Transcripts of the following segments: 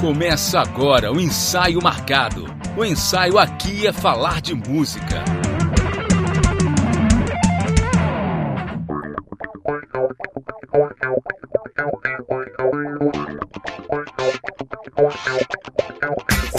Começa agora o ensaio marcado. O ensaio aqui é falar de música.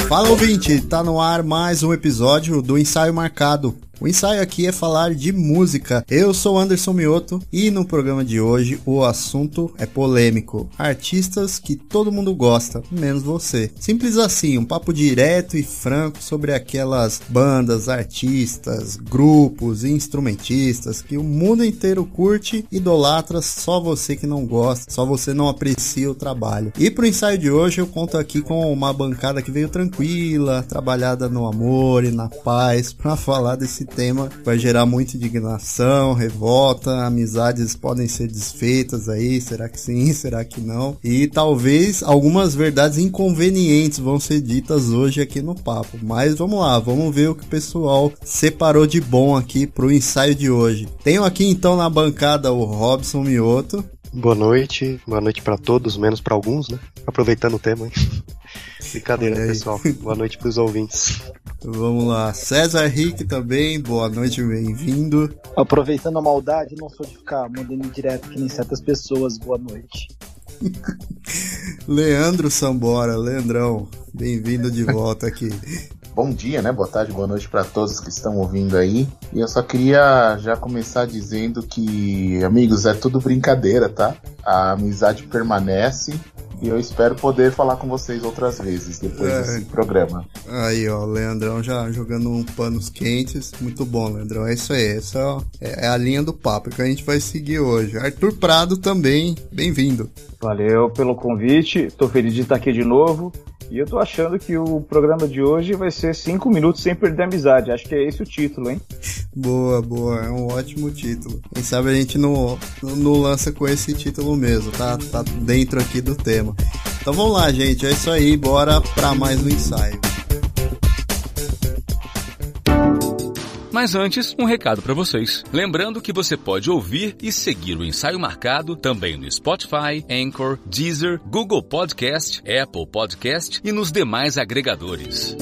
Fala ouvinte, tá no ar mais um episódio do Ensaio Marcado. O ensaio aqui é falar de música. Eu sou Anderson Mioto e no programa de hoje o assunto é polêmico. Artistas que todo mundo gosta, menos você. Simples assim, um papo direto e franco sobre aquelas bandas, artistas, grupos e instrumentistas que o mundo inteiro curte, idolatra, só você que não gosta, só você não aprecia o trabalho. E pro ensaio de hoje eu conto aqui com uma bancada que veio tranquila, trabalhada no amor e na paz para falar desse tema vai gerar muita indignação, revolta, amizades podem ser desfeitas aí, será que sim, será que não? E talvez algumas verdades inconvenientes vão ser ditas hoje aqui no papo. Mas vamos lá, vamos ver o que o pessoal separou de bom aqui pro ensaio de hoje. Tenho aqui então na bancada o Robson Mioto. Boa noite, boa noite para todos, menos para alguns, né? Aproveitando o tema, hein? Brincadeira, pessoal. Boa noite pros ouvintes. Vamos lá. César Rick também, boa noite, bem-vindo. Aproveitando a maldade, não sou de ficar mandando direto que nem certas pessoas, boa noite. Leandro Sambora, Leandrão, bem-vindo de volta aqui. Bom dia, né? Boa tarde, boa noite para todos que estão ouvindo aí. E eu só queria já começar dizendo que, amigos, é tudo brincadeira, tá? A amizade permanece e eu espero poder falar com vocês outras vezes depois é. desse programa. Aí, ó, o Leandrão já jogando um panos quentes. Muito bom, Leandrão. É isso aí. Essa é a linha do papo que a gente vai seguir hoje. Arthur Prado também, bem-vindo. Valeu pelo convite. Tô feliz de estar aqui de novo. E eu tô achando que o programa de hoje vai ser 5 minutos sem perder a amizade. Acho que é esse o título, hein? Boa, boa. É um ótimo título. Quem sabe a gente não, não lança com esse título mesmo, tá? Tá dentro aqui do tema. Então vamos lá, gente. É isso aí. Bora pra mais um ensaio. Mas antes, um recado para vocês. Lembrando que você pode ouvir e seguir o ensaio marcado também no Spotify, Anchor, Deezer, Google Podcast, Apple Podcast e nos demais agregadores.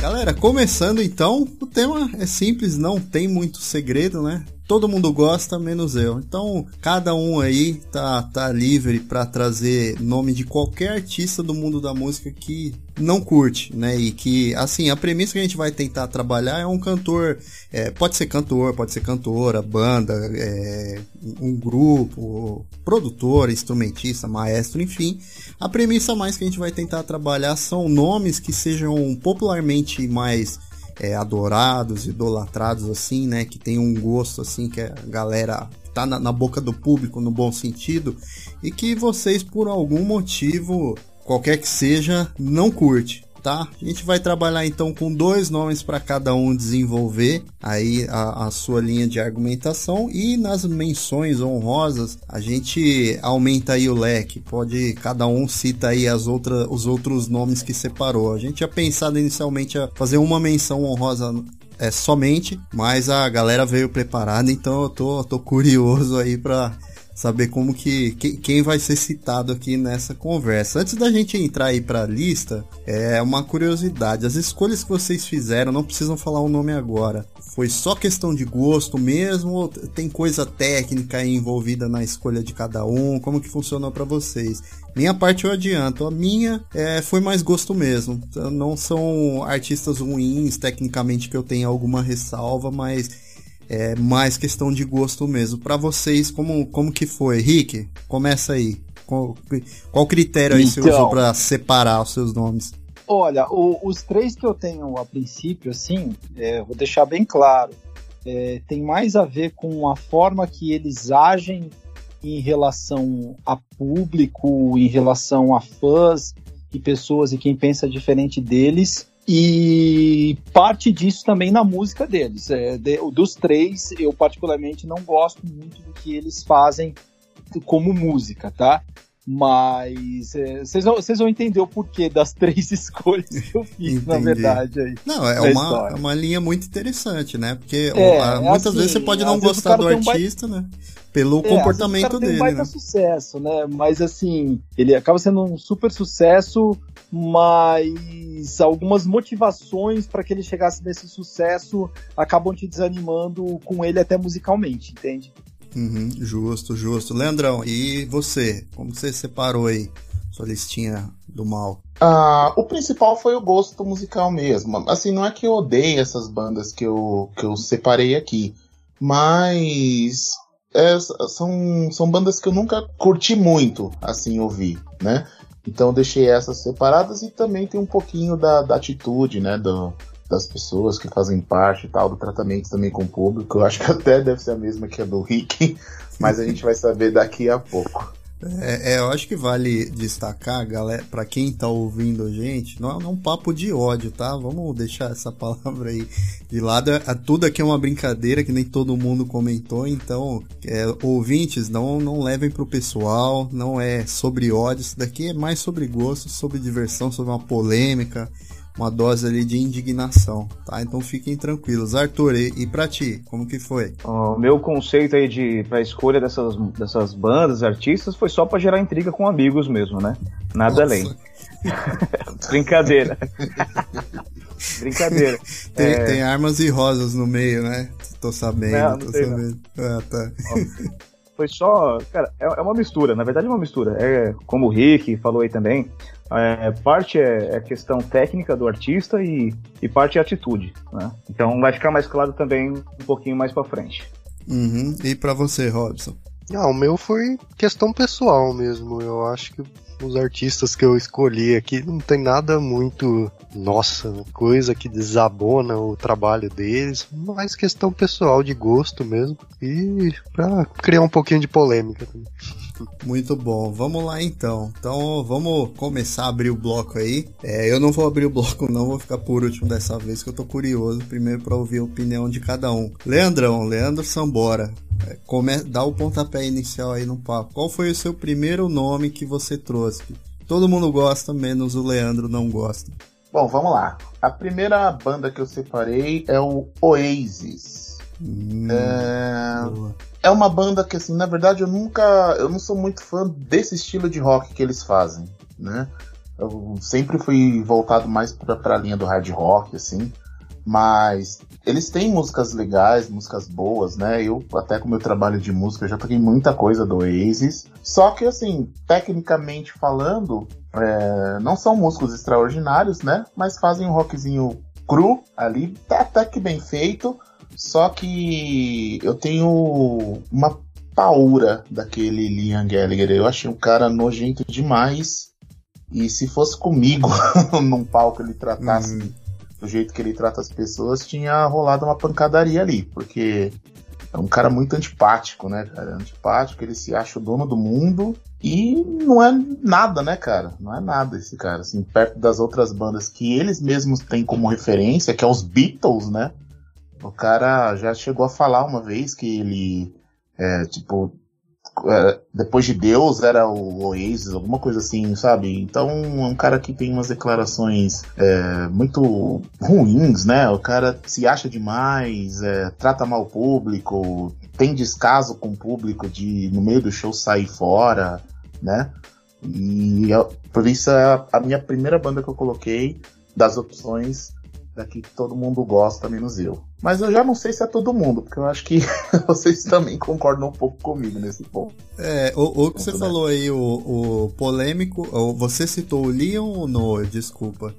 Galera, começando então, o tema é simples, não tem muito segredo, né? Todo mundo gosta, menos eu. Então, cada um aí tá, tá livre para trazer nome de qualquer artista do mundo da música que não curte, né? E que, assim, a premissa que a gente vai tentar trabalhar é um cantor, é, pode ser cantor, pode ser cantora, banda, é, um grupo, produtor, instrumentista, maestro, enfim. A premissa mais que a gente vai tentar trabalhar são nomes que sejam popularmente mais é, adorados, idolatrados, assim, né? Que tem um gosto, assim, que a galera tá na, na boca do público no bom sentido e que vocês, por algum motivo, qualquer que seja, não curte tá? A gente vai trabalhar então com dois nomes para cada um desenvolver aí a, a, sua linha de argumentação e nas menções honrosas a gente aumenta aí o leque. Pode cada um cita aí as outras, os outros nomes que separou. A gente tinha pensado inicialmente a fazer uma menção honrosa é somente, mas a galera veio preparada, então eu tô, tô curioso aí para saber como que, que, quem vai ser citado aqui nessa conversa. Antes da gente entrar aí para a lista, é uma curiosidade. As escolhas que vocês fizeram, não precisam falar o nome agora. Foi só questão de gosto mesmo ou tem coisa técnica envolvida na escolha de cada um? Como que funcionou para vocês? Minha parte eu adianto, a minha é, foi mais gosto mesmo. Não são artistas ruins tecnicamente que eu tenha alguma ressalva, mas é mais questão de gosto mesmo. Para vocês, como, como que foi? Rick, começa aí. Qual, qual critério aí você usou então. para separar os seus nomes? Olha, o, os três que eu tenho a princípio, assim, é, vou deixar bem claro, é, tem mais a ver com a forma que eles agem em relação a público, em relação a fãs e pessoas e quem pensa diferente deles, e parte disso também na música deles. É, de, dos três, eu particularmente não gosto muito do que eles fazem como música, tá? Mas é, vocês vão, vão entender o porquê das três escolhas que eu fiz, Entendi. na verdade. Aí, não, é uma, é uma linha muito interessante, né? Porque é, a, muitas assim, vezes você pode não gostar do artista, um ba... né? Pelo é, comportamento dele. Tem um baita né? sucesso, né? Mas assim, ele acaba sendo um super sucesso, mas algumas motivações para que ele chegasse nesse sucesso acabam te desanimando com ele até musicalmente, entende? Uhum, justo, justo. Leandrão, e você? Como você separou aí sua listinha do mal? Ah, o principal foi o gosto musical mesmo. Assim, não é que eu odeie essas bandas que eu, que eu separei aqui, mas é, são, são bandas que eu nunca curti muito, assim, ouvir, né? Então deixei essas separadas e também tem um pouquinho da, da atitude, né? Do, das pessoas que fazem parte e tal, do tratamento também com o público. Eu acho que até deve ser a mesma que a do Rick, mas a gente vai saber daqui a pouco. É, é, eu acho que vale destacar, galera, para quem tá ouvindo a gente, não é um papo de ódio, tá? Vamos deixar essa palavra aí de lado. É, tudo aqui é uma brincadeira que nem todo mundo comentou, então, é, ouvintes, não, não levem pro pessoal, não é sobre ódio, isso daqui é mais sobre gosto, sobre diversão, sobre uma polêmica uma dose ali de indignação, tá? Então fiquem tranquilos. Arthur, e, e pra ti, como que foi? O meu conceito aí de pra escolha dessas, dessas bandas, artistas, foi só para gerar intriga com amigos mesmo, né? Nada Nossa. além. Brincadeira. Brincadeira. Tem, é... tem, armas e rosas no meio, né? Tô sabendo, não, não tô sabendo. Não. Ah, tá. Foi só. Cara, é, é, uma mistura, na verdade é uma mistura. É como o Rick falou aí também. É, parte é, é questão técnica do artista e, e parte é atitude. Né? Então vai ficar mais claro também um pouquinho mais para frente. Uhum. E para você, Robson? Ah, o meu foi questão pessoal mesmo. Eu acho que os artistas que eu escolhi aqui não tem nada muito, nossa, coisa que desabona o trabalho deles, mas questão pessoal de gosto mesmo e pra criar um pouquinho de polêmica também. Muito bom, vamos lá então. Então vamos começar a abrir o bloco aí. É, eu não vou abrir o bloco, não, vou ficar por último dessa vez, que eu tô curioso primeiro para ouvir a opinião de cada um. Leandrão, Leandro Sambora, é, come, dá o pontapé inicial aí no papo. Qual foi o seu primeiro nome que você trouxe? Todo mundo gosta, menos o Leandro não gosta. Bom, vamos lá. A primeira banda que eu separei é o Oasis. Hum, é... é uma banda que, assim, na verdade eu nunca. Eu não sou muito fã desse estilo de rock que eles fazem, né? Eu sempre fui voltado mais pra, pra linha do hard rock, assim. Mas eles têm músicas legais, músicas boas, né? Eu, até com meu trabalho de música, já toquei muita coisa do Oasis. Só que, assim, tecnicamente falando, é, não são músicos extraordinários, né? Mas fazem um rockzinho cru ali, tá até que bem feito. Só que eu tenho uma paura daquele Liam Gallagher. Eu achei um cara nojento demais. E se fosse comigo num palco ele tratasse. Uhum do jeito que ele trata as pessoas, tinha rolado uma pancadaria ali, porque é um cara muito antipático, né, cara? Antipático, ele se acha o dono do mundo e não é nada, né, cara? Não é nada esse cara, assim, perto das outras bandas que eles mesmos têm como referência, que é os Beatles, né? O cara já chegou a falar uma vez que ele, é, tipo, é, depois de Deus era o Oasis, alguma coisa assim, sabe? Então é um cara que tem umas declarações é, muito ruins, né? O cara se acha demais, é, trata mal o público, tem descaso com o público de no meio do show sair fora, né? E eu, por isso é a minha primeira banda que eu coloquei das opções daqui que todo mundo gosta, menos eu. Mas eu já não sei se é todo mundo, porque eu acho que vocês também concordam um pouco comigo nesse ponto. É, o, o que você né? falou aí, o, o polêmico, você citou o Leon ou Noah? Desculpa.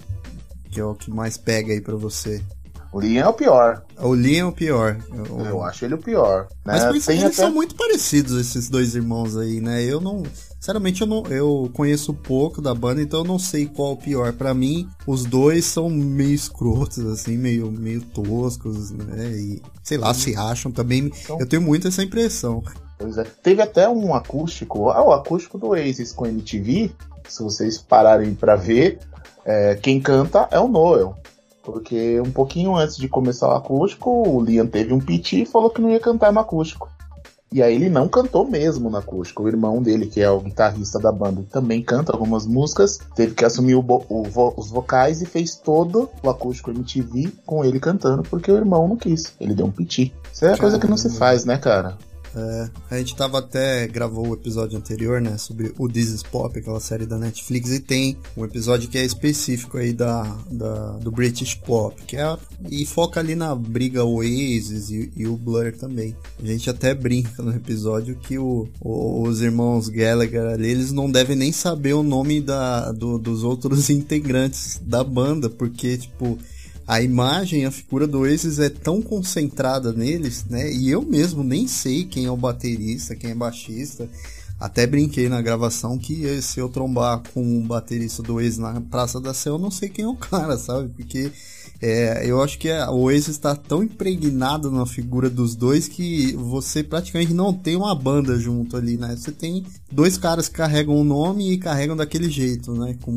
Que é o que mais pega aí pra você. O Leon é o pior. O Leon é o pior. Eu, eu acho ele o pior. Né? Mas por isso eles até... são muito parecidos, esses dois irmãos aí, né? Eu não. Sinceramente, eu, não, eu conheço pouco da banda, então eu não sei qual o pior. Para mim, os dois são meio escrotos, assim, meio, meio toscos, né? E, sei lá, se acham também. Então... Eu tenho muito essa impressão. Pois é. Teve até um acústico, ah, o acústico do Oasis com MTV, se vocês pararem para ver, é, quem canta é o Noel. Porque um pouquinho antes de começar o acústico, o Liam teve um piti e falou que não ia cantar no acústico. E aí ele não cantou mesmo no acústico. O irmão dele, que é o guitarrista da banda, também canta algumas músicas, teve que assumir o, o, os vocais e fez todo o acústico MTV com ele cantando, porque o irmão não quis. Ele deu um piti. Isso é coisa que não se faz, né, cara? É, a gente tava até gravou o episódio anterior, né, sobre o This is Pop, aquela série da Netflix, e tem um episódio que é específico aí da, da do British Pop, que é e foca ali na briga Oasis e, e, o Blur também. A gente até brinca no episódio que o, o, os irmãos Gallagher ali, eles não devem nem saber o nome da, do, dos outros integrantes da banda, porque tipo a imagem, a figura do Oasis é tão concentrada neles, né? E eu mesmo nem sei quem é o baterista, quem é baixista. Até brinquei na gravação que se eu trombar com o baterista do Oasis na Praça da Sé, eu não sei quem é o cara, sabe? Porque é, eu acho que o Oasis está tão impregnado na figura dos dois que você praticamente não tem uma banda junto ali, né? Você tem dois caras que carregam o um nome e carregam daquele jeito, né? Com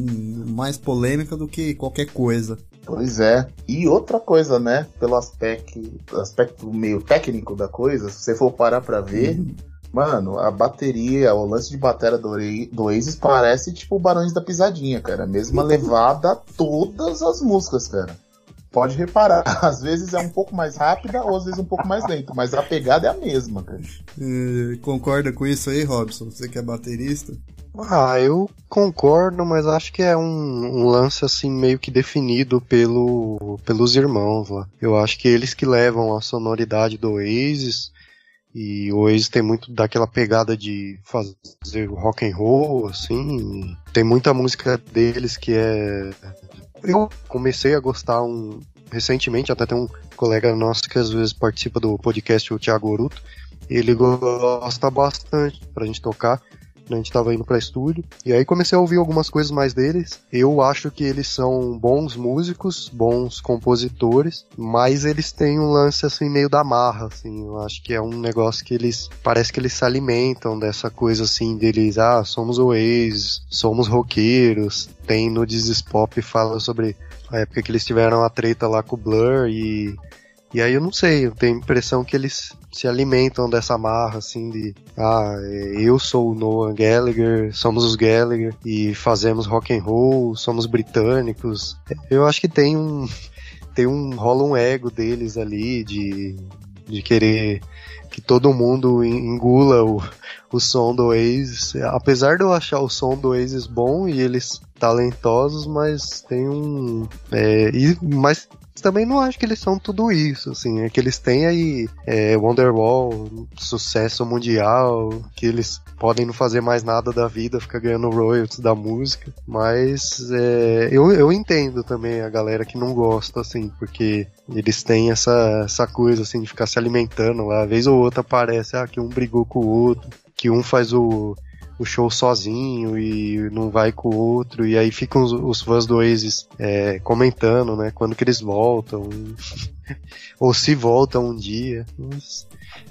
mais polêmica do que qualquer coisa. Pois é. E outra coisa, né? Pelo aspecto, aspecto meio técnico da coisa, se você for parar pra ver, uhum. mano, a bateria, o lance de bateria do, do Oasis parece tipo Barões da Pisadinha, cara. Mesma levada a todas as músicas, cara. Pode reparar, às vezes é um pouco mais rápida ou às vezes um pouco mais lento, mas a pegada é a mesma, cara. Uh, concorda com isso aí, Robson? Você que é baterista? Ah, eu concordo, mas acho que é um, um, lance assim meio que definido pelo, pelos irmãos lá. Eu acho que eles que levam a sonoridade do Oasis e o Oasis tem muito daquela pegada de fazer rock and roll, assim. Tem muita música deles que é eu comecei a gostar um recentemente, até tem um colega nosso que às vezes participa do podcast, o Thiago Oruto. Ele gosta bastante pra gente tocar a gente tava indo pra estúdio, e aí comecei a ouvir algumas coisas mais deles. Eu acho que eles são bons músicos, bons compositores, mas eles têm um lance assim meio da marra, assim. Eu acho que é um negócio que eles parece que eles se alimentam dessa coisa assim deles, ah, somos Oasis, somos roqueiros. Tem no Dizes Pop fala sobre a época que eles tiveram a treta lá com o Blur e e aí eu não sei, eu tenho a impressão que eles se alimentam dessa marra, assim, de ah, é, eu sou o Noah Gallagher, somos os Gallagher e fazemos rock and roll, somos britânicos. Eu acho que tem um tem um rola um ego deles ali de, de querer que todo mundo engula o, o som do Oasis. Apesar de eu achar o som do Oasis bom e eles talentosos, mas tem um. É, e, mas também não acho que eles são tudo isso, assim. É que eles têm aí é, Wonderwall, sucesso mundial, que eles podem não fazer mais nada da vida, ficar ganhando royalties da música. Mas é, eu, eu entendo também a galera que não gosta, assim, porque eles têm essa, essa coisa, assim, de ficar se alimentando lá. Vez ou outra aparece, ah, que um brigou com o outro, que um faz o o show sozinho e não vai com o outro, e aí ficam os, os fãs do Oasis é, comentando, né, quando que eles voltam, ou se voltam um dia.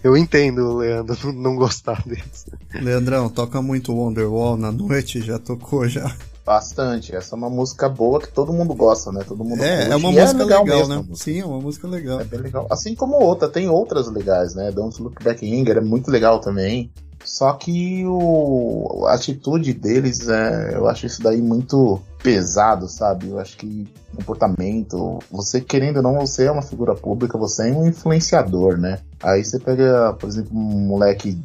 Eu entendo, Leandro, não gostar deles. Leandrão, toca muito Wonderwall na noite, já tocou já. Bastante. Essa é uma música boa que todo mundo gosta, né? Todo mundo É, é uma música é legal, legal mesmo, né? Sim, é uma música legal. É bem legal. Assim como outra, tem outras legais, né? Don't Look Back Anger é muito legal também. Só que o, a atitude deles, é, eu acho isso daí muito pesado, sabe? Eu acho que comportamento, você querendo ou não, você é uma figura pública, você é um influenciador, né? Aí você pega, por exemplo, um moleque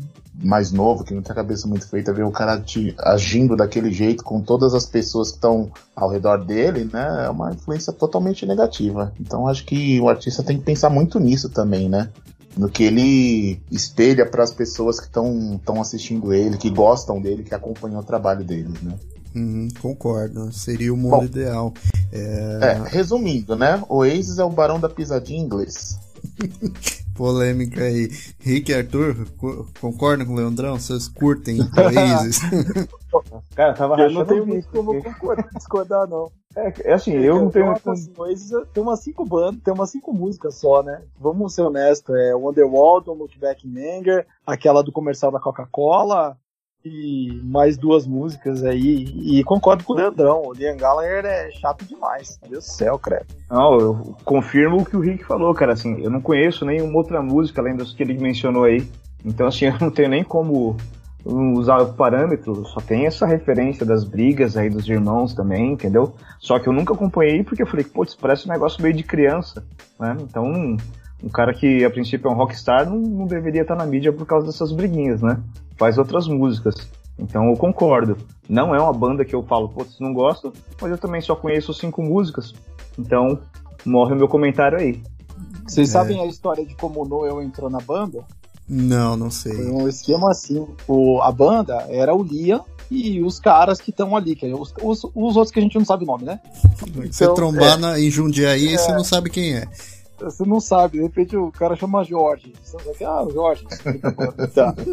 mais novo, que não tem a cabeça muito feita, ver o cara te, agindo daquele jeito com todas as pessoas que estão ao redor dele, né? É uma influência totalmente negativa. Então acho que o artista tem que pensar muito nisso também, né? No que ele espelha para as pessoas que estão assistindo ele, que gostam dele, que acompanham o trabalho dele, né? Uhum, concordo, seria o mundo Bom, ideal. É... é... resumindo, né? O Oasis é o barão da pisadinha inglês. Polêmica aí. Rick e Arthur, concordam com o Leandrão? Vocês curtem Oasis? Cara, tava eu não tenho muito como discordar, não. É, é assim, é, eu não tenho. Assim, tem umas cinco bandas, tem umas cinco músicas só, né? Vamos ser honestos, é Wonderwall, Don't Look Back in Anger, aquela do comercial da Coca-Cola, e mais duas músicas aí. E concordo com o Leandrão, o Liam Gallagher é chato demais. Meu Deus do céu, credo. Não, eu confirmo o que o Rick falou, cara. Assim, eu não conheço nenhuma outra música além das que ele mencionou aí. Então, assim, eu não tenho nem como usar o parâmetro, só tem essa referência das brigas aí dos irmãos também, entendeu? Só que eu nunca acompanhei porque eu falei, putz, parece um negócio meio de criança, né? Então, um, um cara que a princípio é um rockstar não, não deveria estar na mídia por causa dessas briguinhas, né? Faz outras músicas. Então eu concordo. Não é uma banda que eu falo, putz, não gosto, mas eu também só conheço cinco músicas. Então, morre o meu comentário aí. Vocês é. sabem a história de como o Noel entrou na banda? Não, não sei. Foi um esquema assim. O, a banda era o Liam e os caras que estão ali, que é os, os, os, outros que a gente não sabe o nome, né? Você então, trombar é, na, em Jundiaí, é, você não sabe quem é. Você não sabe, de repente o cara chama Jorge. Você vai ah, Jorge. tá.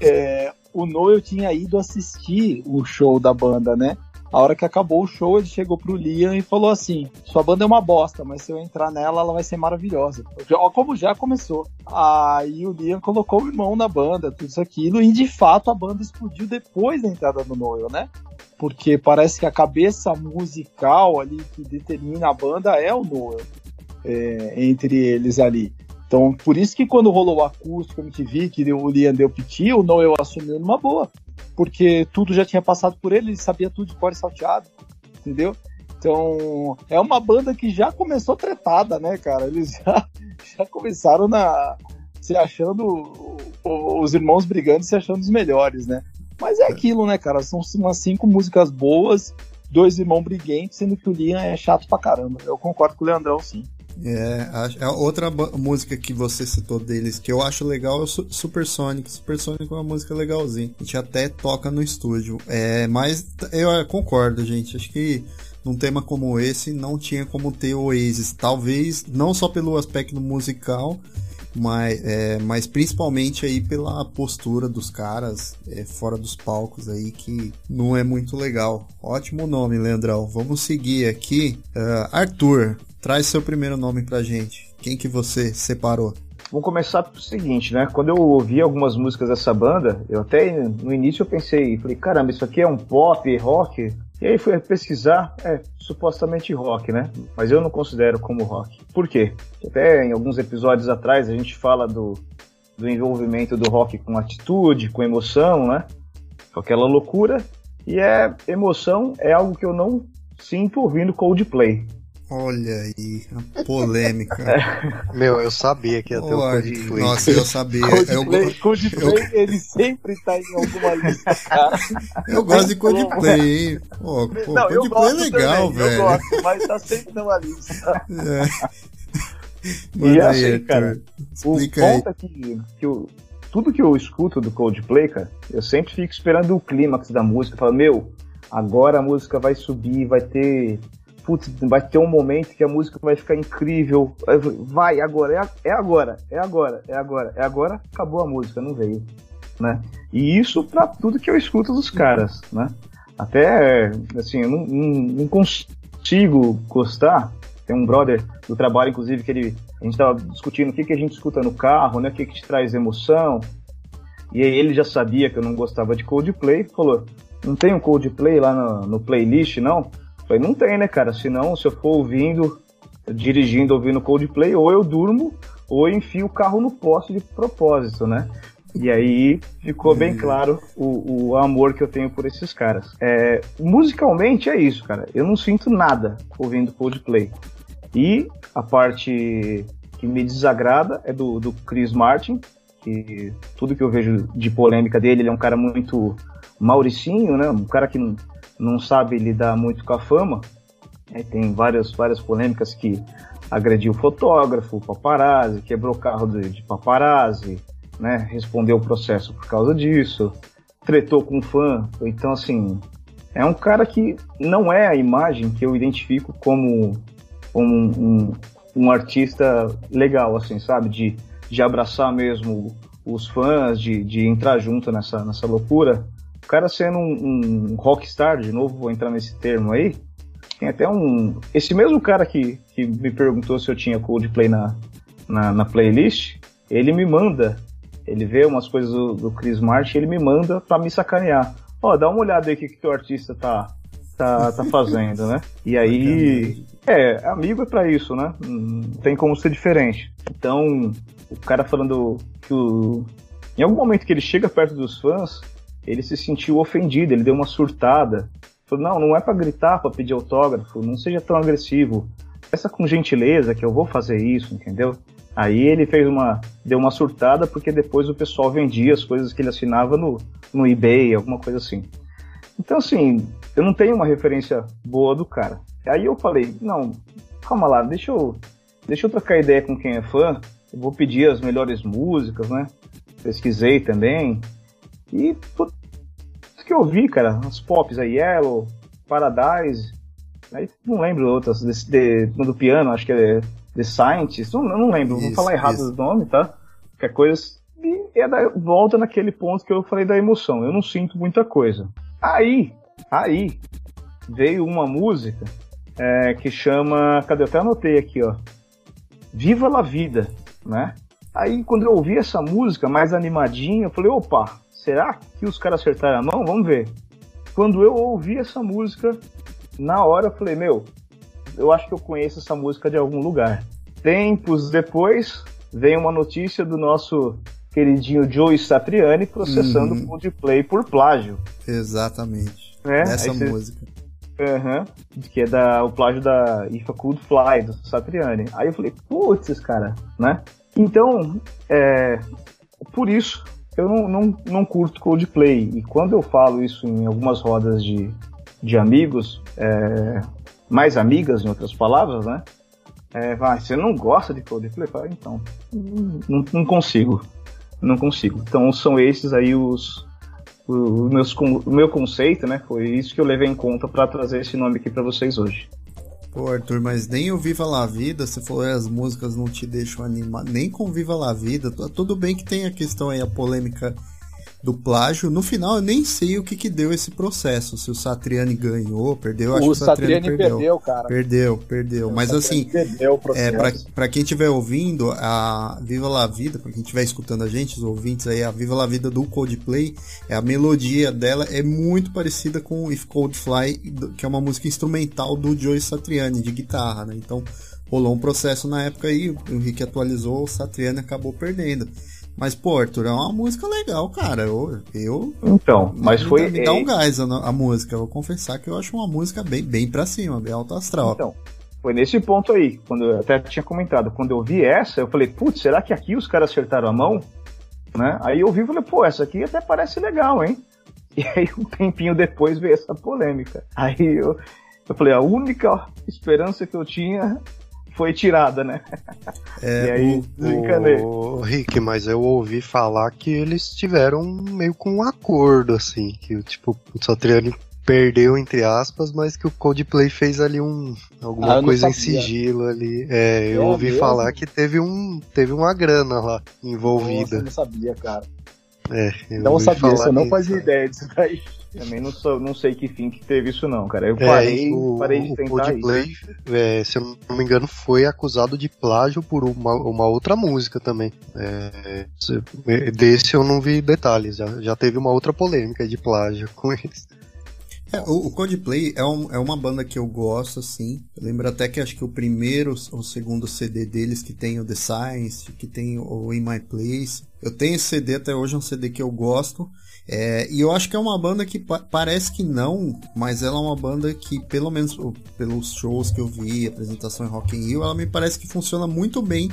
É, o Noel tinha ido assistir o show da banda, né? A hora que acabou o show, ele chegou pro Liam e falou assim: Sua banda é uma bosta, mas se eu entrar nela, ela vai ser maravilhosa. Como já começou. Aí o Liam colocou o irmão na banda, tudo isso aquilo, e de fato a banda explodiu depois da entrada do Noel, né? Porque parece que a cabeça musical ali que determina a banda é o Noel. É, entre eles ali. Então, por isso que quando rolou o acústico MTV, que o Liam deu piti, o Noel assumiu numa boa porque tudo já tinha passado por ele, ele sabia tudo de cor e salteado, entendeu? Então, é uma banda que já começou tretada, né, cara? Eles já, já começaram na, se achando, os irmãos brigando se achando os melhores, né? Mas é aquilo, né, cara? São umas cinco músicas boas, dois irmãos briguentes, sendo que o Liam é chato pra caramba. Eu concordo com o Leandrão, sim. É, a, a outra música que você citou deles que eu acho legal é o Supersonic. Supersonic é uma música legalzinha. A gente até toca no estúdio. É, mas eu concordo, gente. Acho que num tema como esse não tinha como ter Oasis. Talvez não só pelo aspecto musical, mas, é, mas principalmente aí pela postura dos caras é, fora dos palcos aí que não é muito legal. Ótimo nome, Leandrão. Vamos seguir aqui. Uh, Arthur, Traz seu primeiro nome pra gente. Quem que você separou? Vamos começar pelo seguinte, né? Quando eu ouvi algumas músicas dessa banda, eu até no início eu pensei, falei, caramba, isso aqui é um pop, rock? E aí fui pesquisar, é supostamente rock, né? Mas eu não considero como rock. Por quê? Até em alguns episódios atrás a gente fala do, do envolvimento do rock com atitude, com emoção, né? Com aquela loucura. E é emoção é algo que eu não sinto ouvindo Coldplay. Olha aí, a polêmica. Meu, eu sabia que ia ter o Coldplay. Nossa, eu sabia. Coldplay, eu, Coldplay eu, ele sempre tá em alguma lista, cara. Eu gosto de Coldplay, hein? Pô, pô, Não, Coldplay é legal, também, velho. Eu gosto, mas tá sempre numa lista. É. e assim, aí, cara, Explica o ponto é que, que eu, tudo que eu escuto do Coldplay, cara, eu sempre fico esperando o clímax da música. Falo, meu, agora a música vai subir, vai ter putz, vai ter um momento que a música vai ficar incrível. Vai, agora, é, é agora, é agora, é agora, é agora, acabou a música, não veio. Né? E isso para tudo que eu escuto dos caras, né? Até, assim, eu não, não, não consigo gostar. Tem um brother do trabalho, inclusive, que ele. A gente tava discutindo o que, que a gente escuta no carro, né? O que, que te traz emoção. E aí ele já sabia que eu não gostava de Coldplay, falou: não tem um Coldplay lá no, no playlist, não? Falei, não tem, né, cara? Senão, se eu for ouvindo, dirigindo, ouvindo Coldplay, ou eu durmo, ou eu enfio o carro no poste de propósito, né? E aí ficou bem claro o, o amor que eu tenho por esses caras. É, musicalmente é isso, cara. Eu não sinto nada ouvindo Coldplay. E a parte que me desagrada é do, do Chris Martin, que tudo que eu vejo de polêmica dele, ele é um cara muito mauricinho, né? Um cara que não, não sabe lidar muito com a fama. É, tem várias, várias polêmicas que agrediu fotógrafo, paparazzi, quebrou carro de, de paparazzi, né? Respondeu o processo por causa disso, tretou com fã. Então, assim, é um cara que não é a imagem que eu identifico como, como um, um, um artista legal, assim, sabe? De, de abraçar mesmo os fãs, de, de entrar junto nessa, nessa loucura o cara sendo um, um rockstar, de novo vou entrar nesse termo aí, tem até um. Esse mesmo cara que, que me perguntou se eu tinha Coldplay na, na, na playlist, ele me manda, ele vê umas coisas do, do Chris Martin, ele me manda pra me sacanear. Ó, dá uma olhada aí o que, que teu artista tá, tá, tá fazendo, né? E aí. É, amigo é pra isso, né? Não tem como ser diferente. Então, o cara falando que o, Em algum momento que ele chega perto dos fãs, ele se sentiu ofendido, ele deu uma surtada. Falou, não, não é para gritar, para pedir autógrafo, não seja tão agressivo. Peça com gentileza que eu vou fazer isso, entendeu? Aí ele fez uma. deu uma surtada porque depois o pessoal vendia as coisas que ele assinava no, no eBay, alguma coisa assim. Então, assim, eu não tenho uma referência boa do cara. Aí eu falei, não, calma lá, deixa eu, deixa eu trocar ideia com quem é fã. Eu vou pedir as melhores músicas, né? Pesquisei também. E tudo que eu vi, cara, as pops aí, Yellow, Paradise, aí não lembro outras, desse, de, do piano, acho que é The Scientist, não, não lembro, isso, vou falar errado isso. o nome, tá? Qualquer coisa. E é da, volta naquele ponto que eu falei da emoção. Eu não sinto muita coisa. Aí, aí, veio uma música é, que chama. Cadê? Eu até anotei aqui, ó. Viva la Vida, né? Aí quando eu ouvi essa música mais animadinha, eu falei, opa, será que os caras acertaram a mão? Vamos ver. Quando eu ouvi essa música, na hora eu falei, meu, eu acho que eu conheço essa música de algum lugar. Tempos depois, vem uma notícia do nosso queridinho Joe Satriani processando uhum. Coldplay por plágio. Exatamente. É, Essa música. Uhum, que é da, o plágio da If I Could Fly, do Satriani. Aí eu falei, putz, cara, né? Então, é, por isso, eu não, não, não curto Coldplay. E quando eu falo isso em algumas rodas de, de amigos, é, mais amigas, em outras palavras, né? É, vai, você não gosta de Coldplay? Fala, então, não, não consigo. Não consigo. Então são esses aí os, o, meus, o meu conceito, né? Foi isso que eu levei em conta para trazer esse nome aqui para vocês hoje. Pô, Arthur, mas nem o Viva La Vida, você falou as músicas não te deixam animar, nem com Viva La Vida, tudo bem que tem a questão aí, a polêmica do plágio. No final, eu nem sei o que que deu esse processo. Se o Satriani ganhou, perdeu. Acho o que o Satriani, Satriani perdeu. perdeu, cara. Perdeu, perdeu. Mas assim, perdeu é, pra, pra quem estiver ouvindo, a Viva La Vida, pra quem estiver escutando a gente, os ouvintes aí, a Viva La Vida do Coldplay, é, a melodia dela é muito parecida com If Cold Fly, que é uma música instrumental do Joe Satriani, de guitarra, né? Então, rolou um processo na época aí, o Henrique atualizou, o Satriani acabou perdendo. Mas, pô, Arthur, é uma música legal, cara. Eu. eu então, mas me, foi. Me dá um gás a, a, música. Eu vou confessar que eu acho uma música bem, bem pra cima, bem alto astral. Então, foi nesse ponto aí, quando eu até tinha comentado. Quando eu vi essa, eu falei, putz, será que aqui os caras acertaram a mão? Né? Aí eu vi e falei, pô, essa aqui até parece legal, hein? E aí, um tempinho depois veio essa polêmica. Aí eu, eu falei, a única esperança que eu tinha foi tirada, né? É, e aí, o, o Rick, mas eu ouvi falar que eles tiveram meio com um acordo, assim, que tipo, o Satriani perdeu, entre aspas, mas que o Coldplay fez ali um alguma ah, coisa em sigilo ali. É, eu é ouvi mesmo? falar que teve um teve uma grana lá envolvida. Nossa, eu não sabia, cara. É, eu não sabia, eu não fazia ideia disso daí. Também não, sou, não sei que fim que teve isso não, cara. Eu é, parei, o, parei de tentar o Coldplay, é, se eu não me engano, foi acusado de plágio por uma, uma outra música também. É, desse eu não vi detalhes, já, já teve uma outra polêmica de plágio com eles. É, o, o Coldplay é, um, é uma banda que eu gosto, assim. Eu lembro até que acho que o primeiro ou segundo CD deles, que tem o The Science, que tem o In My Place. Eu tenho esse CD até hoje, é um CD que eu gosto. É, e eu acho que é uma banda que pa parece que não, mas ela é uma banda que, pelo menos pelos shows que eu vi, apresentação em Rock in Rio, ela me parece que funciona muito bem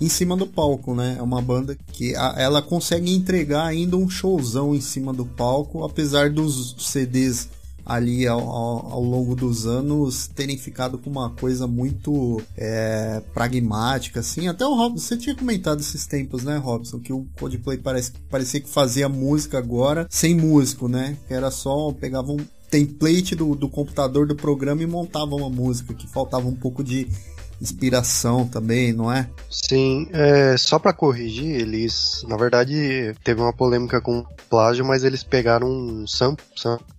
em cima do palco, né? É uma banda que ela consegue entregar ainda um showzão em cima do palco, apesar dos CDs ali ao, ao, longo dos anos terem ficado com uma coisa muito é, pragmática, assim. Até o Robson, você tinha comentado esses tempos, né, Robson? Que o Coldplay parece, parecia que fazia música agora sem músico, né? Que era só, pegava um template do, do computador do programa e montava uma música, que faltava um pouco de inspiração também, não é? Sim, é, só para corrigir, eles, na verdade, teve uma polêmica com plágio, mas eles pegaram um sample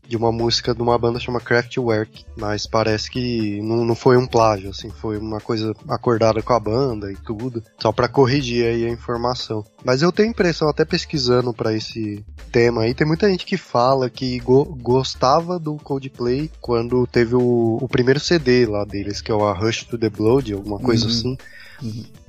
de uma música de uma banda chamada Kraftwerk, mas parece que não, não foi um plágio, assim, foi uma coisa acordada com a banda e tudo, só para corrigir aí a informação. Mas eu tenho impressão, até pesquisando para esse tema aí, tem muita gente que fala que go gostava do Coldplay quando teve o, o, primeiro CD lá deles, que é o A Rush to the Blood, alguma coisa uhum. assim.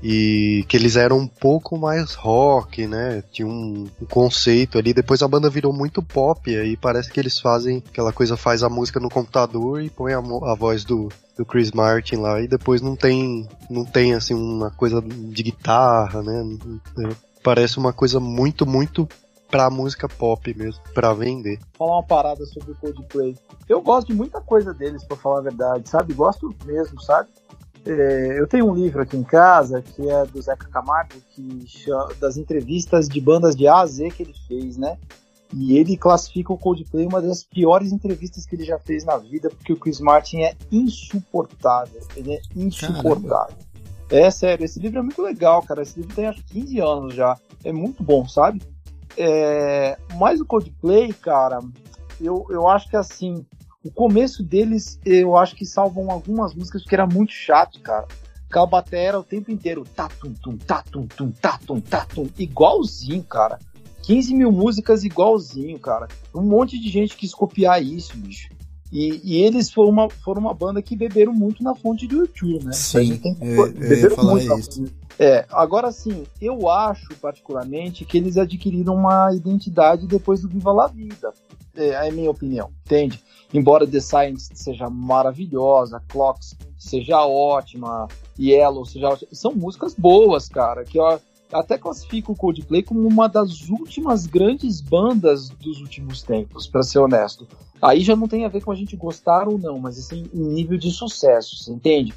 E que eles eram um pouco mais rock, né? Tinha um, um, conceito ali. Depois a banda virou muito pop, aí parece que eles fazem aquela coisa, faz a música no computador e põe a, a voz do, do Chris Martin lá e depois não tem não tem assim uma coisa de guitarra, né? Parece uma coisa muito muito pra música pop mesmo, pra vender. Falar uma parada sobre o Coldplay. Eu gosto de muita coisa deles, pra falar a verdade, sabe? Gosto mesmo, sabe? É, eu tenho um livro aqui em casa que é do Zeca Camargo, que chama, das entrevistas de bandas de A a Z que ele fez, né? E ele classifica o Coldplay uma das piores entrevistas que ele já fez na vida, porque o Chris Martin é insuportável. Ele é insuportável. Caramba. É sério, esse livro é muito legal, cara. Esse livro tem acho 15 anos já. É muito bom, sabe? É... Mas o Coldplay, cara, eu, eu acho que assim, o começo deles, eu acho que salvam algumas músicas porque era muito chato, cara. Aquela bateria era o tempo inteiro. Tatum, tum, tatum, tum, tatum, tatum. Igualzinho, cara. 15 mil músicas igualzinho, cara. Um monte de gente quis copiar isso, bicho. E, e, eles foram uma, foram uma banda que beberam muito na fonte do YouTube, né? Sim, tem, eu, beberam eu muito isso. É, agora sim, eu acho particularmente que eles adquiriram uma identidade depois do Viva la Vida. É, é a minha opinião, entende? embora The Science seja maravilhosa, Clocks seja ótima, Yellow seja ótima, são músicas boas, cara, que eu até classifico o Coldplay como uma das últimas grandes bandas dos últimos tempos, para ser honesto. Aí já não tem a ver com a gente gostar ou não, mas assim, nível de sucesso, você entende?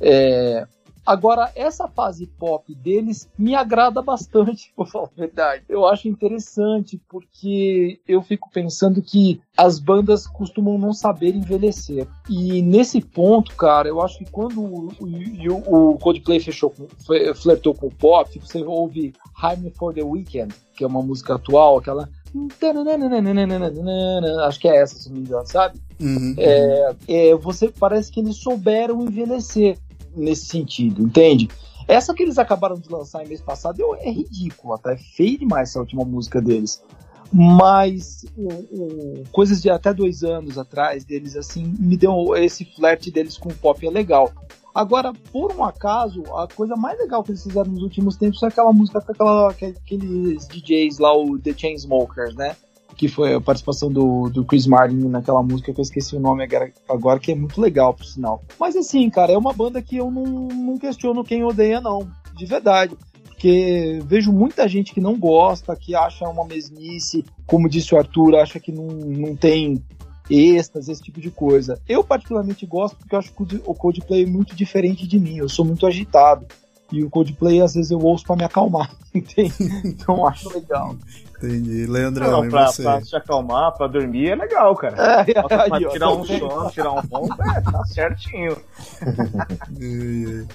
É, Agora, essa fase pop deles me agrada bastante, por falar a verdade. Eu acho interessante, porque eu fico pensando que as bandas costumam não saber envelhecer. E nesse ponto, cara, eu acho que quando o, o, o Coldplay fechou com, flertou com o pop, você ouve Time for the Weekend, que é uma música atual, aquela Acho que é essa, se não me engano, sabe? Uhum. É, é, você parece que eles souberam envelhecer nesse sentido, entende? Essa que eles acabaram de lançar em mês passado é ridícula, tá? É feio demais essa última música deles. Mas coisas de até dois anos atrás deles, assim, me deu esse flerte deles com o pop é legal. Agora, por um acaso, a coisa mais legal que eles fizeram nos últimos tempos é aquela música com aquela, aqueles DJs lá, o The Chainsmokers, né? Que foi a participação do, do Chris Martin naquela música que eu esqueci o nome agora, que é muito legal, por sinal. Mas assim, cara, é uma banda que eu não, não questiono quem odeia, não. De verdade porque vejo muita gente que não gosta, que acha uma mesmice, como disse o Arthur, acha que não, não tem êxtase, esse tipo de coisa. Eu particularmente gosto porque eu acho o Coldplay é muito diferente de mim, eu sou muito agitado. E o Coldplay às vezes eu ouço para me acalmar, entende? Então acho legal. Entendi. Leandrão, não, pra, você? pra se acalmar, pra dormir é legal, cara. É, pra, pra tirar um sono, tirar um ponto, é, tá certinho.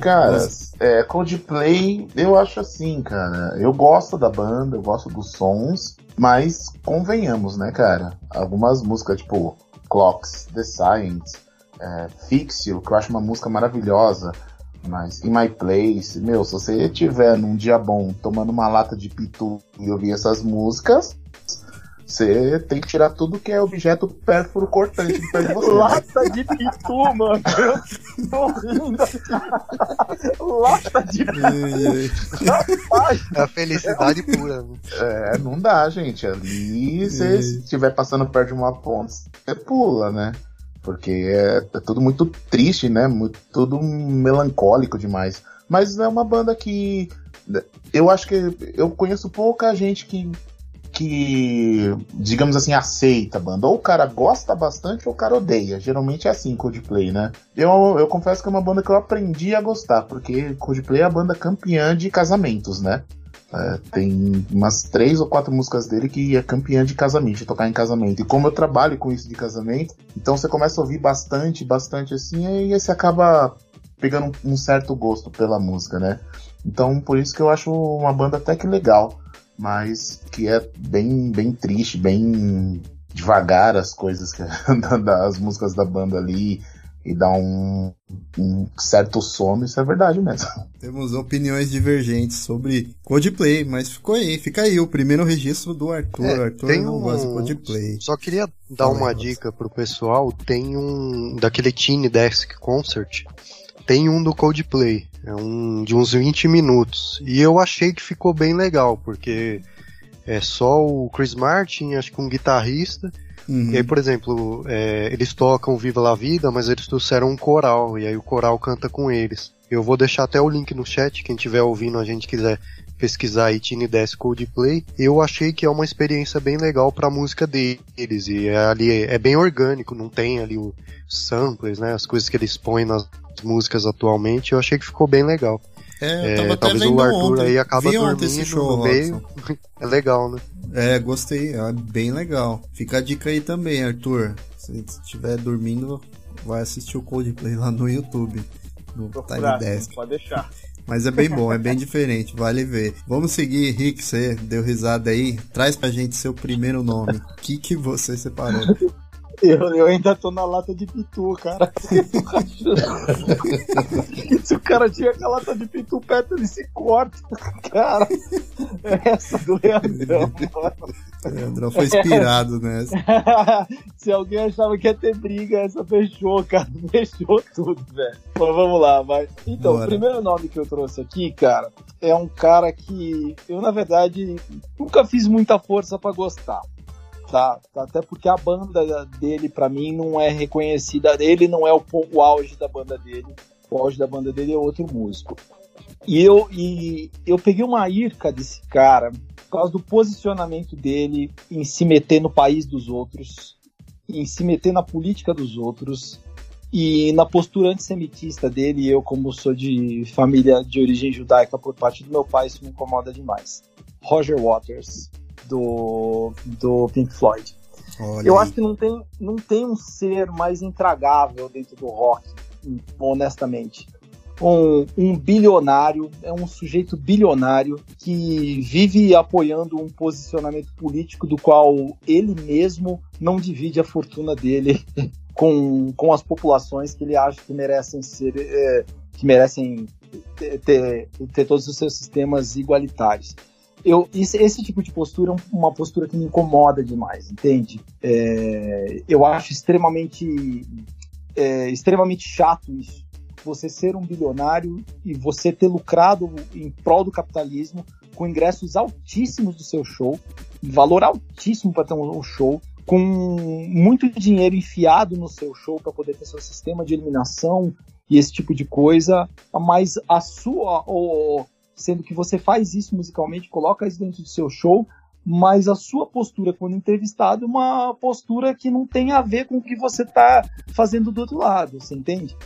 Cara, é, Coldplay, eu acho assim, cara. Eu gosto da banda, eu gosto dos sons, mas convenhamos, né, cara? Algumas músicas, tipo Clocks, The Science, é, Fix You, que eu acho uma música maravilhosa. Mas In My Place, meu, se você estiver num dia bom tomando uma lata de pitu e ouvir essas músicas, você tem que tirar tudo que é objeto pérfuro cortante de perto de você. Lata de pitu, mano. Eu tô rindo. Lata de pitu. É a felicidade pura. É, não dá, gente. Ali, se estiver passando perto de uma ponte, você pula, né? Porque é, é tudo muito triste, né? Muito, tudo melancólico demais. Mas é uma banda que eu acho que eu conheço pouca gente que que, digamos assim, aceita a banda. Ou o cara gosta bastante ou o cara odeia. Geralmente é assim, Coldplay, né? Eu, eu confesso que é uma banda que eu aprendi a gostar, porque Coldplay é a banda campeã de casamentos, né? É, tem umas três ou quatro músicas dele que é campeã de casamento, de tocar em casamento. E como eu trabalho com isso de casamento, então você começa a ouvir bastante, bastante assim, e aí você acaba pegando um certo gosto pela música, né? Então por isso que eu acho uma banda até que legal, mas que é bem, bem triste, bem devagar as coisas, que, das músicas da banda ali e dá um, um, certo sono, isso é verdade mesmo. Temos opiniões divergentes sobre Coldplay, mas ficou aí, fica aí o primeiro registro do Arthur. É, Arthur tem não um... gosta de Coldplay. Só queria dar Fala uma aí, dica pro pessoal, tem um daquele Tiny Desk Concert, tem um do Coldplay, é um de uns 20 minutos, e eu achei que ficou bem legal, porque é só o Chris Martin, acho que um guitarrista, Uhum. E aí, por exemplo, é, eles tocam Viva la Vida, mas eles trouxeram um coral, e aí o coral canta com eles. Eu vou deixar até o link no chat, quem estiver ouvindo a gente quiser pesquisar aí Tiny Desk Coldplay. Eu achei que é uma experiência bem legal pra música deles, e é, ali é, é bem orgânico, não tem ali os samplers, né, as coisas que eles põem nas músicas atualmente, eu achei que ficou bem legal. É, é talvez o Arthur ontem. aí acaba Vi dormindo esse show, no meio. é legal, né? É, gostei, é bem legal. Fica a dica aí também, Arthur. Se estiver dormindo, vai assistir o Coldplay lá no YouTube, no Time Desk. Pode deixar. Mas é bem bom, é bem diferente, vale ver. Vamos seguir, Rick, você deu risada aí. Traz pra gente seu primeiro nome. O que, que você separou? Eu, eu ainda tô na lata de pitu, cara. Se o cara tinha a lata de pitu perto, ele se corta. Cara, é essa do Leandrão, mano. Leandrão foi inspirado nessa. Se alguém achava que ia ter briga, essa fechou, cara. Fechou tudo, velho. Mas vamos lá, vai. Então, Bora. o primeiro nome que eu trouxe aqui, cara, é um cara que eu, na verdade, nunca fiz muita força para gostar tá? Até porque a banda dele, para mim, não é reconhecida. Ele não é o, o auge da banda dele. O auge da banda dele é outro músico. E eu, e eu peguei uma irca desse cara por causa do posicionamento dele em se meter no país dos outros, em se meter na política dos outros e na postura antissemitista dele. Eu, como sou de família de origem judaica por parte do meu pai, isso me incomoda demais. Roger Waters do, do Pink Floyd. Olha eu aí. acho que não tem, não tem um ser mais intragável dentro do rock, honestamente. Um, um, bilionário, é um sujeito bilionário que vive apoiando um posicionamento político do qual ele mesmo não divide a fortuna dele com, com as populações que ele acha que merecem ser, é, que merecem ter, ter, ter todos os seus sistemas igualitários eu, esse, esse, tipo de postura é uma postura que me incomoda demais, entende? É, eu acho extremamente, é, extremamente chato isso. Você ser um bilionário e você ter lucrado em prol do capitalismo com ingressos altíssimos do seu show, valor altíssimo para ter um show, com muito dinheiro enfiado no seu show para poder ter seu sistema de eliminação e esse tipo de coisa, mas a sua ou, sendo que você faz isso musicalmente, coloca isso dentro do seu show, mas a sua postura quando entrevistado é uma postura que não tem a ver com o que você está fazendo do outro lado, você entende?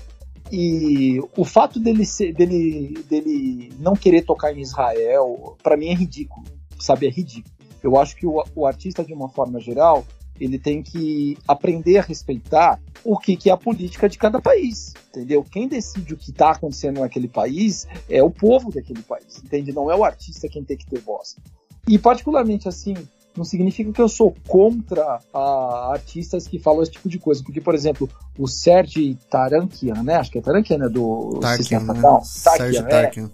E o fato dele, ser, dele, dele não querer tocar em Israel, para mim é ridículo, sabe? É ridículo. Eu acho que o, o artista, de uma forma geral, ele tem que aprender a respeitar o que, que é a política de cada país, entendeu? Quem decide o que está acontecendo naquele país é o povo daquele país, entende? Não é o artista quem tem que ter voz. E particularmente assim, não significa que eu sou contra a, artistas que falam esse tipo de coisa, porque por exemplo, o Serge Tarankian, né? Acho que é Tarankian, né? Do Tarkian, né? Tarkian, Tarkian.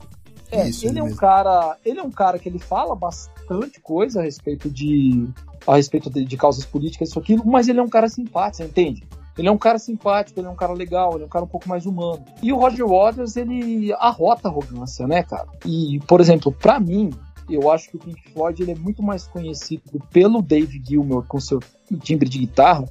É, é Isso, ele é um cara, ele é um cara que ele fala bastante coisa a respeito de a respeito de, de causas políticas, isso aquilo, mas ele é um cara simpático, entende? Ele é um cara simpático, ele é um cara legal, ele é um cara um pouco mais humano. E o Roger Waters, ele arrota a arrogância, né, cara? E, por exemplo, para mim, eu acho que o Pink Floyd ele é muito mais conhecido pelo Dave Gilmour com seu timbre de guitarra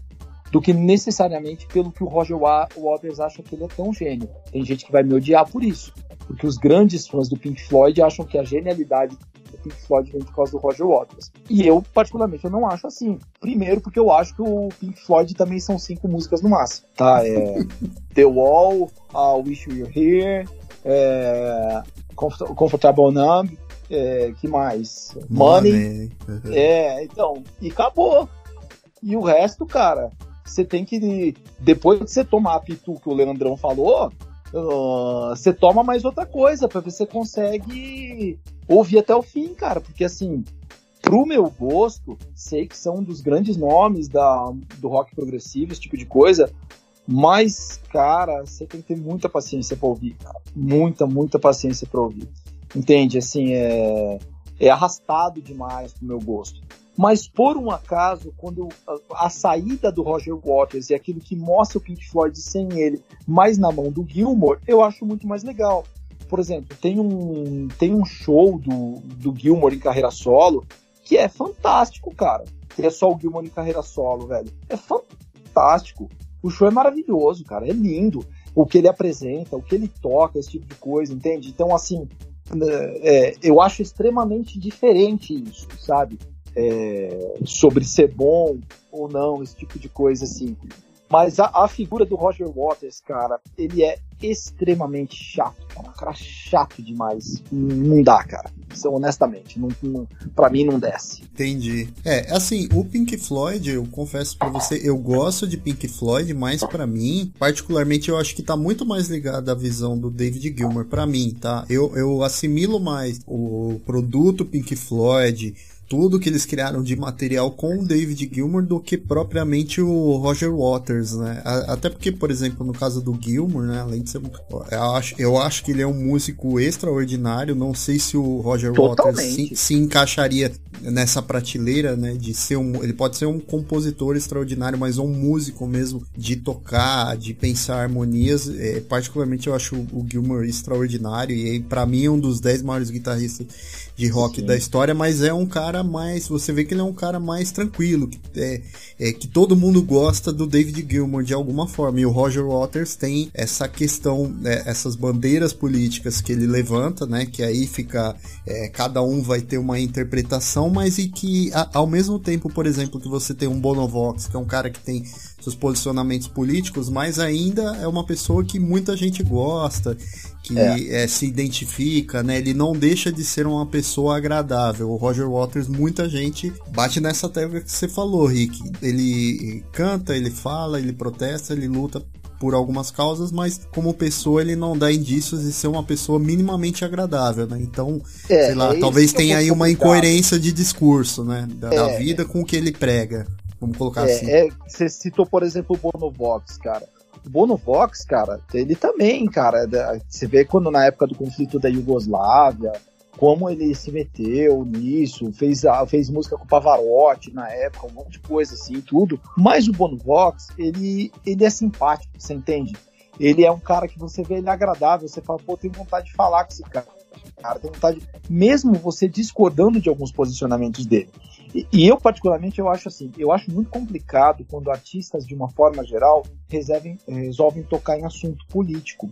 do que necessariamente pelo que o Roger Waters acha que ele é tão gênio. Tem gente que vai me odiar por isso, porque os grandes fãs do Pink Floyd acham que a genialidade Pink Floyd vem por causa do Roger Waters. E eu, particularmente, eu não acho assim. Primeiro, porque eu acho que o Pink Floyd também são cinco músicas no máximo. Tá? É The Wall, uh, Wish You Were Here, é, Comfortable Numb, é, que mais? Money. Money. É, então, e acabou. E o resto, cara, você tem que. Depois de você tomar a pitu que o Leandrão falou, uh, você toma mais outra coisa para ver se você consegue ouvir até o fim, cara, porque assim, pro meu gosto, sei que são dos grandes nomes da, do rock progressivo, esse tipo de coisa, mas, cara, você tem que ter muita paciência para ouvir, cara. Muita, muita paciência para ouvir. Entende? Assim, é, é arrastado demais pro meu gosto. Mas por um acaso, quando a, saída do Roger Waters e aquilo que mostra o Pink Floyd sem ele, mais na mão do Gilmore, eu acho muito mais legal. Por exemplo, tem um, tem um show do, do Gilmore em carreira solo que é fantástico, cara. Que é só o Gilmore em carreira solo, velho. É fantástico. O show é maravilhoso, cara. É lindo. O que ele apresenta, o que ele toca, esse tipo de coisa, entende? Então, assim, é, eu acho extremamente diferente isso, sabe? É, sobre ser bom ou não, esse tipo de coisa assim. Mas a, a, figura do Roger Waters, cara, ele é extremamente chato. Um cara chato demais. Não dá, cara. Isso, honestamente, não, não, pra mim não desce. Entendi. É, assim, o Pink Floyd, eu confesso pra você, eu gosto de Pink Floyd, mas para mim, particularmente, eu acho que tá muito mais ligado à visão do David Gilmour, para mim, tá? Eu, eu assimilo mais o produto Pink Floyd, tudo que eles criaram de material com o David Gilmour do que propriamente o Roger Waters, né? Até porque, por exemplo, no caso do Gilmour, né? Além de ser. Eu acho, eu acho que ele é um músico extraordinário. Não sei se o Roger Totalmente. Waters se, se, encaixaria nessa prateleira, né? De ser um. Ele pode ser um compositor extraordinário, mas um músico mesmo de tocar, de pensar harmonias. É, particularmente eu acho o Gilmour extraordinário. E para mim é um dos dez maiores guitarristas de rock Sim. da história, mas é um cara mais. Você vê que ele é um cara mais tranquilo, que, é, é, que todo mundo gosta do David Gilmour de alguma forma. E o Roger Waters tem essa questão, é, essas bandeiras políticas que ele levanta, né? Que aí fica. É, cada um vai ter uma interpretação, mas e que a, ao mesmo tempo, por exemplo, que você tem um Bonovox, que é um cara que tem seus posicionamentos políticos, mas ainda é uma pessoa que muita gente gosta, que é. É, se identifica, né? Ele não deixa de ser uma pessoa agradável. O Roger Waters, muita gente bate nessa tecla que você falou, Rick. Ele canta, ele fala, ele protesta, ele luta por algumas causas, mas como pessoa ele não dá indícios de ser uma pessoa minimamente agradável, né? Então, é, sei lá, é talvez tenha aí uma incoerência de discurso, né? Da, da é. vida com o que ele prega. Vamos colocar é, assim. É, você citou, por exemplo, o Bonovox, cara. O Bonovox, cara, ele também, cara. Você vê quando na época do conflito da Iugoslávia, como ele se meteu nisso, fez, fez música com Pavarotti na época, um monte de coisa assim, tudo. Mas o Bonovox, ele, ele é simpático, você entende? Ele é um cara que você vê ele agradável, você fala, pô, tem vontade de falar com esse cara. Cara, tem vontade, mesmo você discordando de alguns posicionamentos dele. E, eu, particularmente, eu acho assim, eu acho muito complicado quando artistas, de uma forma geral, resolvem tocar em assunto político.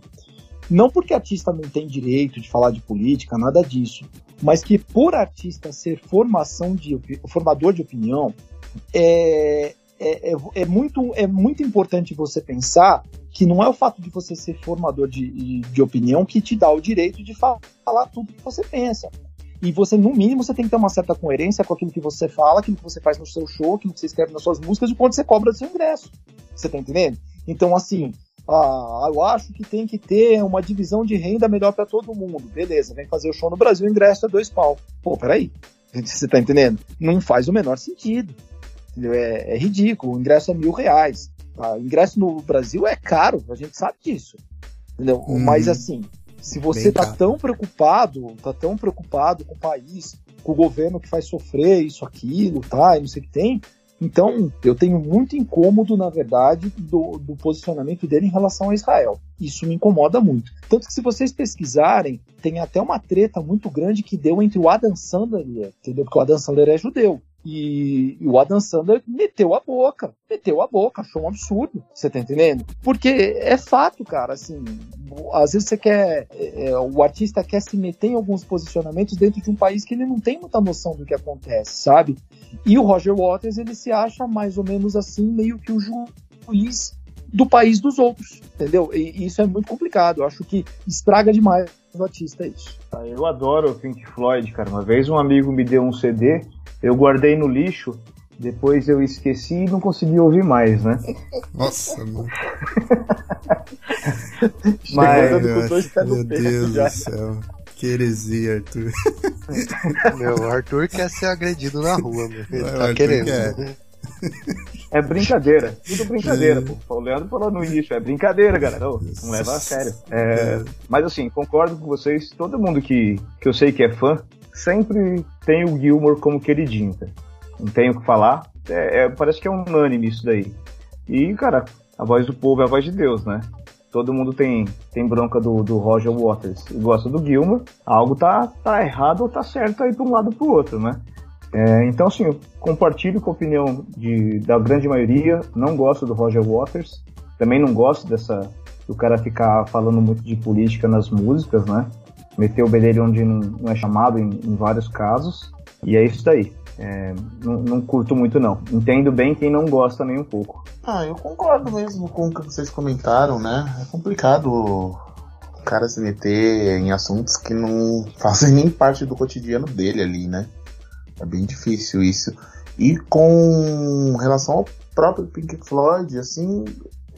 Não porque artista não tem direito de falar de política, nada disso, mas que por artista ser formação de, formador de opinião, é, é, é, é, muito, é muito importante você pensar que não é o fato de você ser formador de, de opinião que te dá o direito de falar tudo que você pensa. E você, no mínimo, você tem que ter uma certa coerência com aquilo que você fala, aquilo que você faz no seu show, aquilo que você escreve nas suas músicas e quanto você cobra do seu ingresso. Você tá entendendo? Então, assim, ah, eu acho que tem que ter uma divisão de renda melhor para todo mundo. Beleza, vem fazer o show no Brasil, o ingresso é dois pau. Pô, peraí. Você tá entendendo? Não faz o menor sentido. É, é, ridículo. O ingresso é mil reais. Tá? O ingresso no Brasil é caro, a gente sabe disso. Entendeu? Hum. Mas assim, se você tá cara. tão preocupado, tá tão preocupado com o país, com o governo que faz sofrer isso, aquilo, tá, e não sei o que tem, então eu tenho muito incômodo, na verdade, do, do posicionamento dele em relação a Israel. Isso me incomoda muito. Tanto que se vocês pesquisarem, tem até uma treta muito grande que deu entre o Adam Sandler, entendeu? Porque o Adam Sandler é judeu. E, e, o Adam Sandler meteu a boca, meteu a boca, achou um absurdo, você tá entendendo? Porque é fato, cara, assim, às vezes você quer, é, é, o artista quer se meter em alguns posicionamentos dentro de um país que ele não tem muita noção do que acontece, sabe? E o Roger Waters, ele se acha mais ou menos assim, meio que o juiz do país dos outros, entendeu? E, isso é muito complicado, eu acho que estraga demais o artista isso. Ah, eu adoro o Pink Floyd, cara, uma vez um amigo me deu um CD eu guardei no lixo, depois eu esqueci e não consegui ouvir mais, né? Nossa, mano. Mas, meu, meu Deus já. do céu. Que heresia, Arthur. Meu, o Arthur quer ser agredido na rua, meu. Ele Vai, tá Arthur querendo. quer. É brincadeira, tudo brincadeira, pô. O Leandro falou no início, é brincadeira, galera. Ô, não leva a sério. É, mas assim, concordo com vocês, todo mundo que, que eu sei que é fã, sempre tem o Gilmore como queridinho, cara. Não tenho o que falar. É, é, parece que é unânime isso daí. E, cara, a voz do povo é a voz de Deus, né? Todo mundo tem, tem bronca do, do Roger Waters e gosta do Gilmore. Algo tá, tá errado ou tá certo aí pra um lado ou pro outro, né? É, então, assim, eu compartilho com a opinião de, da grande maioria. Não gosto do Roger Waters. Também não gosto dessa do cara ficar falando muito de política nas músicas, né? Meter o bedelho onde não, não é chamado em, em vários casos. E é isso daí. É, não, não curto muito, não. Entendo bem quem não gosta nem um pouco. Ah, eu concordo mesmo com o que vocês comentaram, né? É complicado o cara se meter em assuntos que não fazem nem parte do cotidiano dele ali, né? É bem difícil isso. E com relação ao próprio Pink Floyd, assim,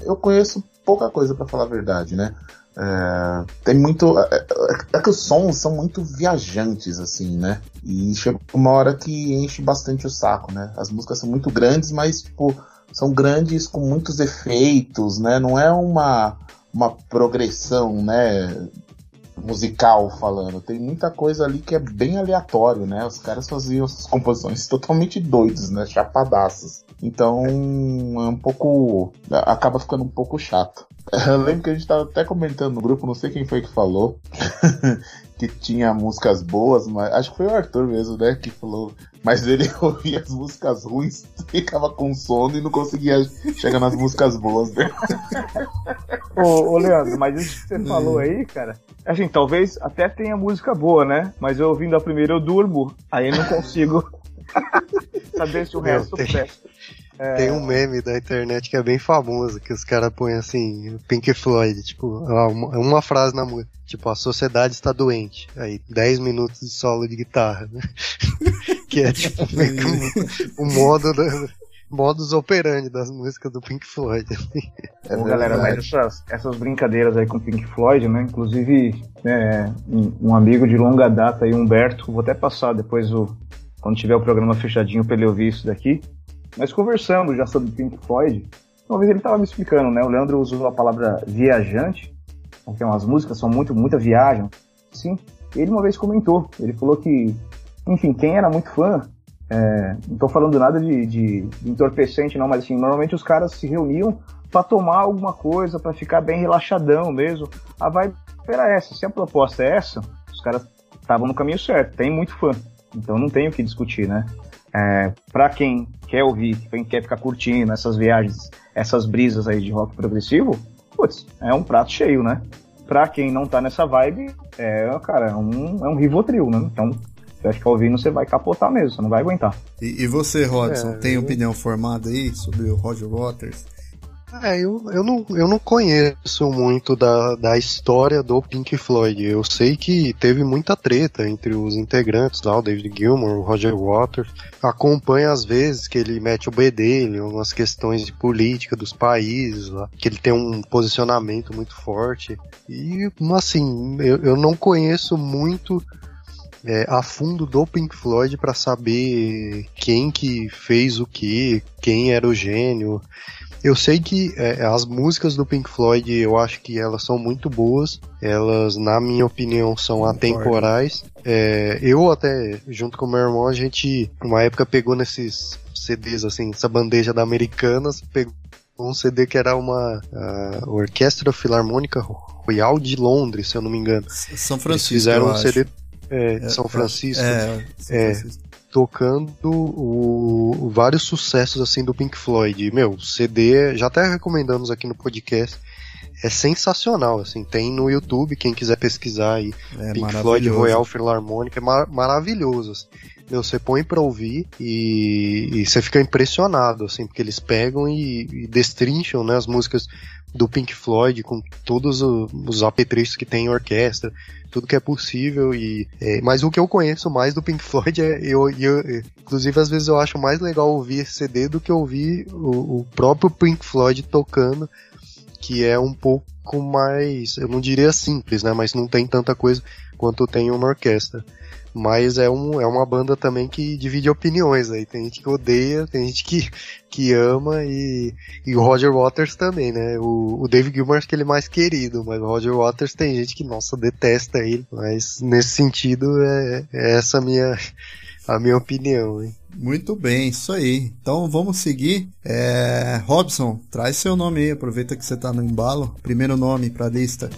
eu conheço pouca coisa pra falar a verdade, né? É, tem muito. É, é- é que os sons são muito viajantes, assim, né? E chega uma hora que enche bastante o saco, né? As músicas são muito grandes, mas, tipo, são grandes com muitos efeitos, né? Não é uma, uma progressão, né? Musical falando. Tem muita coisa ali que é bem aleatório, né? Os caras faziam essas composições totalmente doidos, né? Chapadaços. Então, é um pouco. acaba ficando um pouco chato. Eu lembro que a gente tava até comentando no grupo, não sei quem foi que falou, que tinha músicas boas, mas acho que foi o Arthur mesmo, né? Que falou. Mas ele ouvia as músicas ruins, ficava com sono e não conseguia chegar nas músicas boas, né? Ô, ô, Leandro, mas isso que você falou aí, cara, assim, talvez até tenha música boa, né? Mas eu ouvindo a primeira eu durmo, aí eu não consigo saber se o Meu, resto tem- presta. É, Tem um meme da internet que é bem famoso, que os caras põem assim, Pink Floyd, tipo, ah, uma, uma frase na música, tipo, a sociedade está doente. Aí, 10 minutos de solo de guitarra, né? Que é tipo meio que o modo da, modus operandi das músicas do Pink Floyd. É galera, mas verdade. essas, essas brincadeiras aí com o Pink Floyd, né? Inclusive, né, um, amigo de longa data aí, Humberto, vou até passar depois o. Quando tiver o programa fechadinho pra ele ouvir isso daqui. Mas conversando já sobre Pink Floyd, uma vez ele tava me explicando, né? O Leandro usou a palavra viajante, porque umas músicas são muito, muita viagem. Sim. E ele uma vez comentou, ele falou que, enfim, quem era muito fã, é, não tô falando nada de, de, entorpecente não, mas assim, normalmente os caras se reuniam pra tomar alguma coisa, pra ficar bem relaxadão mesmo. A vibe era essa. Se a proposta é essa, os caras estavam no caminho certo. Tem muito fã. Então não tem o que discutir, né? É, pra quem quer ouvir, quem quer ficar curtindo essas viagens, essas brisas aí de rock progressivo, putz, é um prato cheio, né? Pra quem não tá nessa vibe, é, cara, é um, é um Rivotril, né? Então, você vai ficar ouvindo, você vai capotar mesmo, você não vai aguentar. E, e você, Rodson, É, tem eu- opinião formada aí sobre o Roger Waters? É, eu, eu, não, eu não conheço muito da, da história do Pink Floyd. Eu sei que teve muita treta entre os integrantes lá, o David Gilmour, o Roger Waters. Acompanha às vezes que ele mete o B dele, umas questões de política dos países lá, que ele tem um posicionamento muito forte. E, assim, eu, eu não conheço muito é, a fundo do Pink Floyd para saber quem que fez o que, quem era o gênio. Eu sei que é, as músicas do Pink Floyd, eu acho que elas são muito boas. Elas, na minha opinião, são atemporais. É, eu até, junto com o meu irmão, a gente, uma época, pegou nesses CDs, assim, essa bandeja da Americanas, pegou um CD que era uma a Orquestra Filarmônica Royal de Londres, se eu não me engano. São Eles Francisco. fizeram eu um acho. É, de É, São Francisco É, São É. Francisco. tocando o, vários sucessos assim do Pink Floyd. Meu, CD, já até recomendamos aqui no podcast, é sensacional, assim, tem no YouTube, quem quiser pesquisar aí, É Pink Floyd. Royal Philharmonic, é mar- maravilhoso, assim. Meu, você põe pra ouvir e, e você fica impressionado, assim, porque eles pegam e, e destrincham, né, as músicas do Pink Floyd com todos os apetrechos que tem em orquestra, tudo que é possível e é, mas o que eu conheço mais do Pink Floyd é eu, eu- inclusive às vezes eu acho mais legal ouvir esse CD do que ouvir o, o próprio Pink Floyd tocando que é um pouco mais, eu não diria simples, né? Mas não tem tanta coisa quanto tem uma orquestra. Mas é, um, é uma banda também que divide opiniões aí. Tem gente que odeia, tem gente que, que ama e, e o Roger Waters também, né? O, o David Gilmour acho que ele é mais querido, mas o Roger Waters tem gente que, nossa, detesta ele. Mas nesse sentido é, é essa a minha, a minha opinião, hein? Muito bem, isso aí. Então vamos seguir. É... Robson, traz seu nome aí, aproveita que você tá no embalo. Primeiro nome pra lista.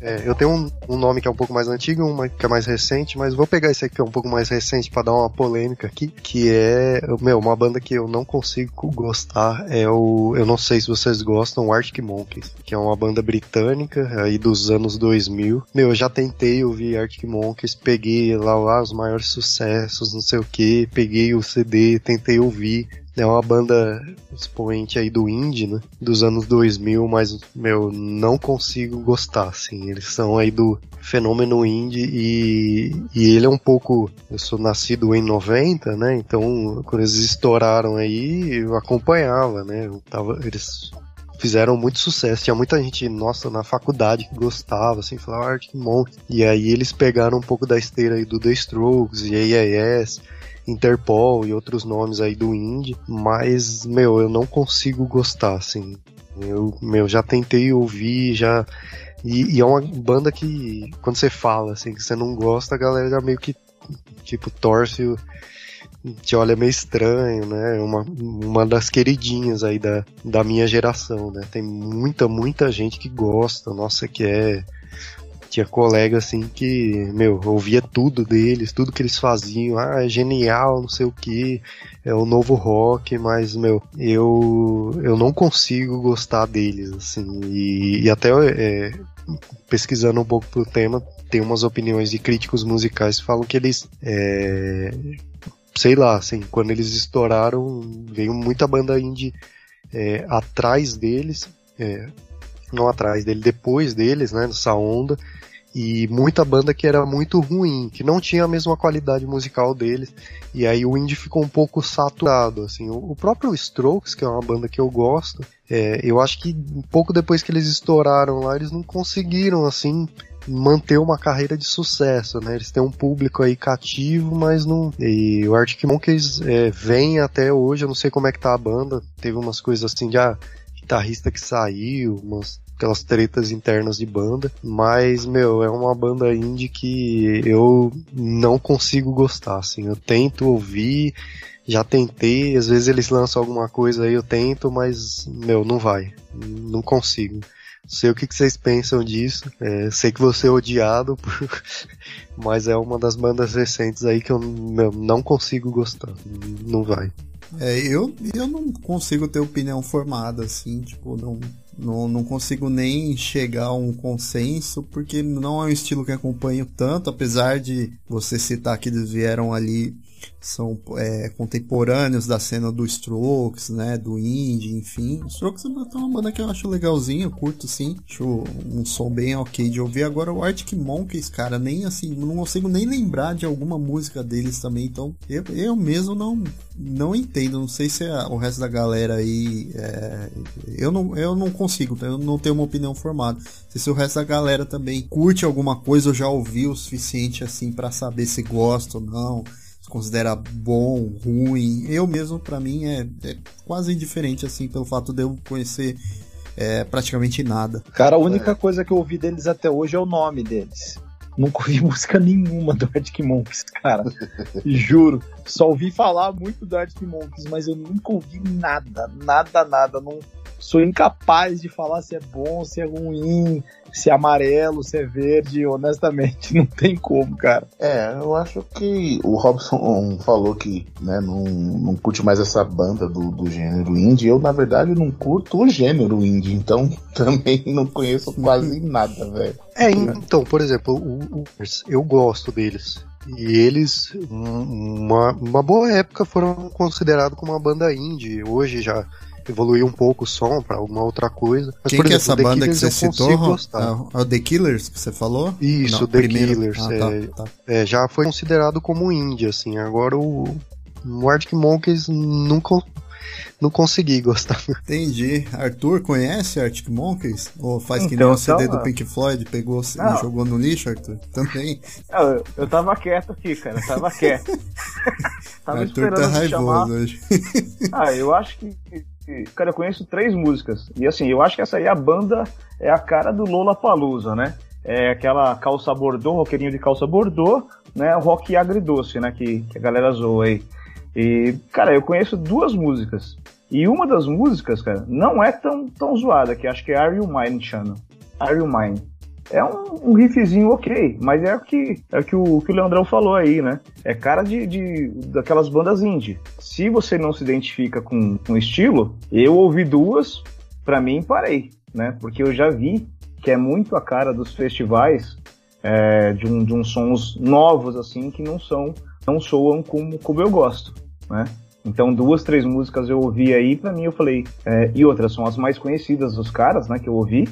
É, eu tenho um, um, nome que é um pouco mais antigo, uma que é mais recente, mas vou pegar esse aqui que é um pouco mais recente para dar uma polêmica aqui, que é, meu, uma banda que eu não consigo gostar, é o, eu não sei se vocês gostam, o Arctic Monkeys, que é uma banda britânica aí dos anos 2000. Meu, eu já tentei ouvir Arctic Monkeys, peguei lá, lá os maiores sucessos, não sei o que, peguei o CD, tentei ouvir, é uma banda expoente aí do indie, né? Dos anos 2000, mas, meu, não consigo gostar, assim. Eles são aí do fenômeno indie e, e ele é um pouco... Eu sou nascido em 90, né? Então, quando eles estouraram aí, eu acompanhava, né? Eu tava, eles fizeram muito sucesso. Tinha muita gente, nossa, na faculdade que gostava, assim, falava ah, Arctic Monkeys. E aí eles pegaram um pouco da esteira aí do The Strokes e AIS Interpol e outros nomes aí do indie, mas, meu, eu não consigo gostar, assim. Eu, meu, já tentei ouvir, já. E, e, é uma banda que, quando você fala, assim, que você não gosta, a galera já meio que, tipo, torce, te olha meio estranho, né? É uma, uma das queridinhas aí da, da minha geração, né? Tem muita, muita gente que gosta, nossa, que é tinha colega assim que, meu, ouvia tudo deles, tudo que eles faziam. Ah, é genial, não sei o que, é o novo rock, mas, meu, eu, eu não consigo gostar deles, assim. E, e até é, pesquisando um pouco pro tema, tem umas opiniões de críticos musicais que falam que eles. É, sei lá, assim, quando eles estouraram, veio muita banda indie é, atrás deles. É, não atrás dele, depois deles, né, nessa onda, e muita banda que era muito ruim, que não tinha a mesma qualidade musical deles, e aí o indie ficou um pouco saturado, assim, o, próprio Strokes, que é uma banda que eu gosto, é, eu acho que um pouco depois que eles estouraram lá, eles não conseguiram, assim, manter uma carreira de sucesso, né? Eles têm um público aí cativo, mas não. E o Arctic Monkeys é, vem até hoje, eu não sei como é que tá a banda. Teve umas coisas assim de ah, guitarrista que saiu, umas aquelas tretas internas de banda, mas, meu, é uma banda indie que eu não consigo gostar, assim, eu tento ouvir, já tentei, às vezes eles lançam alguma coisa aí, eu tento, mas, meu, não vai, não consigo. Sei o que, vocês pensam disso. É, sei que você é odiado, mas é uma das bandas recentes aí que eu não consigo gostar. Não vai. É, eu, eu não consigo ter opinião formada, assim, tipo, não, não, não consigo nem chegar a um consenso, porque não é um estilo que acompanho tanto, apesar de você citar que eles vieram ali são é, contemporâneos da cena do Strokes, né, do indie, enfim. Strokes é uma banda que eu acho legalzinha, eu curto sim, acho um som bem ok de ouvir. Agora o Arctic Monkeys, cara, nem assim, não consigo nem lembrar de alguma música deles também, então eu, eu mesmo não não entendo, não sei se é o resto da galera aí, é, eu, não, eu não consigo, eu não tenho uma opinião formada. Não sei se o resto da galera também curte alguma coisa ou já ouviu o suficiente assim para saber se gosta ou não considera bom, ruim. Eu mesmo, para mim, é, é, quase indiferente, assim, pelo fato de eu conhecer é, praticamente nada. Cara, a única é. coisa que eu ouvi deles até hoje é o nome deles. Nunca ouvi música nenhuma do Arctic Monkeys, cara. Juro. Só ouvi falar muito do Arctic Monkeys, mas eu nunca ouvi nada, nada, nada. Não sou incapaz de falar se é bom, se é ruim, se é amarelo, se é verde, honestamente, não tem como, cara. É, eu acho que o Robson falou que né, não, não curte mais essa banda do, do gênero indie. Eu, na verdade, não curto o gênero indie, então também não conheço quase nada, velho. É, então, por exemplo, o, o, eu gosto deles. E eles, uma, uma boa época, foram considerados como uma banda indie. Hoje já evoluir um pouco o som para alguma outra coisa. Mas, Quem que é essa The banda Killers que você citou? É o The Killers que você falou? Isso, Não, The primeiro... Killers. Ah, tá, é, tá. É, já foi considerado como indie, assim. Agora o, o Arctic Monkeys nunca não consegui gostar. Entendi. Arthur, conhece Arctic Monkeys? Ou faz que Então, nem o CD tava- do Pink Floyd, pegou e Não. jogou no lixo, Arthur? Também. Ah, Eu, eu tava quieto aqui, cara. Eu tava quieto. tava Arthur tá raivoso hoje. Ah, eu acho que. Cara, eu conheço três músicas. E assim, eu acho que essa aí, a banda, é a cara do Lola Palusa, né? É aquela calça bordô, roqueirinho de calça bordô, né? Rock agridoce, né? Que, que a galera zoa aí. E, cara, eu conheço duas músicas. E uma das músicas, cara, não é tão, tão zoada, que acho que é Are You Mine, chama. Are You Mine. É um, um riffzinho ok, mas é o que, é o, que o que o Leandrão falou aí, né? É cara de, de daquelas bandas indie. Se você não se identifica com com estilo, eu ouvi duas, pra mim parei, né? Porque eu já vi que é muito a cara dos festivais é, de, um, de uns sons novos, assim, que não são, não soam como, como eu gosto, né? Então, duas, três músicas eu ouvi aí, pra mim eu falei, é, e outras são as mais conhecidas dos caras, né, que eu ouvi.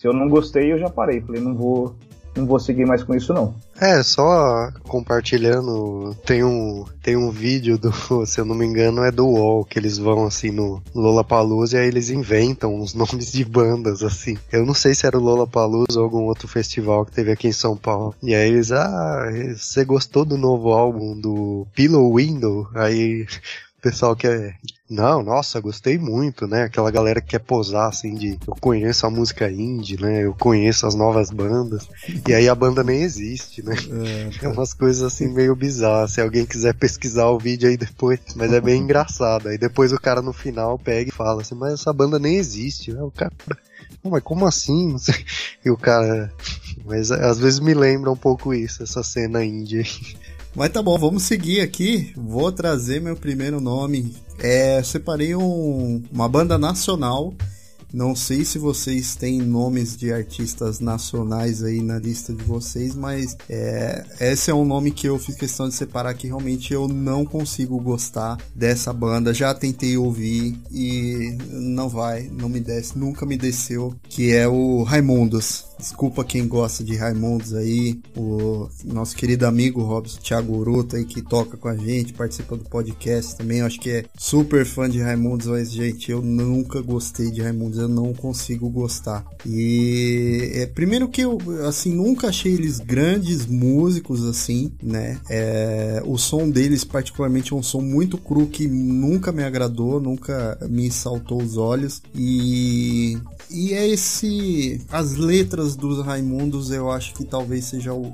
Se eu não gostei, eu já parei. Falei, não vou, não vou seguir mais com isso, não. É, só compartilhando, tem um, tem um vídeo do, se eu não me engano, é do UOL, que eles vão assim no Lollapalooza e aí eles inventam uns nomes de bandas, assim. Eu não sei se era o Lollapalooza ou algum outro festival que teve aqui em São Paulo. E aí eles, ah, você gostou do novo álbum do Pillow Window? Aí o pessoal quer não, nossa, gostei muito, né? Aquela galera que quer posar assim de eu conheço a música indie, né? Eu conheço as novas bandas. E aí a banda nem existe, né? É umas coisas assim meio bizarras. Se alguém quiser pesquisar o vídeo aí depois, mas é bem engraçado. Aí depois o cara no final pega e fala assim, mas essa banda nem existe, né? O cara. Não, mas como assim? Não sei. E o cara. Mas às vezes me lembra um pouco isso, essa cena indie. Mas tá bom, vamos seguir aqui. Vou trazer meu primeiro nome. É, separei um- uma banda nacional. Não sei se vocês têm nomes de artistas nacionais aí na lista de vocês, mas é, esse é um nome que eu fiz questão de separar que realmente eu não consigo gostar dessa banda. Já tentei ouvir e não vai, não me desce, nunca me desceu, que é o Raimundos. Desculpa quem gosta de Raimundos aí, o nosso querido amigo Robson Thiago Uruta aí que toca com a gente, participa do podcast também, eu acho que é super fã de Raimundos, mas gente, eu nunca gostei de Raimundos, eu não consigo gostar. E é, primeiro que eu assim nunca achei eles grandes músicos assim, né? É, o som deles particularmente é um som muito cru que nunca me agradou, nunca me saltou os olhos e e é esse as letras dos Raimundos eu acho que talvez seja o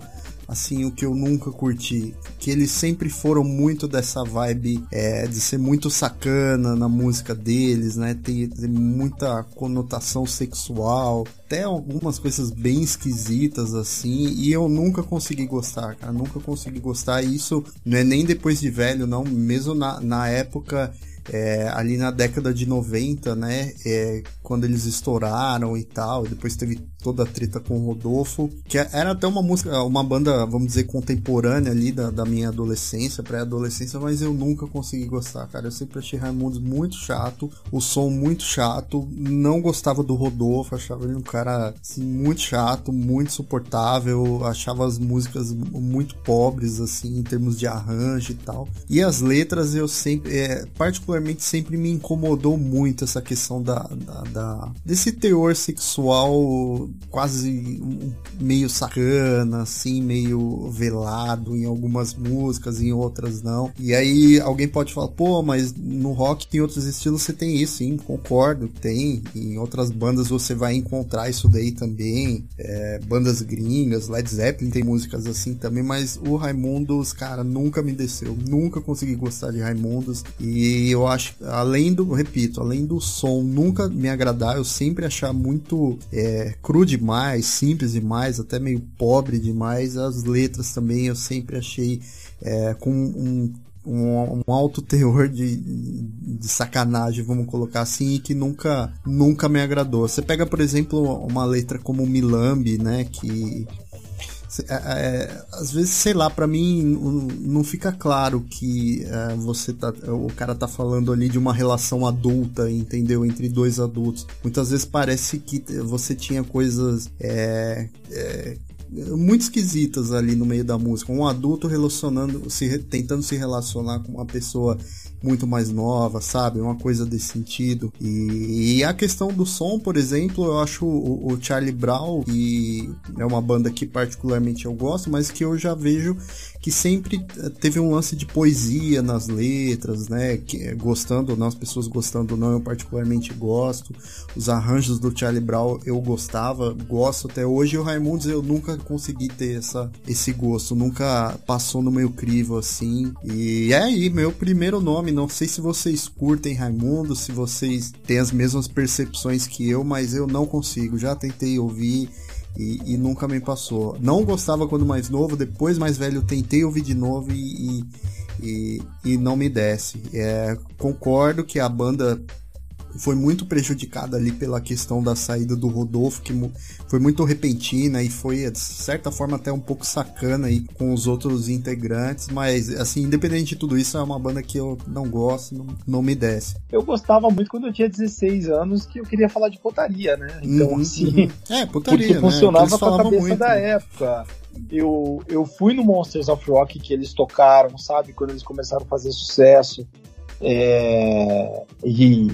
assim o que eu nunca curti que eles sempre foram muito dessa vibe é, de ser muito sacana na música deles né ter, ter muita conotação sexual até algumas coisas bem esquisitas assim e eu nunca consegui gostar cara nunca consegui gostar e isso não é nem depois de velho não mesmo na, na época é, ali na década de 90, né? É, quando eles estouraram e tal, depois teve toda a treta com o Rodolfo, que era até uma música, uma banda, vamos dizer, contemporânea ali da, da minha adolescência, pré-adolescência, mas eu nunca consegui gostar, cara. Eu sempre achei Raimundos muito chato, o som muito chato, não gostava do Rodolfo, achava ele um cara assim, muito chato, muito suportável, achava as músicas muito pobres, assim, em termos de arranjo e tal. E as letras eu sempre, é, particularmente, sempre me incomodou muito essa questão da, da, da- desse teor sexual quase meio sacana, assim, meio velado em algumas músicas, em outras não. E aí alguém pode falar, pô, mas no rock tem outros estilos, você tem isso, sim, concordo, tem. Em outras bandas você vai encontrar isso daí também. É, bandas gringas, Led Zeppelin tem músicas assim também, mas o Raimundos, cara, nunca me desceu, nunca consegui gostar de Raimundos. E eu acho, além do, repito, além do som nunca me agradar, eu sempre achar muito é, cru demais, simples demais, até meio pobre demais. As letras também eu sempre achei é, com um um, um alto teor de, de sacanagem, vamos colocar assim, e que nunca, nunca me agradou. Você pega, por exemplo, uma letra como Milambi, né, que é, é, às vezes, sei lá, pra mim não- não fica claro que é, você tá, o cara tá falando ali de uma relação adulta, entendeu, entre dois adultos. Muitas vezes parece que você tinha coisas é, é, muito esquisitas ali no meio da música. Um adulto relacionando, se, tentando se relacionar com uma pessoa muito mais nova, sabe? Uma coisa desse sentido. E, e a questão do som, por exemplo, eu acho o, o, Charlie Brown, e é uma banda que particularmente eu gosto, mas que eu já vejo que sempre eh, teve um lance de poesia nas letras, né? Que, eh, gostando ou não, as pessoas gostando ou não, eu particularmente gosto. Os arranjos do Charlie Brown eu gostava, gosto até hoje. E o Raimundos eu nunca consegui ter essa, esse gosto, nunca passou no meu crivo assim. E é aí, meu primeiro nome. Não sei se vocês curtem Raimundo, se vocês têm as mesmas percepções que eu, mas eu não consigo. Já tentei ouvir e, e, nunca me passou. Não gostava quando mais novo, depois mais velho tentei ouvir de novo e, e, e não me desce. É, concordo que a banda foi muito prejudicada ali pela questão da saída do Rodolfo, que foi muito repentina e foi, de certa forma, até um pouco sacana aí com os outros integrantes, mas, assim, independente de tudo isso, é uma banda que eu não gosto, não, não me desce. Eu gostava muito quando eu tinha 16 anos, que eu queria falar de putaria, né? Então, uhum, assim... Uhum. É, putaria, porque funcionava né? com a cabeça muito, da né? época eu, eu fui no Monsters of Rock que eles tocaram, sabe? Quando eles começaram a fazer sucesso. É, e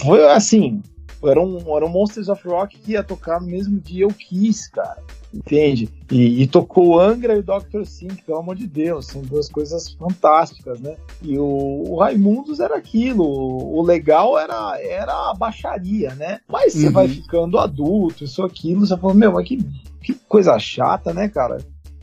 foi assim, era um, era um Monsters of Rock que ia tocar no mesmo dia eu quis, cara. Entende? E, e tocou Angra e o Dr. Sync, pelo amor de Deus, são duas coisas fantásticas, né? E o, o Raimundos era aquilo, o legal era, era a baixaria, né? Mas você uhum. vai ficando adulto, isso, aquilo, você fala, meu, mas que, que coisa chata, né, cara?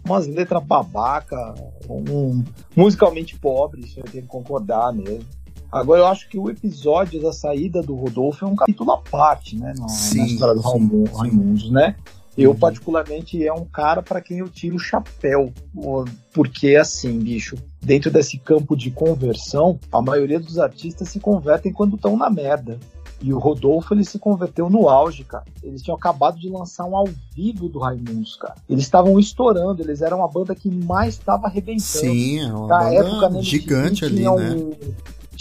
Umas letras babaca, um, musicalmente pobre, isso eu tenho que concordar mesmo. Agora, eu acho que o episódio da saída do Rodolfo é um capítulo à parte, né? No, sim, na história do Raimundos, né? Eu, uhum. particularmente, é um cara para quem eu tiro o chapéu. Porque, assim, bicho, dentro desse campo de conversão, a maioria dos artistas se convertem quando estão na merda. E o Rodolfo, ele se converteu no auge, cara. Eles tinham acabado de lançar um ao vivo do Raimundos, cara. Eles estavam estourando, eles eram a banda que mais estava arrebentando. Sim, é uma Na banda época, gigante ali, né? Um,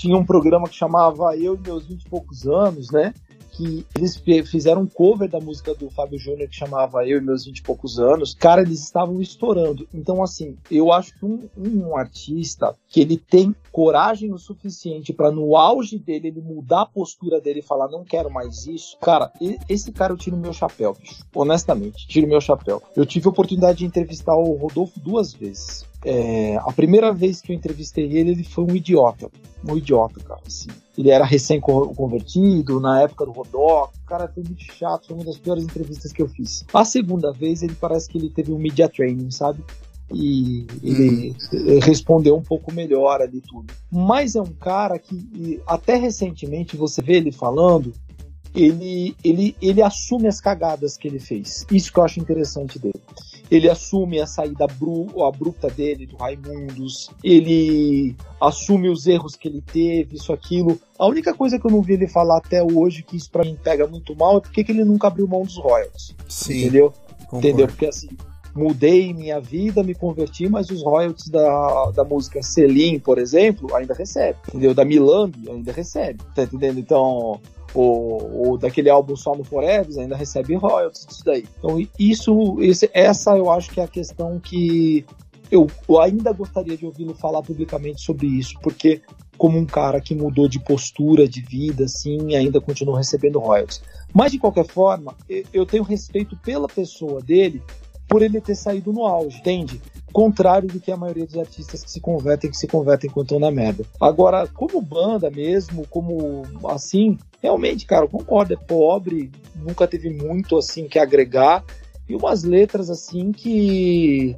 tinha um programa que chamava Eu e Meus Vinte e Poucos Anos, né? que eles fizeram um cover da música do Fábio Júnior que chamava Eu e Meus Vinte e Poucos Anos. Cara, eles estavam estourando. Então, assim, eu acho que um, um artista que ele tem coragem o suficiente para no auge dele ele mudar a postura dele e falar não quero mais isso. Cara, esse cara eu tiro meu chapéu, bicho. Honestamente, tiro meu chapéu. Eu tive a oportunidade de entrevistar o Rodolfo duas vezes. É, a primeira vez que eu entrevistei ele, ele foi um idiota. Um idiota, cara. Assim. Ele era recém-convertido, na época do Rodoc. O cara foi muito chato, foi uma das piores entrevistas que eu fiz. A segunda vez, ele parece que ele teve um media training, sabe? E ele hum. respondeu um pouco melhor ali tudo. Mas é um cara que, até recentemente, você vê ele falando, ele, ele, ele assume as cagadas que ele fez. Isso que eu acho interessante dele ele assume a saída abrupta dele do Raimundos, ele assume os erros que ele teve, isso, aquilo. A única coisa que eu não vi ele falar até hoje, que isso para mim pega muito mal, é porque ele nunca abriu mão dos royalties. Sim. Entendeu? Concordo. Entendeu? Porque assim, mudei minha vida, me converti, mas os royalties da, da música Selim, por exemplo, ainda recebe. Entendeu? Da Milambi ainda recebe. Tá entendendo? Então, ou, ou daquele álbum só no Forever, ainda recebe royalties disso daí. Então, isso, esse, essa eu acho que é a questão que eu, eu ainda gostaria de ouvi-lo falar publicamente sobre isso, porque como um cara que mudou de postura, de vida, assim, ainda continua recebendo royalties. Mas de qualquer forma, eu tenho respeito pela pessoa dele por ele ter saído no auge, entende? Contrário do que a maioria dos artistas que se convertem, que se convertem enquanto estão na merda. Agora, como banda mesmo, como assim, realmente, cara, eu concordo, é pobre, nunca teve muito assim que agregar. E umas letras assim que.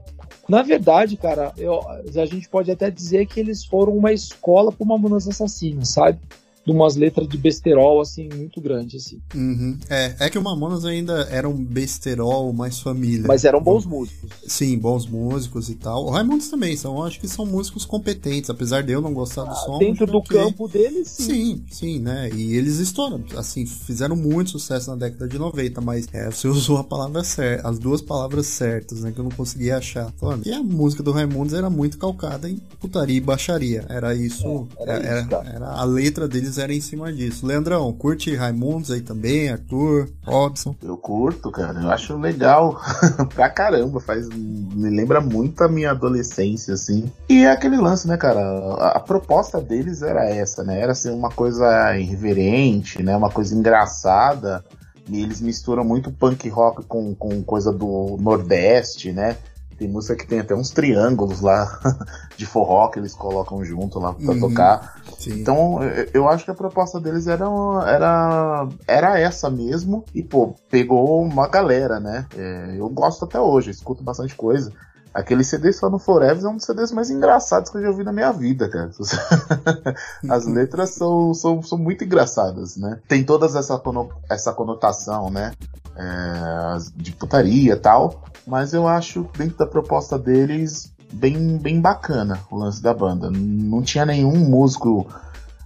Na verdade, cara, eu, a gente pode até dizer que eles foram uma escola para uma Mamonas Assassinas, sabe? De umas letras de besterol, assim, muito grande, assim. Uhum. É, é que o Mamonas ainda era um besterol mais família. Mas eram bons músicos. Sim, bons músicos e tal. O Raimundos também, são, acho que são músicos competentes, apesar de eu não gostar ah, do som. Dentro do campo deles, sim. Sim, sim, né? E eles estouram, assim, fizeram muito sucesso na década de 90, mas é, você usou a palavra certa, as duas palavras certas, né, que eu não conseguia achar. Falando, e a música do Raimundos era muito calcada em putaria e baixaria. Era isso, é, era, era, isso era, era a letra deles Era em cima disso. Leandrão, curte Raimundos aí também, Arthur, Robson? Eu curto, cara. Eu acho legal pra caramba. Faz, me lembra muito a minha adolescência, assim. E é aquele lance, né, cara? A, a proposta deles era essa, né? Era ser uma coisa irreverente, né? Uma coisa engraçada. E eles misturam muito punk rock com, com coisa do Nordeste, né? Tem música que tem até uns triângulos lá de forró que eles colocam junto lá pra uhum, tocar. Sim. Então, eu acho que a proposta deles era, era, era essa mesmo. E, pô, pegou uma galera, né? É, eu gosto até hoje, escuto bastante coisa. Aquele CD só no Forever é um dos CDs mais engraçados que eu já ouvi na minha vida, cara. As letras são, são, são muito engraçadas, né? Tem todas essa, essa conotação, né? É, de putaria tal. Mas eu acho, dentro da proposta deles, bem, bem bacana o lance da banda. Não tinha nenhum músico.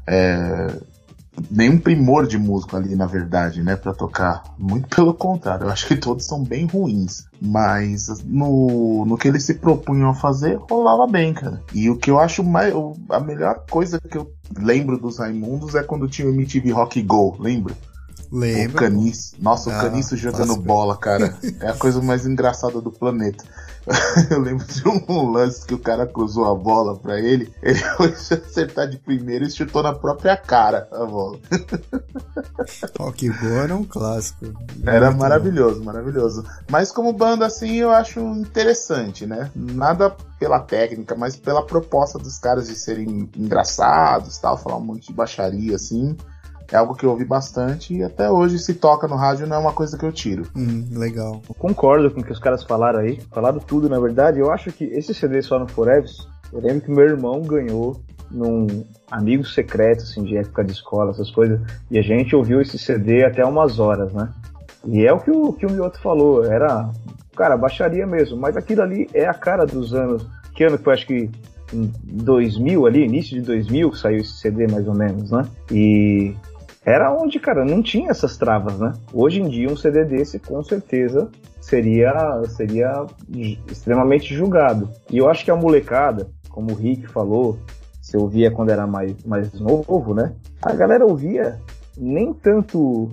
É, nenhum primor de músico ali, na verdade, né, para tocar. Muito pelo contrário, eu acho que todos são bem ruins. Mas no, no que eles se propunham a fazer, rolava bem, cara. E o que eu acho mais. A melhor coisa que eu lembro dos Raimundos é quando tinha o MTV Rock Go, lembra? Lembro. O Caniço. Nossa, ah, o Caniço jogando bola, cara. É a coisa mais engraçada do planeta. Eu lembro de um lance que o cara cruzou a bola pra ele. Ele foi acertar de primeiro e chutou na própria cara a bola. Rock Go era um clássico. Era Muito maravilhoso, bom. maravilhoso. Mas como banda, assim, eu acho interessante, né? Nada pela técnica, mas pela proposta dos caras de serem engraçados tal, falar um monte de baixaria, assim é algo que eu ouvi bastante e até hoje se toca no rádio não é uma coisa que eu tiro. Hum, legal. Eu concordo com o que os caras falaram aí, falaram tudo na verdade. Eu acho que esse CD só no Forever, eu lembro que meu irmão ganhou num amigo secreto, assim, de época de escola, essas coisas, e a gente ouviu esse CD até umas horas, né? E é o que o, que o Mioto falou, era, cara, baixaria mesmo, mas aquilo ali é a cara dos anos, que ano foi, acho que em 2000 ali, início de 2000 que saiu esse CD mais ou menos, né? E era onde, cara, não tinha essas travas, né? Hoje em dia, um CD desse, com certeza, seria, seria extremamente julgado. E eu acho que a molecada, como o Rick falou, você ouvia quando era mais, mais novo, né? A galera ouvia nem tanto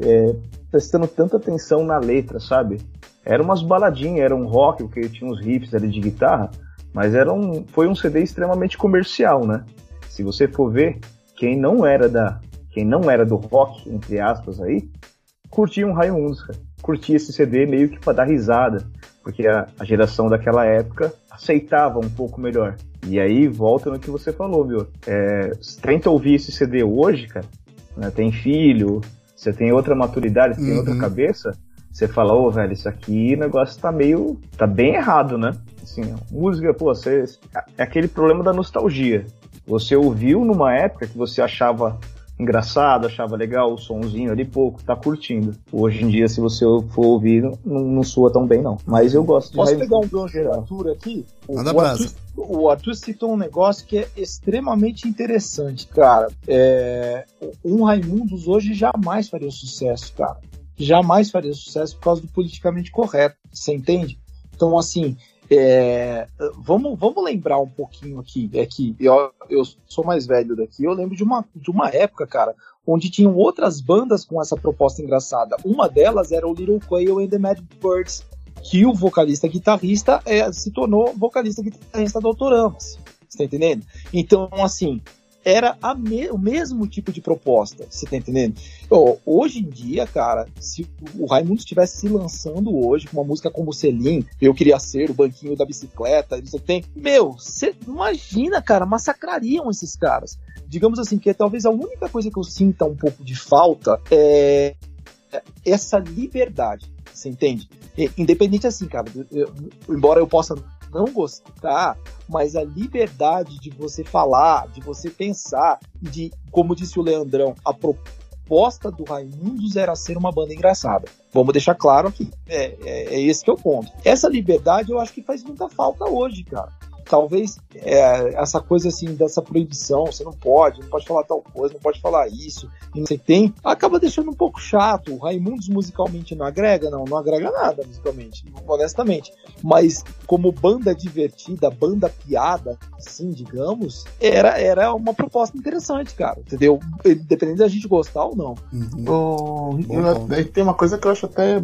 é, prestando tanta atenção na letra, sabe? Era umas baladinhas, era um rock, porque tinha uns riffs ali de guitarra, mas era um, foi um CD extremamente comercial, né? Se você for ver, quem não era da, quem não era do rock, entre aspas, aí, curtia um Raimundos, cara. Curtia esse CD meio que para dar risada, porque a, a, geração daquela época aceitava um pouco melhor. E aí volta no que você falou, meu. É, tenta ouvir esse CD hoje, cara. Né, tem filho, você tem outra maturidade, você uhum. tem outra uhum. cabeça. Você fala, ô, oh, velho, isso aqui o negócio tá meio. tá bem errado, né? Assim, música, pô, você, é aquele problema da nostalgia. Você ouviu numa época que você achava engraçado, achava legal o sonzinho ali, pouco, tá curtindo. Hoje em dia, se você for ouvir, não, não soa tão bem, não. Mas eu gosto de Posso pegar um gancho. Arthur aqui? O, o, Arthur, o Arthur citou um negócio que é extremamente interessante, cara. É, um Raimundos hoje jamais faria sucesso, cara. Jamais faria sucesso por causa do politicamente correto. Você entende? Então, assim, é, vamos, vamos lembrar um pouquinho aqui. É que eu, eu sou mais velho daqui. Eu lembro de uma, de uma época, cara, onde tinham outras bandas com essa proposta engraçada. Uma delas era o Little Quail and the Mad Birds, que o vocalista guitarrista é, se tornou vocalista guitarrista do Autoramas. Você tá entendendo? Então, assim, era me o mesmo tipo de proposta, você tá entendendo? Hoje em dia, cara, se o Raimundo estivesse se lançando hoje com uma música como Selim, Eu Queria Ser, o Banquinho da Bicicleta, você tem, meu, você imagina, cara, massacrariam esses caras. Digamos assim, que talvez a única coisa que eu sinta um pouco de falta é essa liberdade, você entende? Independente assim, cara, eu, embora eu possa não gostar, mas a liberdade de você falar, de você pensar, de, como disse o Leandrão, a proposta do Raimundos era ser uma banda engraçada. Vamos deixar claro aqui. É, é, é esse que é o ponto. Essa liberdade eu acho que faz muita falta hoje, cara. Talvez é, essa coisa assim dessa proibição, você não pode, não pode falar tal coisa, não pode falar isso, e não sei tem, acaba deixando um pouco chato. O Raimundos musicalmente não agrega, não, não agrega nada musicalmente, honestamente. Mas como banda divertida, banda piada, sim, digamos, era, era uma proposta interessante, cara, entendeu? Independente da gente gostar ou não. Uhum. Oh, eu, tem uma coisa que eu acho até.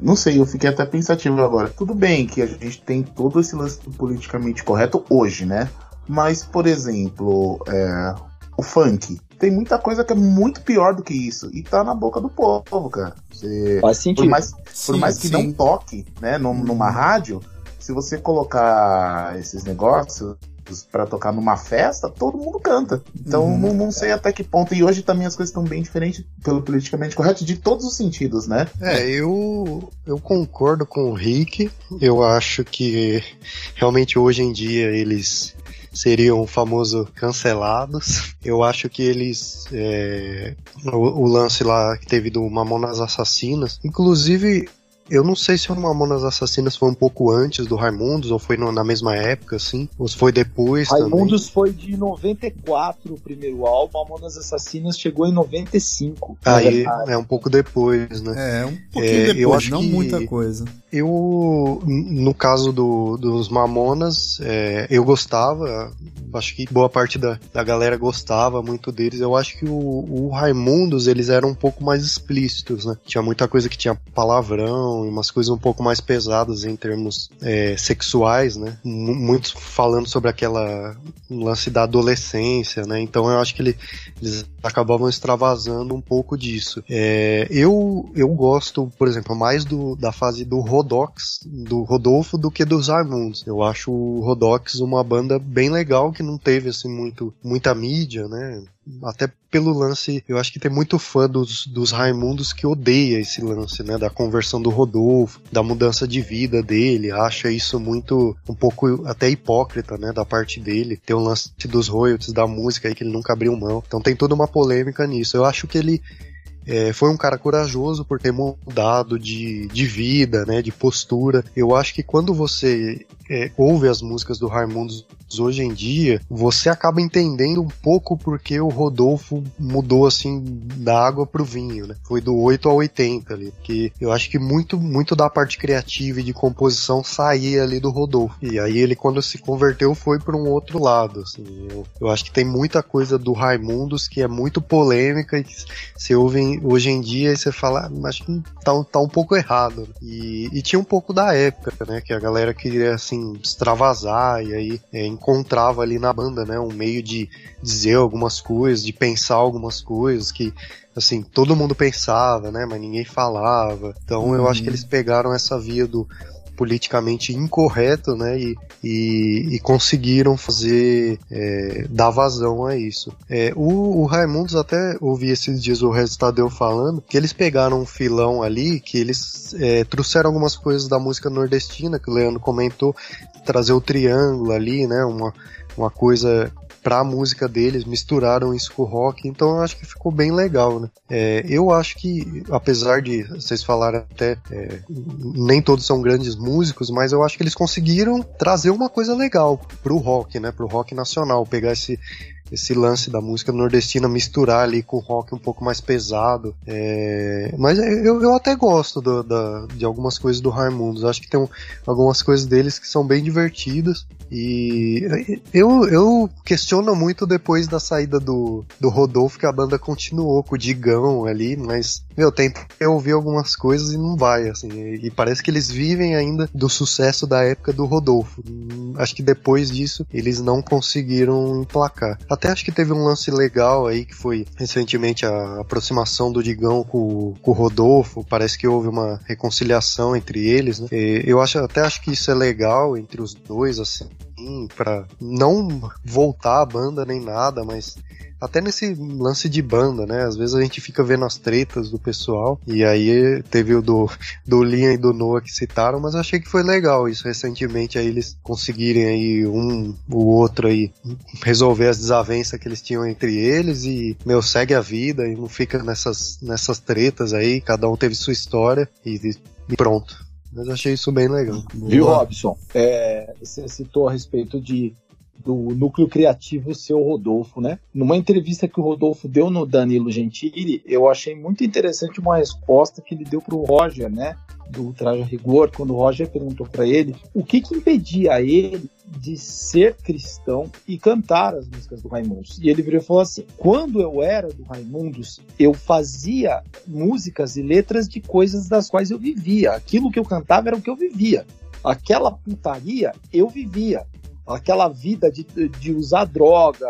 Não sei, eu fiquei até pensativo agora. Tudo bem que a gente tem todo esse lance politicamente correto hoje, né? Mas, por exemplo, é, o funk. Tem muita coisa que é muito pior do que isso. E tá na boca do povo, cara. Você, Faz sentido. Por mais, por mais que sim. não toque, né, numa rádio, se você colocar esses negócios para tocar numa festa, todo mundo canta. Então uhum. não, não, sei até que ponto. E hoje também as coisas estão bem diferentes pelo politicamente correto de todos os sentidos, né? É, eu, eu concordo com o Rick. Eu acho que realmente hoje em dia eles seriam o famoso cancelados. Eu acho que eles. É, o, o, lance lá que teve do Mamonas Assassinas. Inclusive, eu não sei se o Mamonas Assassinas foi um pouco antes do Raimundos, ou foi no, na mesma época, assim, ou se foi depois Raimundos também. foi de 94 o primeiro álbum, Mamonas Assassinas chegou em 95. Aí é um pouco depois, né? É, um pouquinho é, depois, eu acho não que muita coisa. Eu, no caso do, dos Mamonas, é, eu gostava, acho que boa parte da, da galera gostava muito deles. Eu acho que o, o Raimundos, eles eram um pouco mais explícitos, né? Tinha muita coisa que tinha palavrão, e umas coisas um pouco mais pesadas em termos é, sexuais, né? M muitos falando sobre aquela lance da adolescência, né? Então eu acho que ele, eles acabavam extravasando um pouco disso. É, eu, eu gosto, por exemplo, mais do, da fase do Rodox, do Rodolfo, do que dos Raimundos. Eu acho o Rodox uma banda bem legal que não teve assim muito muita mídia, né? Até pelo lance, eu acho que tem muito fã dos, dos Raimundos que odeia esse lance, né, da conversão do Rodolfo, da mudança de vida dele, acha isso muito, um pouco até hipócrita, né, da parte dele, tem o lance dos royalties da música aí que ele nunca abriu mão, então tem toda uma polêmica nisso, eu acho que ele é, foi um cara corajoso por ter mudado de, de vida, né, de postura. Eu acho que quando você é, ouve as músicas do Raimundos hoje em dia, você acaba entendendo um pouco porque o Rodolfo mudou assim da água pro vinho, né? Foi do 8 ao 80 ali, porque eu acho que muito muito da parte criativa e de composição saía ali do Rodolfo. E aí ele quando se converteu foi para um outro lado, assim. Eu, eu acho que tem muita coisa do Raimundos que é muito polêmica e que você ouve hoje em dia e você fala, ah, acho que tá, tá um pouco errado. E, e tinha um pouco da época, né? Que a galera queria assim extravasar e aí é, encontrava ali na banda, né, um meio de dizer algumas coisas, de pensar algumas coisas que assim, todo mundo pensava, né, mas ninguém falava. Então uhum. eu acho que eles pegaram essa via do politicamente incorreto, né? E, e, e conseguiram fazer é, dar vazão a isso. É, o, o Raimundos até ouvi esses dias o resultado eu falando que eles pegaram um filão ali, que eles é, trouxeram algumas coisas da música nordestina que o Leandro comentou, trazer o triângulo ali, né? Uma, uma coisa pra música deles, misturaram isso com o rock, então eu acho que ficou bem legal, né? É, eu acho que, apesar de vocês falarem até, é, nem todos são grandes músicos, mas eu acho que eles conseguiram trazer uma coisa legal pro rock, né? Pro rock nacional, pegar esse, esse lance da música nordestina misturar ali com rock um pouco mais pesado. É... Mas eu, eu até gosto do, da, de algumas coisas do Raimundos. Acho que tem um, algumas coisas deles que são bem divertidas. E eu, eu questiono muito depois da saída do, do Rodolfo que a banda continuou com o Digão ali, mas eu tento ouvir algumas coisas e não vai, assim. E parece que eles vivem ainda do sucesso da época do Rodolfo. Acho que depois disso eles não conseguiram emplacar. Até acho que teve um lance legal aí que foi recentemente a aproximação do Digão com, com o Rodolfo. Parece que houve uma reconciliação entre eles, né? E eu acho, até acho que isso é legal entre os dois, assim para não voltar a banda nem nada, mas até nesse lance de banda, né? Às vezes a gente fica vendo as tretas do pessoal, e aí teve o do, do Linha e do Noah que citaram, mas eu achei que foi legal isso recentemente, aí eles conseguirem aí um, o outro aí resolver as desavenças que eles tinham entre eles e, meu, segue a vida e não fica nessas, nessas tretas aí, cada um teve sua história e, e pronto. Mas achei isso bem legal. Viu, Robson? É, você citou a respeito de do núcleo criativo seu Rodolfo, né? Numa entrevista que o Rodolfo deu no Danilo Gentili, eu achei muito interessante uma resposta que ele deu para o Roger, né? Do Traje Rigor, quando o Roger perguntou para ele o que, que impedia ele de ser cristão e cantar as músicas do Raimundos. E ele virou e falou assim: quando eu era do Raimundos, eu fazia músicas e letras de coisas das quais eu vivia. Aquilo que eu cantava era o que eu vivia. Aquela putaria eu vivia aquela vida de, de usar droga,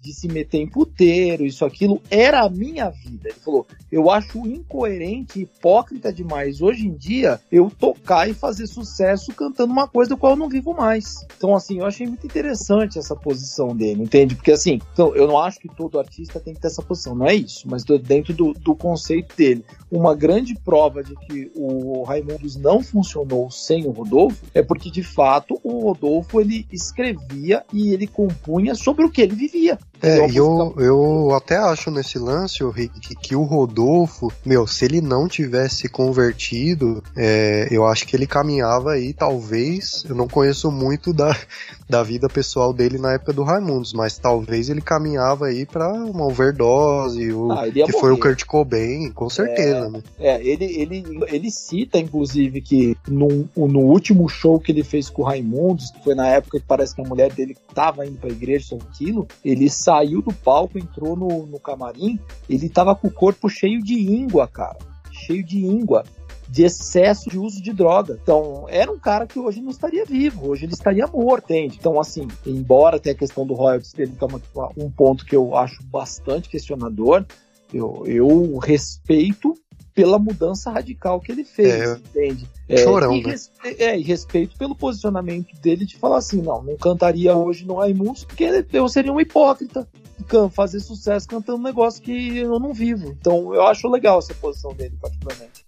de se meter em puteiro, isso, aquilo, era a minha vida. Ele falou: eu acho incoerente, hipócrita demais hoje em dia eu tocar e fazer sucesso cantando uma coisa do qual eu não vivo mais. Então, assim, eu achei muito interessante essa posição dele, entende? Porque, assim, então, eu não acho que todo artista tem que ter essa posição, não é isso, mas dentro do, do conceito dele. Uma grande prova de que o Raimundos não funcionou sem o Rodolfo é porque, de fato, o Rodolfo ele escrevia e ele compunha sobre o que ele vivia. É, e eu, eu até acho nesse lance, o Rick, que, que, o Rodolfo, meu, se ele não tivesse convertido, é, eu acho que ele caminhava aí, talvez, eu não conheço muito da, da vida pessoal dele na época do Raimundos, mas talvez ele caminhava aí pra uma overdose, o, ah, que morrer. foi o Kurt Cobain, com certeza, é, né? É, ele, ele, ele cita, inclusive, que no, no último show que ele fez com o Raimundos, que foi na época que parece que a mulher dele tava indo pra igreja, sobre aquilo, ele saiu do palco, entrou no, no camarim, ele tava com o corpo cheio de íngua, cara. Cheio de íngua de excesso de uso de droga. Então, era um cara que hoje não estaria vivo, hoje ele estaria morto, entende? Então, assim, embora tenha a questão do royalties dele, que é um ponto que eu acho bastante questionador, eu, eu respeito pela mudança radical que ele fez, é, entende? É, chorão, e, né? é, e respeito pelo posicionamento dele de falar assim, não, não cantaria hoje no Raimundos porque eu seria um hipócrita fazer sucesso cantando um negócio que eu não vivo. Então eu acho legal essa posição dele, particularmente.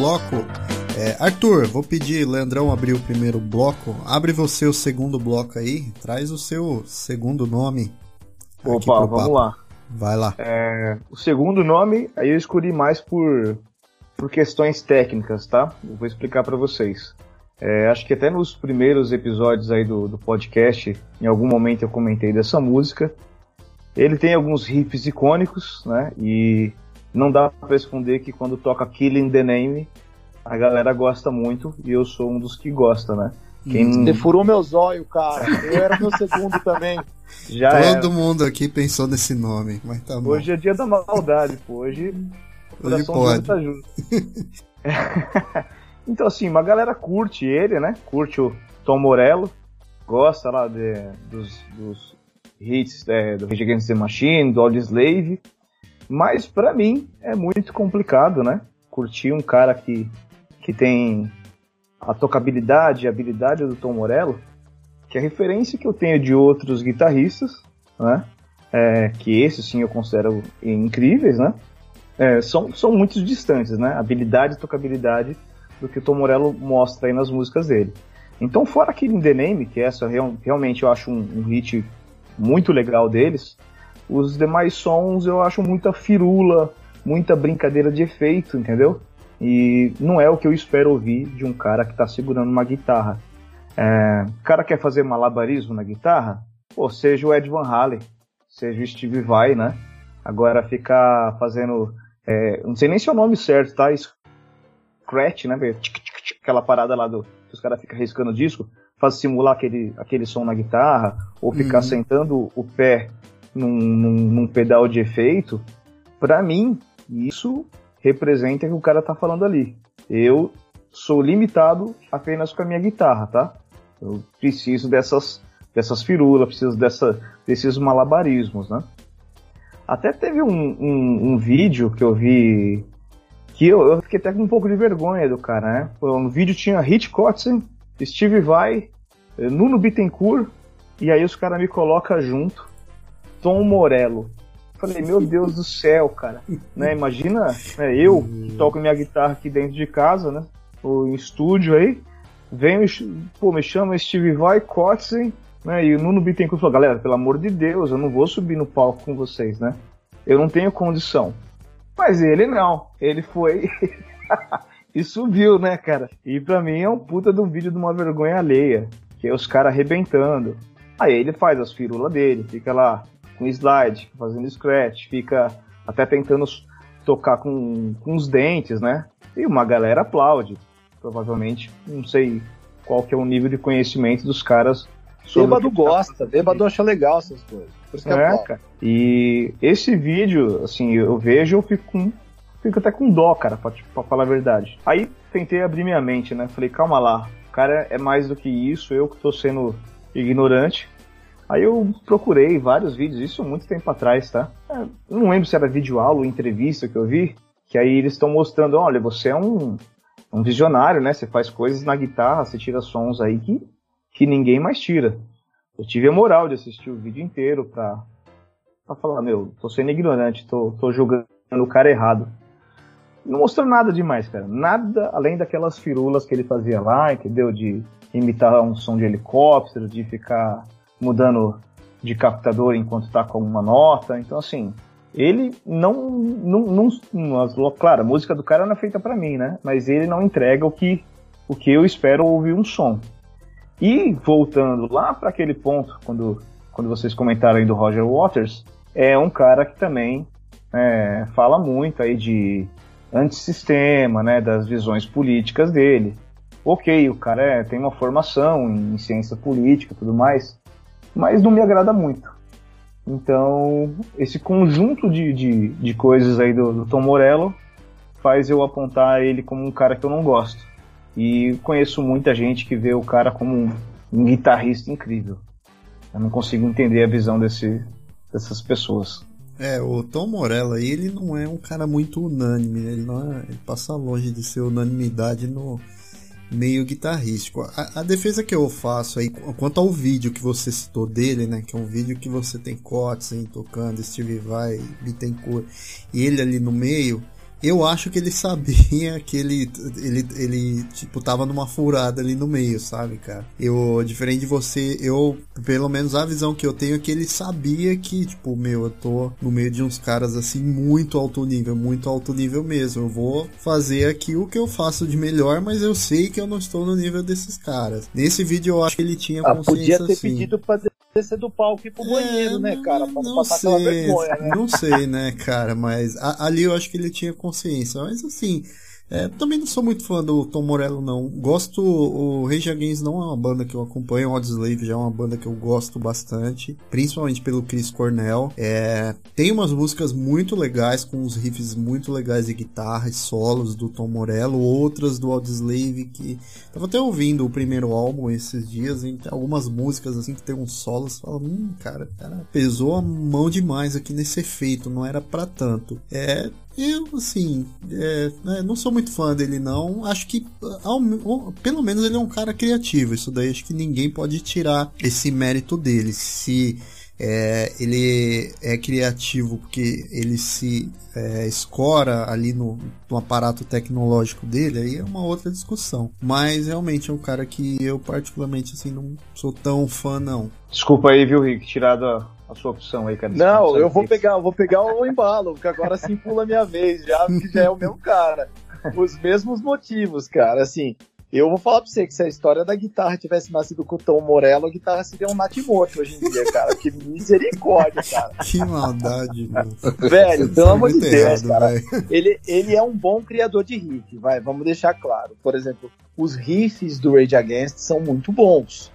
Bloco. É, Arthur, vou pedir Leandrão abrir o primeiro bloco. Abre você o segundo bloco aí. Traz o seu segundo nome. Opa, vamos papo. lá. Vai lá. É, o segundo nome, aí eu escolhi mais por, por questões técnicas, tá? Eu vou explicar para vocês. É, acho que até nos primeiros episódios aí do, do podcast, em algum momento eu comentei dessa música. Ele tem alguns riffs icônicos, né? E não dá para esconder que quando toca Killing the Name, a galera gosta muito e eu sou um dos que gosta, né? Quem... Você furou meus olhos, cara. Eu era meu segundo também. Já Todo era. mundo aqui pensou nesse nome, mas tá bom. Hoje é dia da maldade, pô. Hoje, Hoje pode. Tá então, assim, uma galera curte ele, né? Curte o Tom Morello, gosta lá de, dos, dos hits é, do Rage Against the Machine, do Slave. Mas para mim é muito complicado, né? Curtir um cara que, que tem a tocabilidade, a habilidade do Tom Morello, que a referência que eu tenho de outros guitarristas, né? É, que esses sim eu considero incríveis, né? É, são, são muito distantes, né? Habilidade e tocabilidade do que o Tom Morello mostra aí nas músicas dele. Então, fora aquele In The Name, que essa real, realmente eu acho um, um hit muito legal deles, os demais sons eu acho muita firula, muita brincadeira de efeito, entendeu? E não é o que eu espero ouvir de um cara que está segurando uma guitarra. É, o cara quer fazer malabarismo na guitarra? Pô, seja o Ed Van Halen, seja o Steve Vai, né? Agora ficar fazendo. É, não sei nem se é o nome certo, tá? Scratch, né? Aquela parada lá do. Que os caras ficam riscando o disco, faz simular aquele, aquele som na guitarra, ou ficar uhum. sentando o pé num, num, num pedal de efeito, para mim, isso representa o que o cara tá falando ali. Eu sou limitado apenas com a minha guitarra, tá? Eu preciso dessas, dessas firulas, preciso dessa, desses malabarismos, né? Até teve um, um, um, vídeo que eu vi que eu, eu, fiquei até com um pouco de vergonha do cara, né? Um vídeo tinha Hit Kotzen, Steve Vai, Nuno Bittencourt, e aí os caras me colocam junto Tom Morello. Falei, meu Deus do céu, cara. Né, imagina né, eu que toco minha guitarra aqui dentro de casa, né? Ou em estúdio aí. Venho, pô, me chama Steve Vai, Kotzen, né? E o Nuno Bittencourt falou, galera, pelo amor de Deus, eu não vou subir no palco com vocês, né? Eu não tenho condição. Mas ele não. Ele foi e subiu, né, cara? E pra mim é um puta do vídeo de uma vergonha alheia. Que é os caras arrebentando. Aí ele faz as firulas dele, fica lá com slide, fazendo scratch, fica até tentando tocar com, com os dentes, né? E uma galera aplaude. Provavelmente, não sei qual que é o nível de conhecimento dos caras. Bêbado gosta, bêbado acha legal essas coisas. Por isso que é, cara. E esse vídeo, assim, eu vejo eu fico com, fico até com dó, cara, pra, pra falar a verdade. Aí tentei abrir minha mente, né? Falei, calma lá, o cara é mais do que isso, eu que tô sendo ignorante. Aí eu procurei vários vídeos, isso muito tempo atrás, tá? É, não lembro se era vídeo aula ou entrevista que eu vi, que aí eles estão mostrando, olha, você é um, um visionário, né? Você faz coisas na guitarra, você tira sons aí que, que ninguém mais tira. Eu tive a moral de assistir o vídeo inteiro pra, pra falar, meu, tô sendo ignorante, tô, tô julgando o cara errado. Não mostrou nada demais, cara. Nada além daquelas firulas que ele fazia lá, entendeu? De imitar um som de helicóptero, de ficar mudando de captador enquanto tá com uma nota. Então, assim, ele não, não, não, Claro, a música do cara não é feita para mim, né? Mas ele não entrega o que, o que eu espero ouvir um som. E voltando lá para aquele ponto, quando, quando vocês comentaram aí do Roger Waters, é um cara que também é, fala muito aí de antissistema, né? Das visões políticas dele. Ok, o cara é, tem uma formação em ciência política e tudo mais, mas não me agrada muito. Então, esse conjunto de, de, de coisas aí do, do, Tom Morello faz eu apontar ele como um cara que eu não gosto. E conheço muita gente que vê o cara como um, um guitarrista incrível. Eu não consigo entender a visão desse, dessas pessoas. É, o Tom Morello aí, ele não é um cara muito unânime, ele, não é, ele passa longe de ser unanimidade no, meio guitarrístico. A, a, defesa que eu faço aí, quanto ao vídeo que você citou dele, né? Que é um vídeo que você tem Kotzen tocando, Steve Vai, Bittencourt, e ele ali no meio, eu acho que ele sabia que ele, ele, ele, tipo, tava numa furada ali no meio, sabe, cara? Eu, diferente de você, eu, pelo menos a visão que eu tenho é que ele sabia que, tipo, meu, eu tô no meio de uns caras assim, muito alto nível, muito alto nível mesmo. Eu vou fazer aqui o que eu faço de melhor, mas eu sei que eu não estou no nível desses caras. Nesse vídeo eu acho que ele tinha ah, consciência podia ter assim. pedido pra descer do palco e ir pro é, banheiro, né, cara? Pra não passar sei, aquela vergonha, né? Não sei, né, cara, mas a, ali eu acho que ele tinha consciência. Mas assim, é, também não sou muito fã do Tom Morello, não. Gosto. O Rage Against não é uma banda que eu acompanho. O Slave já é uma banda que eu gosto bastante. Principalmente pelo Chris Cornell. É, tem umas músicas muito legais, com uns riffs muito legais de guitarra e solos do Tom Morello. Outras do Slave que. Tava até ouvindo o primeiro álbum esses dias. E tem algumas músicas assim que tem uns solos. Fala, hum, cara, cara, pesou a mão demais aqui nesse efeito. Não era para tanto. É, eu, assim, é, né, não sou muito fã dele, não. Acho que, ao, pelo menos, ele é um cara criativo. Isso daí acho que ninguém pode tirar esse mérito dele. Se é, ele é criativo porque ele se é, escora ali no, no, aparato tecnológico dele, aí é uma outra discussão. Mas realmente é um cara que eu, particularmente, assim, não sou tão fã, não. Desculpa aí, viu, Rick, tirado a, a sua opção aí, cara. Não, eu vou pegar, vou pegar o embalo, porque agora sim pula a minha vez, já, porque já é o meu cara. Os mesmos motivos, cara, assim. Eu vou falar pra você que se a história da guitarra tivesse nascido com o Tom Morello, a guitarra seria um Natimoto hoje em dia, cara. Que misericórdia, cara. Que maldade, mano. Velho, pelo amor de Deus, cara. Ele, ele é um bom criador de riff, vai, vamos deixar claro. Por exemplo, os riffs do Rage Against são muito bons.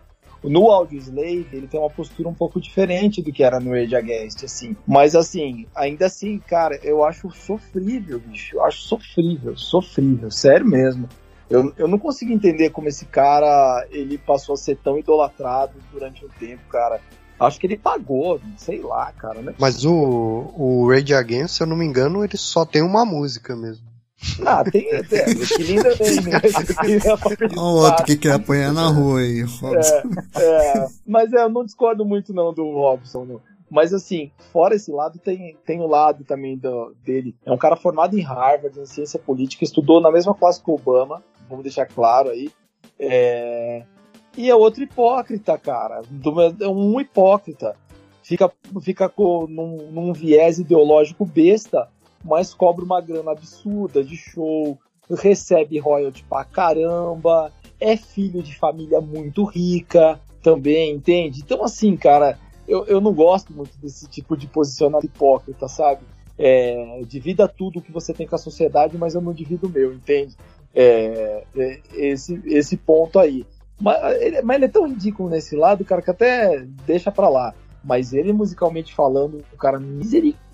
No Audio Slave, ele tem uma postura um pouco diferente do que era no Rage Against, assim. Mas, assim, ainda assim, cara, eu acho sofrível, bicho. Eu acho sofrível, sofrível, sério mesmo. Eu, eu não consigo entender como esse cara ele passou a ser tão idolatrado durante um tempo, cara. Acho que ele pagou, sei lá, cara. Né? Mas o, o Rage Against, se eu não me engano, ele só tem uma música mesmo. Ah, tem. É, que linda tem, né? Olha o outro que quer apanhar na rua aí, É, é, mas é, eu não discordo muito não do Robson. Não. Mas assim, fora esse lado, tem, tem o lado também do, dele. É um cara formado em Harvard, em ciência política, estudou na mesma classe que o Obama, vamos deixar claro aí. É... E é outro hipócrita, cara. É um hipócrita. Fica, fica com, num, num viés ideológico besta, mas cobra uma grana absurda de show, recebe royalty pra caramba, é filho de família muito rica também, entende? Então, assim, cara, eu, eu não gosto muito desse tipo de posicionamento hipócrita, sabe? É, divida tudo que você tem com a sociedade, mas eu não divido o meu, entende? É, é, esse, esse ponto aí. Mas ele, mas ele é tão ridículo nesse lado, cara, que até deixa pra lá. Mas ele, musicalmente falando, o cara, misericórdia,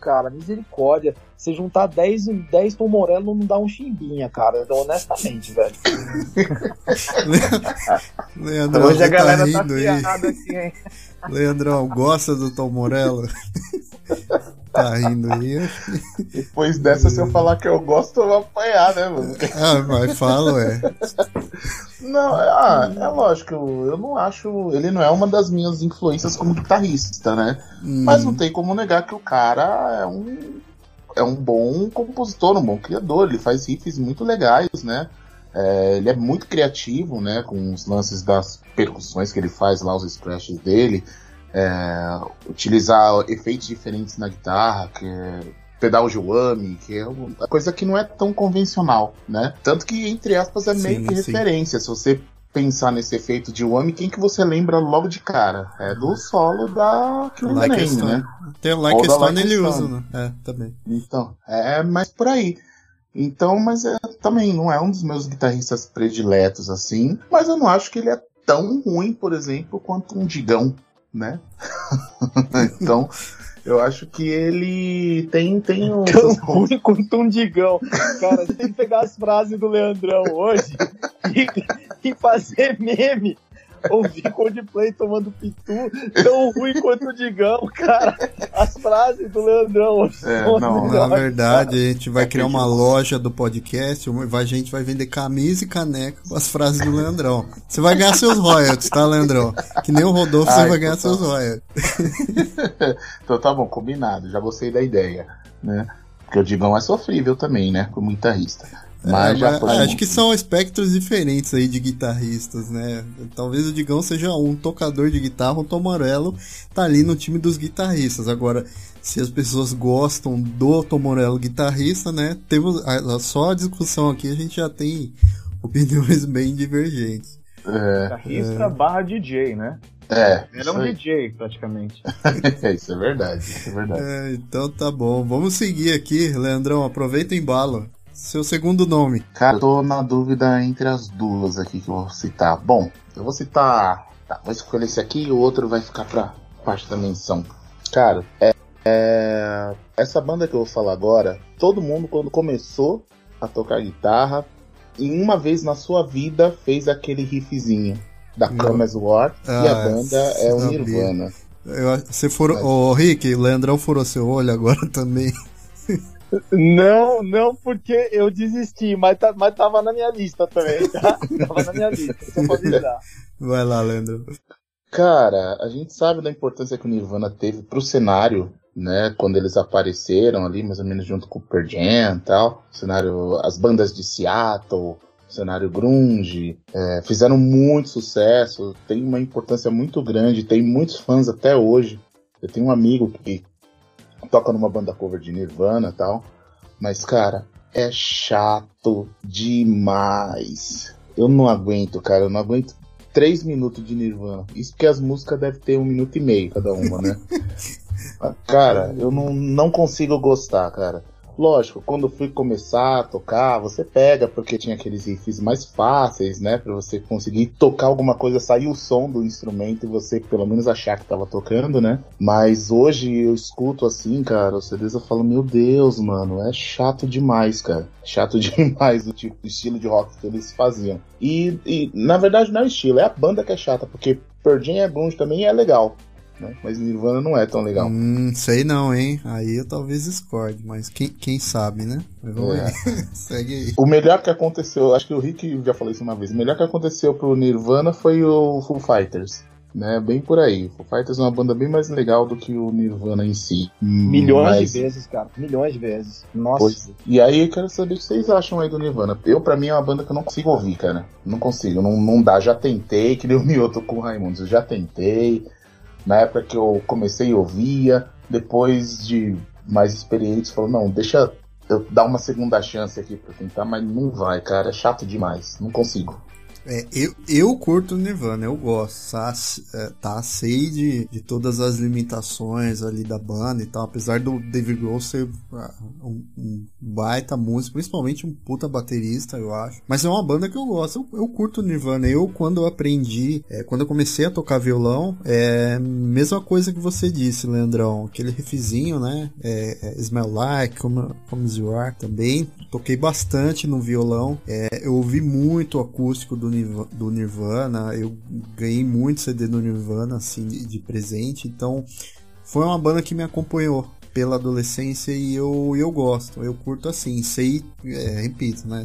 cara, misericórdia. Você juntar 10 em 10 Tom Morello não dá um chimbinha, cara. Então, honestamente, velho. Leandrão, Hoje a tá galera tá, rindo tá aí. Aqui, hein? Leandrão, gosta do Tom Morello? tá rindo aí. Depois dessa, se eu falar que eu gosto, eu vou apanhar, né, mano? Ah, mas fala, ué. Não, é, ah, é lógico, eu não acho. Ele não é uma das minhas influências como guitarrista, né? Hum. Mas não tem como negar que o cara é um. É um bom compositor, um bom criador, ele faz riffs muito legais, né? É, ele é muito criativo, né? Com os lances das percussões que ele faz lá, os scratches dele. É, utilizar efeitos diferentes na guitarra, que é pedal de whammy, que é uma coisa que não é tão convencional, né? Tanto que, entre aspas, é meio sim, que sim. referência. Se você pensar nesse efeito de whammy, quem que você lembra logo de cara? É do solo da Killing like Name, né? Tem o Like Stone like ele usa, né? É, também. Então, é mais por aí. Então, mas é, também não é um dos meus guitarristas prediletos assim, mas eu não acho que ele é tão ruim, por exemplo, quanto um Digão, né? então, eu acho que ele tem, tem um. Tão ruim quanto um digão. Cara, você tem que pegar as frases do Leandrão hoje e, e fazer meme ouvir Coldplay tomando pitu tão ruim quanto o Digão, cara. As frases do Leandrão. É, não, na verdade, cara. a gente vai criar uma loja do podcast, a gente vai vender camisa e caneca com as frases do Leandrão. Você vai ganhar seus royalties, tá, Leandrão? Que nem o Rodolfo, Ai, você vai ganhar seus royalties. então tá bom, combinado, já gostei da ideia, né? Porque o Digão é sofrível também, né? Como guitarrista. Mas, é, mas acho que são espectros diferentes aí de guitarristas, né? Talvez o Digão seja um tocador de guitarra, o Tom Morello tá ali no time dos guitarristas. Agora, se as pessoas gostam do Tom Morello guitarrista, né? Temos a, a, só a discussão aqui, a gente já tem opiniões bem divergentes. É, guitarrista é. barra DJ, né? É. Ele é um aí. DJ, praticamente. isso é verdade, isso é verdade. É, então tá bom. Vamos seguir aqui, Leandrão. Aproveita e embala. Seu segundo nome. Cara, eu tô na dúvida entre as duas aqui que eu vou citar. Bom, eu vou citar. Tá, vou escolher esse aqui e o outro vai ficar pra parte da menção. Cara, é, é, essa banda que eu vou falar agora, todo mundo quando começou a tocar guitarra, em uma vez na sua vida fez aquele riffzinho da Camas War ah, e a banda é o Nirvana. Eu, você furou, Mas... oh, Rick, o Leandrão furou seu olho agora também. Não, não, porque eu desisti, mas, tá, mas tava na minha lista também, tá? tava na minha lista, só pra avisar. Vai lá, Leandro. Cara, a gente sabe da importância que o Nirvana teve pro cenário, né? Quando eles apareceram ali, mais ou menos junto com o Pearl Jam e tal. Cenário, as bandas de Seattle, cenário grunge, é, fizeram muito sucesso, tem uma importância muito grande, tem muitos fãs até hoje. Eu tenho um amigo que toca numa banda cover de Nirvana e tal. Mas, cara, é chato demais. Eu não aguento, cara. Eu não aguento três minutos de Nirvana. Isso porque as músicas devem ter um minuto e meio cada uma, né? cara, eu não, não consigo gostar, cara. Lógico, quando fui começar a tocar, você pega, porque tinha aqueles riffs mais fáceis, né? Pra você conseguir tocar alguma coisa, sair o som do instrumento e você pelo menos achar que tava tocando, né? Mas hoje eu escuto assim, cara, os CDs eu falo, meu Deus, mano, é chato demais, cara. Chato demais o tipo, estilo de rock que eles faziam. E, e na verdade não é o estilo, é a banda que é chata, porque Jam é grunge também é legal né? Mas Nirvana não é tão legal. Hum, sei não, hein? Aí eu talvez discorde, mas quem, quem sabe, né? Mas vamos é. aí. Segue aí. O melhor que aconteceu, acho que o Rick já falou isso uma vez, o melhor que aconteceu pro Nirvana foi o Full Fighters. né? Bem por aí. Foo Fighters é uma banda bem mais legal do que o Nirvana em si. Milhões Mas... de vezes, cara. Milhões de vezes. Nossa. Pois. E aí eu quero saber o que vocês acham aí do Nirvana. Eu, pra mim, é uma banda que eu não consigo ouvir, cara. Não consigo, não, não dá. Já tentei, que nem o Mioto com o Raimundos. Eu já tentei. Na época que eu comecei, eu ouvia. Depois de mais experientes, falou, não, deixa eu dar uma segunda chance aqui pra tentar, mas não vai, cara. É chato demais. Não consigo. É, eu, eu curto Nirvana, eu gosto, tá? É, tá sei de, de todas as limitações ali da banda e tal, apesar do David Grohl ser ah, um, um, baita músico, principalmente um puta baterista, eu acho. Mas é uma banda que eu gosto, eu, eu curto Nirvana. Eu, quando eu aprendi, é, quando eu comecei a tocar violão, é mesma coisa que você disse, Leandrão, aquele riffzinho, né? É, é Smell Like, Come, Come You Are também, toquei bastante no violão. É, eu ouvi muito o acústico do do Nirvana, eu ganhei muito CD do Nirvana, assim, de presente, então foi uma banda que me acompanhou pela adolescência e eu, eu gosto, eu curto assim, sei, é, repito, né,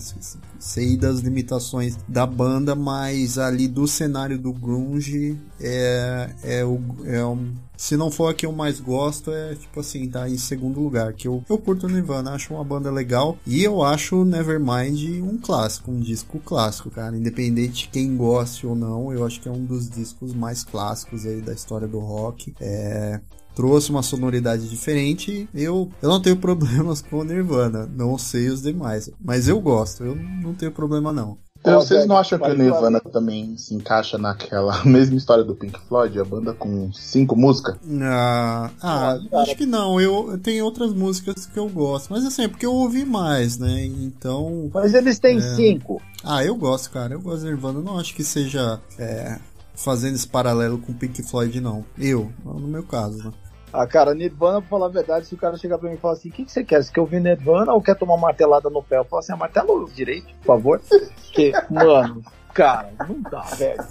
sei das limitações da banda, mas ali do cenário do grunge é, é, o, é um, se não for a que eu mais gosto, é tipo assim, tá em segundo lugar. Que eu, eu curto Nirvana, acho uma banda legal. E eu acho Nevermind um clássico, um disco clássico, cara. Independente de quem goste ou não, eu acho que é um dos discos mais clássicos aí da história do rock. É, trouxe uma sonoridade diferente. Eu, eu não tenho problemas com o Nirvana, não sei os demais, mas eu gosto, eu não tenho problema não. Então, vocês não acham que o Nirvana também se encaixa naquela mesma história do Pink Floyd, a banda com cinco músicas? Ah, ah acho que não. Eu, eu tenho outras músicas que eu gosto, mas assim, é porque eu ouvi mais, né? Então. Mas eles têm é... cinco. Ah, eu gosto, cara. Eu gosto do Nirvana. Não acho que seja é, fazendo esse paralelo com o Pink Floyd, não. Eu, no meu caso, né? Ah, cara, Nirvana, pra falar a verdade, se o cara chegar pra mim e falar assim, o que, que você quer? Você quer ouvir Nirvana ou quer tomar uma martelada no pé? Eu falo assim, ah, martelo direito, por favor. Porque, mano, cara, não dá, velho.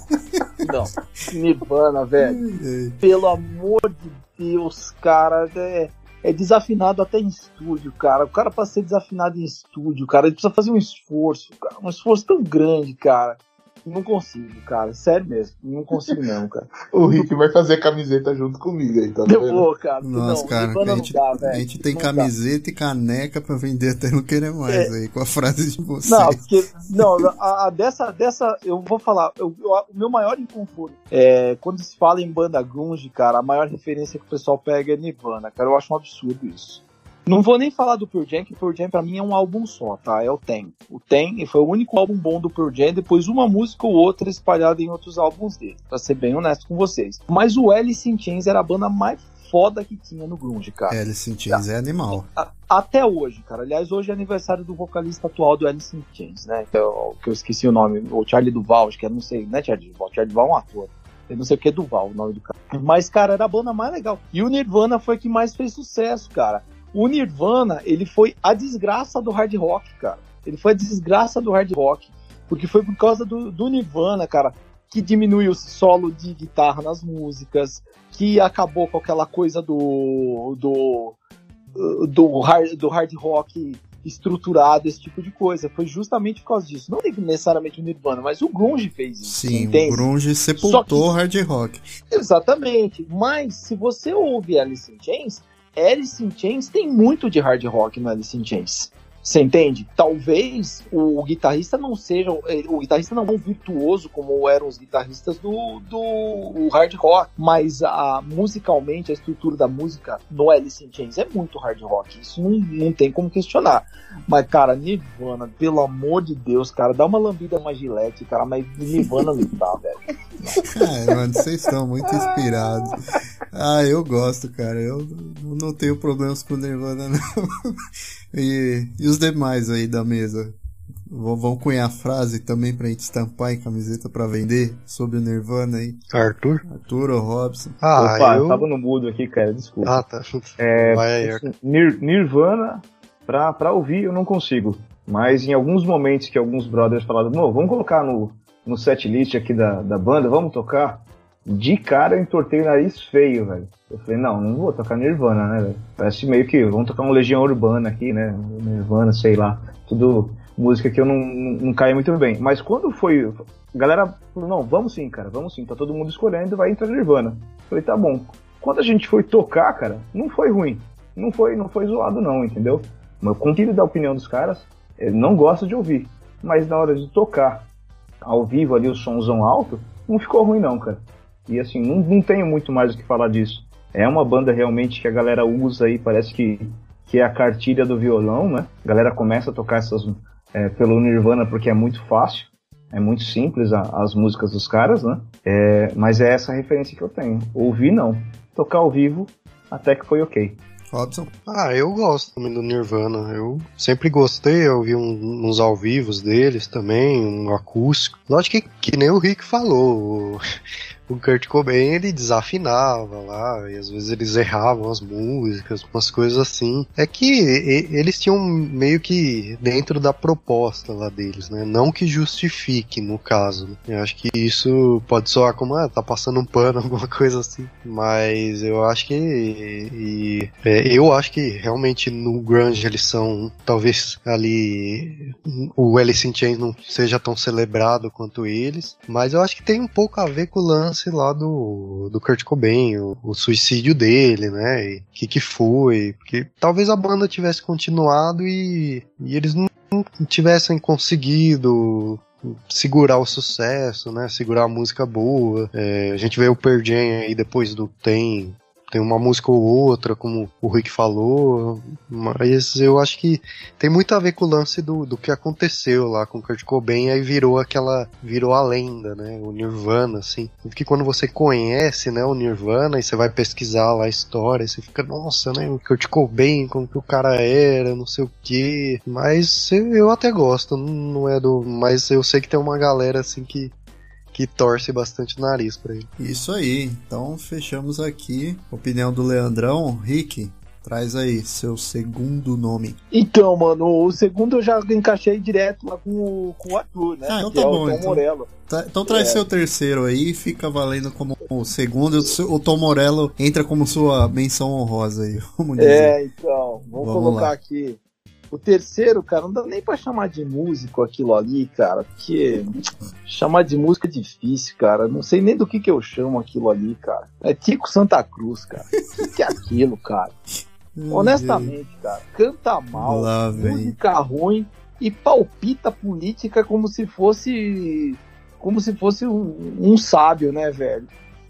Não. Nirvana, velho. Pelo amor de Deus, cara, é, é desafinado até em estúdio, cara. O cara, pra ser desafinado em estúdio, cara, ele precisa fazer um esforço, cara. Um esforço tão grande, cara. Não consigo, cara. Sério mesmo. Não consigo não, cara. o Rick vai fazer camiseta junto comigo aí, tá vendo? Eu vou, cara. Nossa, não, cara, a gente, dá, a gente tem não camiseta dá. e caneca pra vender até não querer mais é. aí, com a frase de vocês. Não, porque, não a, a dessa, dessa, eu vou falar, eu, eu, o meu maior inconforto é quando se fala em banda grunge, cara, a maior referência que o pessoal pega é Nirvana, cara. Eu acho um absurdo isso. Não vou nem falar do Pearl Jam, que o Pearl Jam pra mim é um álbum só, tá? É o Tem. O Tem foi o único álbum bom do Pearl Jam, depois uma música ou outra espalhada em outros álbuns dele, pra ser bem honesto com vocês. Mas o Alice in Chains era a banda mais foda que tinha no grunge, cara. Alice in Chains tá. é animal. A, até hoje, cara. Aliás, hoje é aniversário do vocalista atual do Alice in Chains, né? Que eu, que eu esqueci o nome, o Charlie Duval, acho que eu não sei, né, Charlie Duval? Charlie Duval é um ator. Eu não sei o que é Duval, o nome do cara. Mas, cara, era a banda mais legal. E o Nirvana foi que mais fez sucesso, cara. O Nirvana, ele foi a desgraça do hard rock, cara. Ele foi a desgraça do hard rock. Porque foi por causa do, do Nirvana, cara, que diminuiu o solo de guitarra nas músicas, que acabou com aquela coisa do. do. do hard, do hard rock estruturado, esse tipo de coisa. Foi justamente por causa disso. Não necessariamente o Nirvana, mas o Grunge fez isso. Sim, entende? o Grunge sepultou o hard rock. Exatamente. Mas se você ouve Alice in Chains, Alice in Chains tem muito de hard rock no Alice in Chains. Você entende? Talvez o, guitarrista não seja. O guitarrista não é um virtuoso como eram os guitarristas do, do hard rock. Mas a, musicalmente, a estrutura da música no Alice in Chains é muito hard rock. Isso não, não tem como questionar. Mas, cara, Nirvana, pelo amor de Deus, cara, dá uma lambida uma gilete, cara, mas Nirvana não dá, velho. É, mano, vocês estão muito inspirados. Ah, eu gosto, cara. Eu não tenho problemas com Nirvana, não. E, e os demais aí da mesa? Vão cunhar a frase também pra gente estampar em camiseta pra vender sobre o Nirvana aí. Arthur? Arthur ou Robson? Ah, Opa, eu... tava no mudo aqui, cara, desculpa. Ah, tá. É, Vai aí, Arthur. Nir Nirvana, pra, pra ouvir eu não consigo. Mas em alguns momentos que alguns brothers falaram, vamos colocar no, no set list aqui da, da banda, vamos tocar de cara eu entortei o nariz feio, velho. Eu falei, não, não vou tocar Nirvana, né, velho? Parece meio que vamos tocar uma Legião Urbana aqui, né? Nirvana, sei lá. Tudo música que eu não, não, não caio muito bem. Mas quando foi. A galera falou, não, vamos sim, cara, vamos sim, tá todo mundo escolhendo, vai entrar Nirvana. Falei, tá bom. Quando a gente foi tocar, cara, não foi ruim. Não foi, não foi zoado, não, entendeu? Mas eu consigo dar a opinião dos caras, eu não gosto de ouvir. Mas na hora de tocar ao vivo ali o somzão alto, não ficou ruim não, cara. E assim, não, não tenho muito mais o que falar disso. É uma banda realmente que a galera usa aí, parece que, que é a cartilha do violão, né? A galera começa a tocar essas é, pelo Nirvana porque é muito fácil, é muito simples a, as músicas dos caras, né? É, mas é essa referência que eu tenho. Ouvir não. Tocar ao vivo, até que foi ok. Robson? Ah, eu gosto também do Nirvana. Eu sempre gostei, eu vi um, uns ao vivos deles também, um acústico. Lógico que, que nem o Rick falou o Kurt Cobain ele desafinava lá, e às vezes eles erravam as músicas, umas coisas assim. É que eles tinham meio que dentro da proposta lá deles, né? Não que justifique no caso. Né? Eu acho que isso pode soar como, ah, tá passando um pano, alguma coisa assim. Mas eu acho que. E, é, eu acho que realmente no Grunge eles são, talvez ali. O Alice in Chains não seja tão celebrado quanto eles, mas eu acho que tem um pouco a ver com o lance lance lá do, do Kurt Cobain, o, o suicídio dele, né? O que, que foi. Porque talvez a banda tivesse continuado e, e eles não tivessem conseguido segurar o sucesso, né? Segurar a música boa. É, a gente vê o Pearl Jam aí depois do Tem tem uma música ou outra, como o Rick falou, mas eu acho que tem muito a ver com o lance do, do que aconteceu lá com o Kurt Cobain, aí virou aquela, virou a lenda, né, o Nirvana, assim, porque quando você conhece, né, o Nirvana, e você vai pesquisar lá a história, você fica, nossa, né, o Kurt Cobain, como que o cara era, não sei o que, mas eu até gosto, não é do, mas eu sei que tem uma galera, assim, que que torce bastante o nariz pra ele. Isso aí. Então fechamos aqui. Opinião do Leandrão. Rick, Traz aí seu segundo nome. Então, mano, o segundo eu já encaixei direto lá com o, com o Arthur, né? Ah, então tá é bom. Então, Morello. Tá, então traz é. seu terceiro aí, fica valendo como o segundo. O Tom Morello entra como sua menção honrosa aí. Vamos dizer. É, então, vamos, vamos colocar lá. aqui. O terceiro, cara, não dá nem pra chamar de músico aquilo ali, cara, porque chamar de música é difícil, cara. Não sei nem do que que eu chamo aquilo ali, cara. É Tico Santa Cruz, cara. O que, que é aquilo, cara? Honestamente, cara, canta mal, Lá, música ruim e palpita política como se fosse como se fosse um, um sábio, né, velho?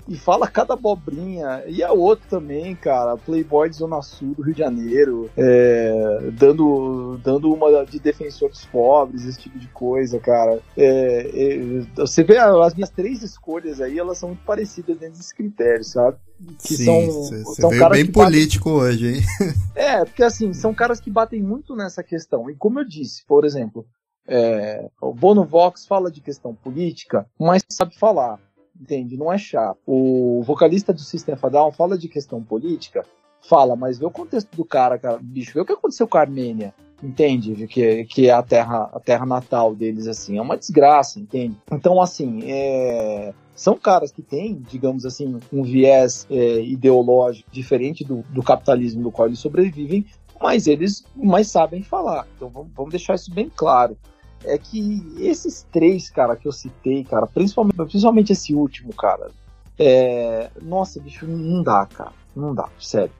E fala cada abobrinha. E a outra também, cara, Playboy de Zona Sul do Rio de Janeiro, é, dando, dando uma de defensor dos pobres, esse tipo de coisa, cara. É, é, você vê as minhas três escolhas aí, elas são muito parecidas dentro desses critérios, sabe? Que Sim, são, são veio bem político batem... hoje, hein? É, porque assim, são caras que batem muito nessa questão. E como eu disse, por exemplo, é, o Bono Vox fala de questão política, mas sabe falar entende? Não é chato. O vocalista do System of a Down fala de questão política, fala, mas vê o contexto do cara, cara, bicho, vê o que aconteceu com a Armênia, entende? Que, que é a terra, a terra natal deles, assim, é uma desgraça, entende? Então, assim, é, são caras que têm, digamos assim, um viés é, ideológico diferente do, do capitalismo do qual eles sobrevivem, mas eles mais sabem falar. Então vamos, vamos deixar isso bem claro é que esses três, cara, que eu citei, cara, principalmente, principalmente esse último, cara, é... nossa, bicho, não dá, cara. Não dá, sério.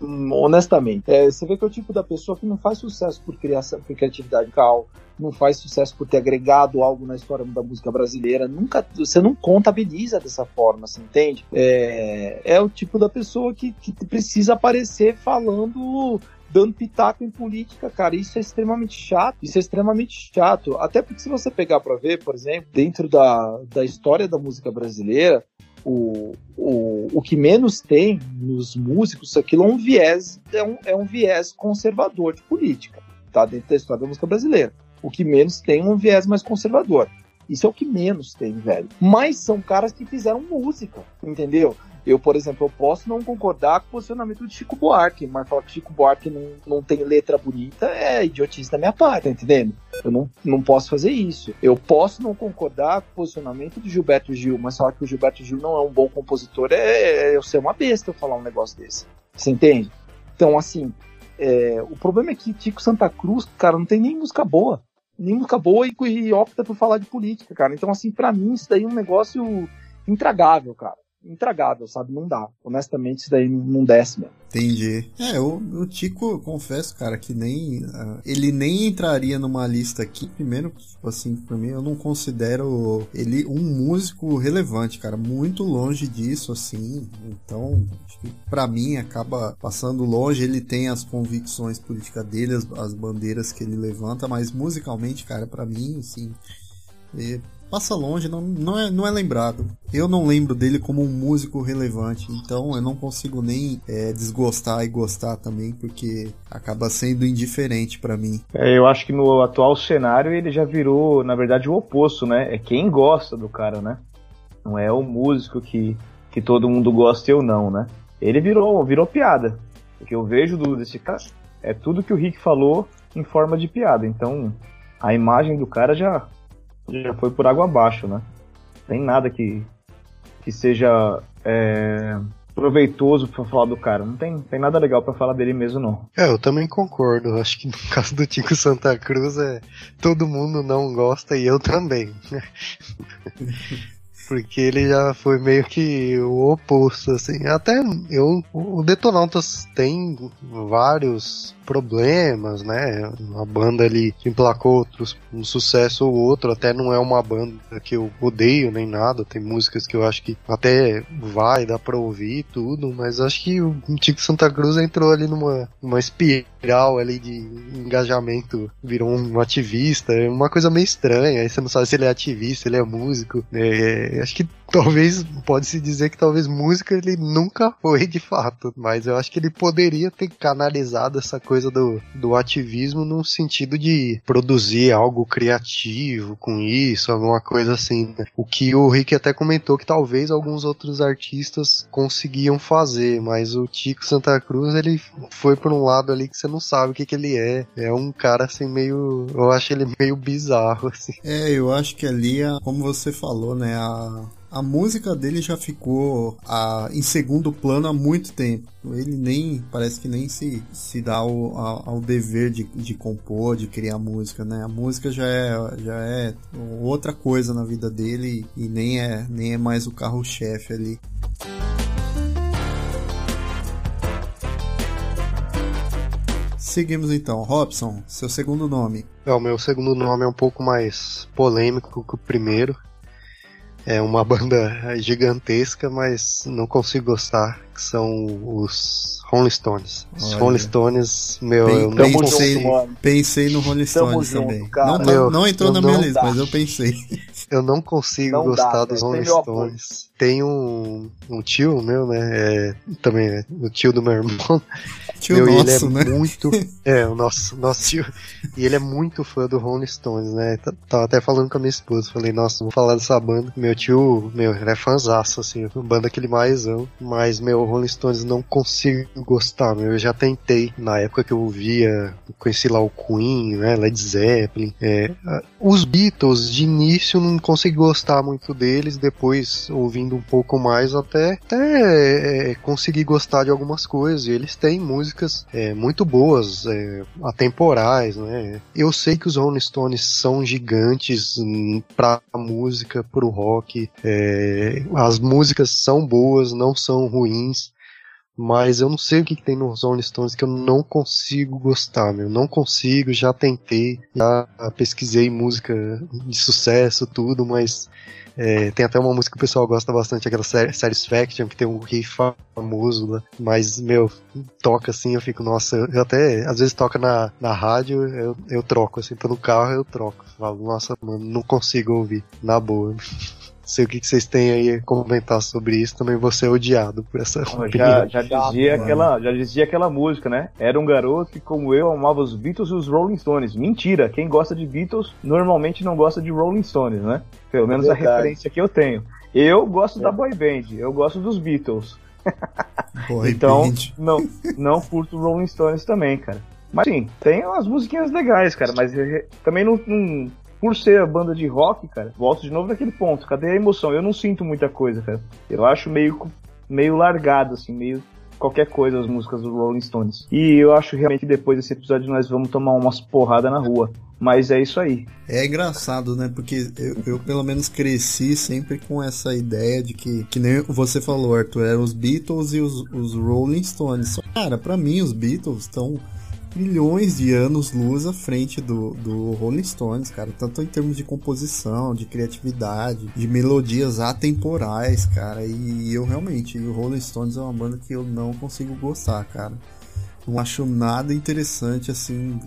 Honestamente. É, você vê que é o tipo da pessoa que não faz sucesso por criação, por criatividade cal, não faz sucesso por ter agregado algo na história da música brasileira. Nunca, você não contabiliza dessa forma, você entende? É, é o tipo da pessoa que, que precisa aparecer falando dando pitaco em política, cara. Isso é extremamente chato. Isso é extremamente chato. Até porque se você pegar para ver, por exemplo, dentro da, da história da música brasileira, o, o, o que menos tem nos músicos, aquilo é um viés, é um, é um viés conservador de política, tá? Dentro da história da música brasileira. O que menos tem é um viés mais conservador. Isso é o que menos tem, velho. Mas são caras que fizeram música, entendeu? Eu, por exemplo, eu posso não concordar com o posicionamento de Chico Buarque, mas falar que Chico Buarque não, não tem letra bonita é idiotice da minha parte, tá entendendo? Eu não, não posso fazer isso. Eu posso não concordar com o posicionamento do Gilberto Gil, mas falar que o Gilberto Gil não é um bom compositor é, é eu ser uma besta eu falar um negócio desse. Você entende? Então, assim, é, o problema é que Tico Santa Cruz, cara, não tem nem música boa. nem música boa e, e opta por falar de política, cara. Então, assim, para mim, isso daí é um negócio intragável, cara intragável, sabe? Não dá. Honestamente, isso daí não desce mesmo. Entendi. É, o, o Tico, eu confesso, cara, que nem. Uh, ele nem entraria numa lista aqui. Primeiro, tipo assim, pra mim, eu não considero ele um músico relevante, cara. Muito longe disso, assim. Então, pra mim acaba passando longe. Ele tem as convicções políticas dele, as, as bandeiras que ele levanta, mas musicalmente, cara, pra mim, assim. É, passa longe, não, não, é, não é lembrado. Eu não lembro dele como um músico relevante, então eu não consigo nem é, desgostar e gostar também, porque acaba sendo indiferente para mim. É, eu acho que no atual cenário ele já virou, na verdade, o oposto, né? É quem gosta do cara, né? Não é o músico que, que todo mundo gosta e eu não, né? Ele virou, virou piada. O que eu vejo do, desse cara é tudo que o Rick falou em forma de piada. Então, a imagem do cara já já foi por água abaixo, né? Tem nada que, que seja é, proveitoso para falar do cara. Não tem, tem nada legal para falar dele mesmo, não. É, eu também concordo. Acho que no caso do Tico Santa Cruz é todo mundo não gosta e eu também. Porque ele já foi meio que o oposto, assim. Até eu, o Detonautas tem vários problemas, né? Uma banda ali que emplacou outros, um sucesso ou outro, até não é uma banda que eu odeio nem nada, tem músicas que eu acho que até vai, dá pra ouvir tudo, mas acho que o Tico Santa Cruz entrou ali numa uma espiral ali de engajamento, virou um ativista, é uma coisa meio estranha, aí você não sabe se ele é ativista, ele é músico, é, acho que talvez, pode-se dizer que talvez música ele nunca foi de fato, mas eu acho que ele poderia ter canalizado essa coisa do, do ativismo no sentido de produzir algo criativo com isso, alguma coisa assim. Né? O que o Rick até comentou que talvez alguns outros artistas conseguiam fazer, mas o Tico Santa Cruz ele foi por um lado ali que você não sabe o que, que ele é. É um cara assim meio. Eu acho ele meio bizarro, assim. É, eu acho que ali, como você falou, né? A, a música dele já ficou a, em segundo plano há muito tempo. Ele nem, parece que nem se, se dá ao, ao, ao dever de, de compor, de criar música, né? A música já é, já é outra coisa na vida dele e nem é, nem é mais o carro-chefe ali. Seguimos então. Robson, seu segundo nome. É, o meu segundo nome é um pouco mais polêmico que o primeiro. É uma banda gigantesca, mas não consigo gostar, que são os Rolling Stones. Os Olha. Rolling Stones, meu, Bem, eu não pensei, junto, pensei no Rolling Stones também. Junto, não, meu, não entrou na minha lista, mas eu pensei. Eu não consigo não gostar dá, dos Rolling Stones. Tem um, um tio meu, né? É, também é o tio do meu irmão. Tio meu, nosso, ele é né? muito. É, o nosso, nosso tio. E ele é muito fã do Rolling Stones, né? Tava até falando com a minha esposa. Falei, nossa, vou falar dessa banda. Meu tio, meu, ele é fãzaço, assim. A banda que ele mais ama. Mas, meu, Rolling Stones não consigo gostar, meu. Eu já tentei. Na época que eu via, conheci lá o Queen, né? Led Zeppelin. É, os Beatles, de início, não consegui gostar muito deles. Depois, ouvindo um pouco mais, até, até é, consegui gostar de algumas coisas. E eles têm músicas é, muito boas, é, atemporais, né? Eu sei que os Rolling Stones são gigantes pra música, pro rock. É, as músicas são boas, não são ruins. Mas eu não sei o que, que, tem nos Rolling Stones que eu não consigo gostar, meu. Não consigo, já tentei, já pesquisei música de sucesso, tudo, mas é, tem até uma música que o pessoal gosta bastante, aquela Satisfaction, que tem um riff famoso lá. Mas, meu, toca assim, eu fico, nossa, eu até, às vezes toca na, na rádio, eu, eu troco, assim, tô no carro, eu troco. Falo, nossa, mano, não consigo ouvir, na boa. Sei o que, vocês têm aí a comentar sobre isso, também vou ser odiado por essa já, já dizia aquela Já dizia aquela música, né? Era um garoto que, como eu, amava os Beatles e os Rolling Stones. Mentira, quem gosta de Beatles normalmente não gosta de Rolling Stones, né? Pelo menos é a referência que eu tenho. Eu gosto é. da boy band, eu gosto dos Beatles. Boy então, band. não, não curto Rolling Stones também, cara. Mas sim, tem umas musiquinhas legais, cara, mas também não, não, por ser a banda de rock, cara, volto de novo naquele ponto. Cadê a emoção? Eu não sinto muita coisa, cara. Eu acho meio, meio largado, assim, meio qualquer coisa as músicas do Rolling Stones. E eu acho realmente que depois desse episódio nós vamos tomar umas porradas na rua. Mas é isso aí. É engraçado, né? Porque eu, eu, pelo menos cresci sempre com essa ideia de que, que nem você falou, Arthur, eram os Beatles e os, os Rolling Stones. Cara, para mim os Beatles estão milhões de anos luz à frente do, do Rolling Stones, cara. Tanto em termos de composição, de criatividade, de melodias atemporais, cara. E eu realmente, o Rolling Stones é uma banda que eu não consigo gostar, cara. Não acho nada interessante assim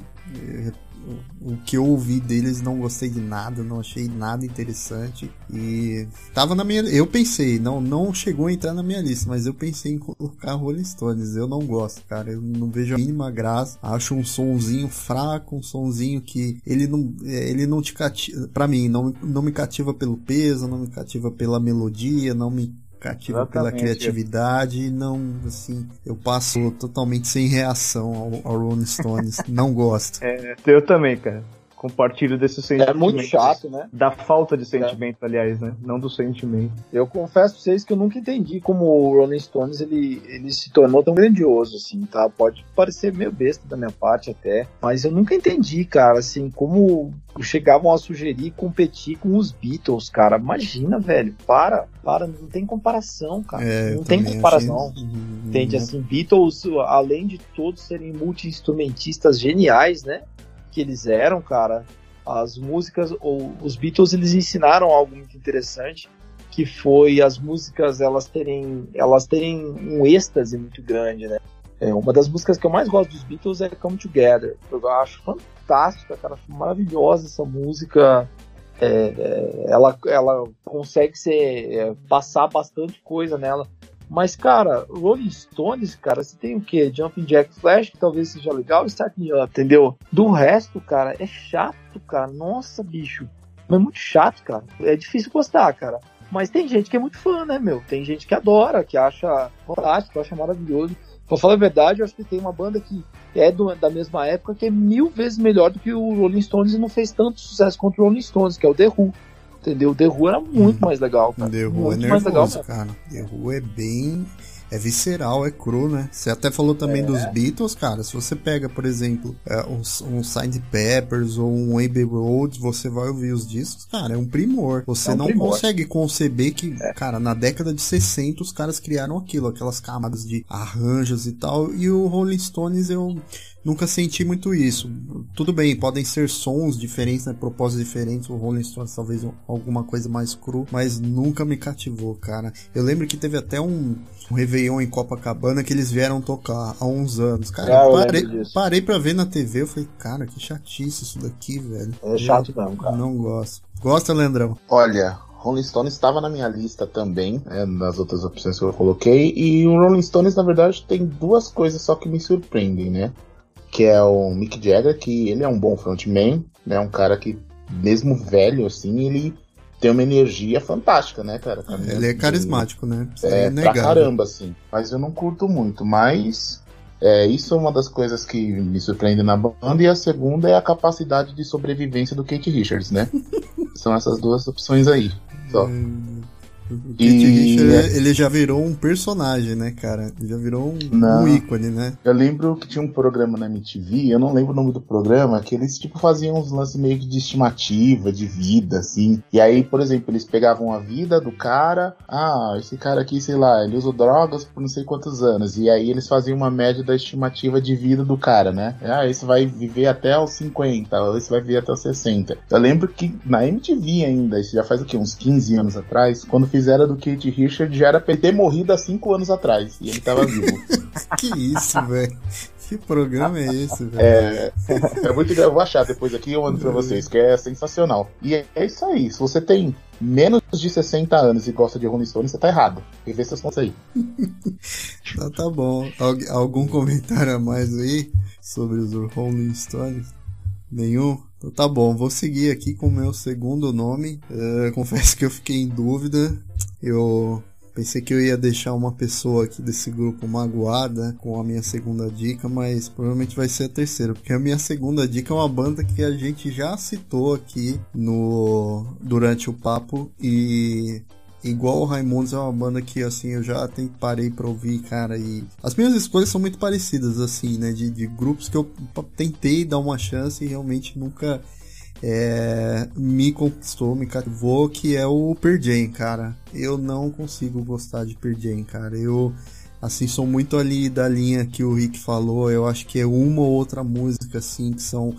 o que eu ouvi deles não gostei de nada, não achei nada interessante e tava na minha, eu pensei, não não chegou a entrar na minha lista, mas eu pensei em colocar Rolling Stones. Eu não gosto, cara, eu não vejo a mínima graça. Acho um sonzinho fraco, um sonzinho que ele não ele não te cativa, para mim, não não me cativa pelo peso, não me cativa pela melodia, não me cativa pela criatividade e não, assim, eu passo totalmente sem reação ao, ao Rolling Stones. não gosto. É, eu também, cara compartilho desse sentimento. É muito chato, né? Da falta de sentimento, é. aliás, né? Não do sentimento. Eu confesso pra vocês que eu nunca entendi como o Rolling Stones ele, ele se tornou tão grandioso, assim, tá? Pode parecer meio besta da minha parte até, mas eu nunca entendi, cara, assim, como chegavam a sugerir competir com os Beatles, cara. Imagina, velho, para, para, não tem comparação, cara. É, não tem comparação. Achei... Entende? Assim, Beatles, além de todos serem multi-instrumentistas geniais, né? Que eles eram, cara, as músicas, ou os Beatles, eles ensinaram algo muito interessante, que foi as músicas elas terem, elas terem um êxtase muito grande, né? É, uma das músicas que eu mais gosto dos Beatles é Come Together. Eu acho fantástica, cara, maravilhosa essa música. É, é, ela, ela consegue ser, é, passar bastante coisa nela. Mas, cara, Rolling Stones, cara, você tem o quê? Jumping Jack Flash, que talvez seja legal, Start Me Up, entendeu? Do resto, cara, é chato, cara. Nossa, bicho. É muito chato, cara. É difícil gostar, cara. Mas tem gente que é muito fã, né, meu? Tem gente que adora, que acha fantástico, acha maravilhoso. Pra falar a verdade, eu acho que tem uma banda que é do, da mesma época que é mil vezes melhor do que o Rolling Stones e não fez tanto sucesso contra o Rolling Stones, que é o The Who. Entendeu? The Who era muito mais legal, cara. The Who é muito é nervoso, mais legal, cara. The Who é bem é visceral, é cru, né? Você até falou também é. dos Beatles, cara. Se você pega, por exemplo, um, um Signed Peppers ou um Abbey Road, você vai ouvir os discos, cara, é um primor. Você é um não primor. consegue conceber que, é. cara, na década de 60 os caras criaram aquilo, aquelas camadas de arranjos e tal. E o Rolling Stones eu nunca senti muito isso. Tudo bem, podem ser sons diferentes, né, propósitos diferentes, o Rolling Stones talvez alguma coisa mais cru, mas nunca me cativou, cara. Eu lembro que teve até um, um Réveillon em Copacabana que eles vieram tocar há uns anos. Cara, ah, parei, parei pra ver na TV, eu falei, cara, que chatice isso daqui, velho. É chato mesmo, cara. Não gosto. Gosta, Leandrão? Olha, Rolling Stones estava na minha lista também, é, nas outras opções que eu coloquei. E o Rolling Stones, na verdade, tem duas coisas só que me surpreendem, né? Que é o Mick Jagger, que ele é um bom frontman, né? Um cara que, mesmo velho, assim, ele tem uma energia fantástica, né, cara? ele é carismático, né? É, é pra caramba, assim. Mas eu não curto muito, mas... É, isso é uma das coisas que me surpreende na banda, e a segunda é a capacidade de sobrevivência do Kate Richards, né? São essas duas opções aí. Só. O Kit Richard, ele já virou um personagem, né, cara? Ele já virou um, um, ícone, né? Eu lembro que tinha um programa na MTV, eu não lembro o nome do programa, que eles, tipo, faziam uns lances meio que de estimativa, de vida, assim. E aí, por exemplo, eles pegavam a vida do cara, ah, esse cara aqui, sei lá, ele usou drogas por não sei quantos anos. E aí eles faziam uma média da estimativa de vida do cara, né? Ah, esse vai viver até os 50, ou esse vai viver até os 60. Eu lembro que na MTV ainda, isso já faz o quê? Uns 15 anos atrás, quando fiz fizeram do Kate Richard já era pra ele ter morrido há cinco anos atrás. E ele tava vivo. que isso, velho. Que programa é esse, velho? É, é muito Eu vou achar depois aqui eu mando pra vocês, que é sensacional. E é, é isso aí. Se você tem menos de 60 anos e gosta de Rolling Stones, você tá errado. Rever seus pontos aí. tá, tá bom. Algum comentário a mais aí sobre os Rolling Stones? Nenhum? Então tá bom, vou seguir aqui com o meu segundo nome. Uh, confesso que eu fiquei em dúvida. Eu pensei que eu ia deixar uma pessoa aqui desse grupo magoada com a minha segunda dica, mas provavelmente vai ser a terceira, porque a minha segunda dica é uma banda que a gente já citou aqui no durante o papo e igual o Raimundos é uma banda que assim eu já parei pra ouvir, cara, e as minhas escolhas são muito parecidas, assim, né? De, de grupos que eu tentei dar uma chance e realmente nunca é, me conquistou, me cativou, que é o Per Jam, cara. Eu não consigo gostar de Per Jam, cara. Eu assim sou muito ali da linha que o Rick falou. Eu acho que é uma ou outra música assim que são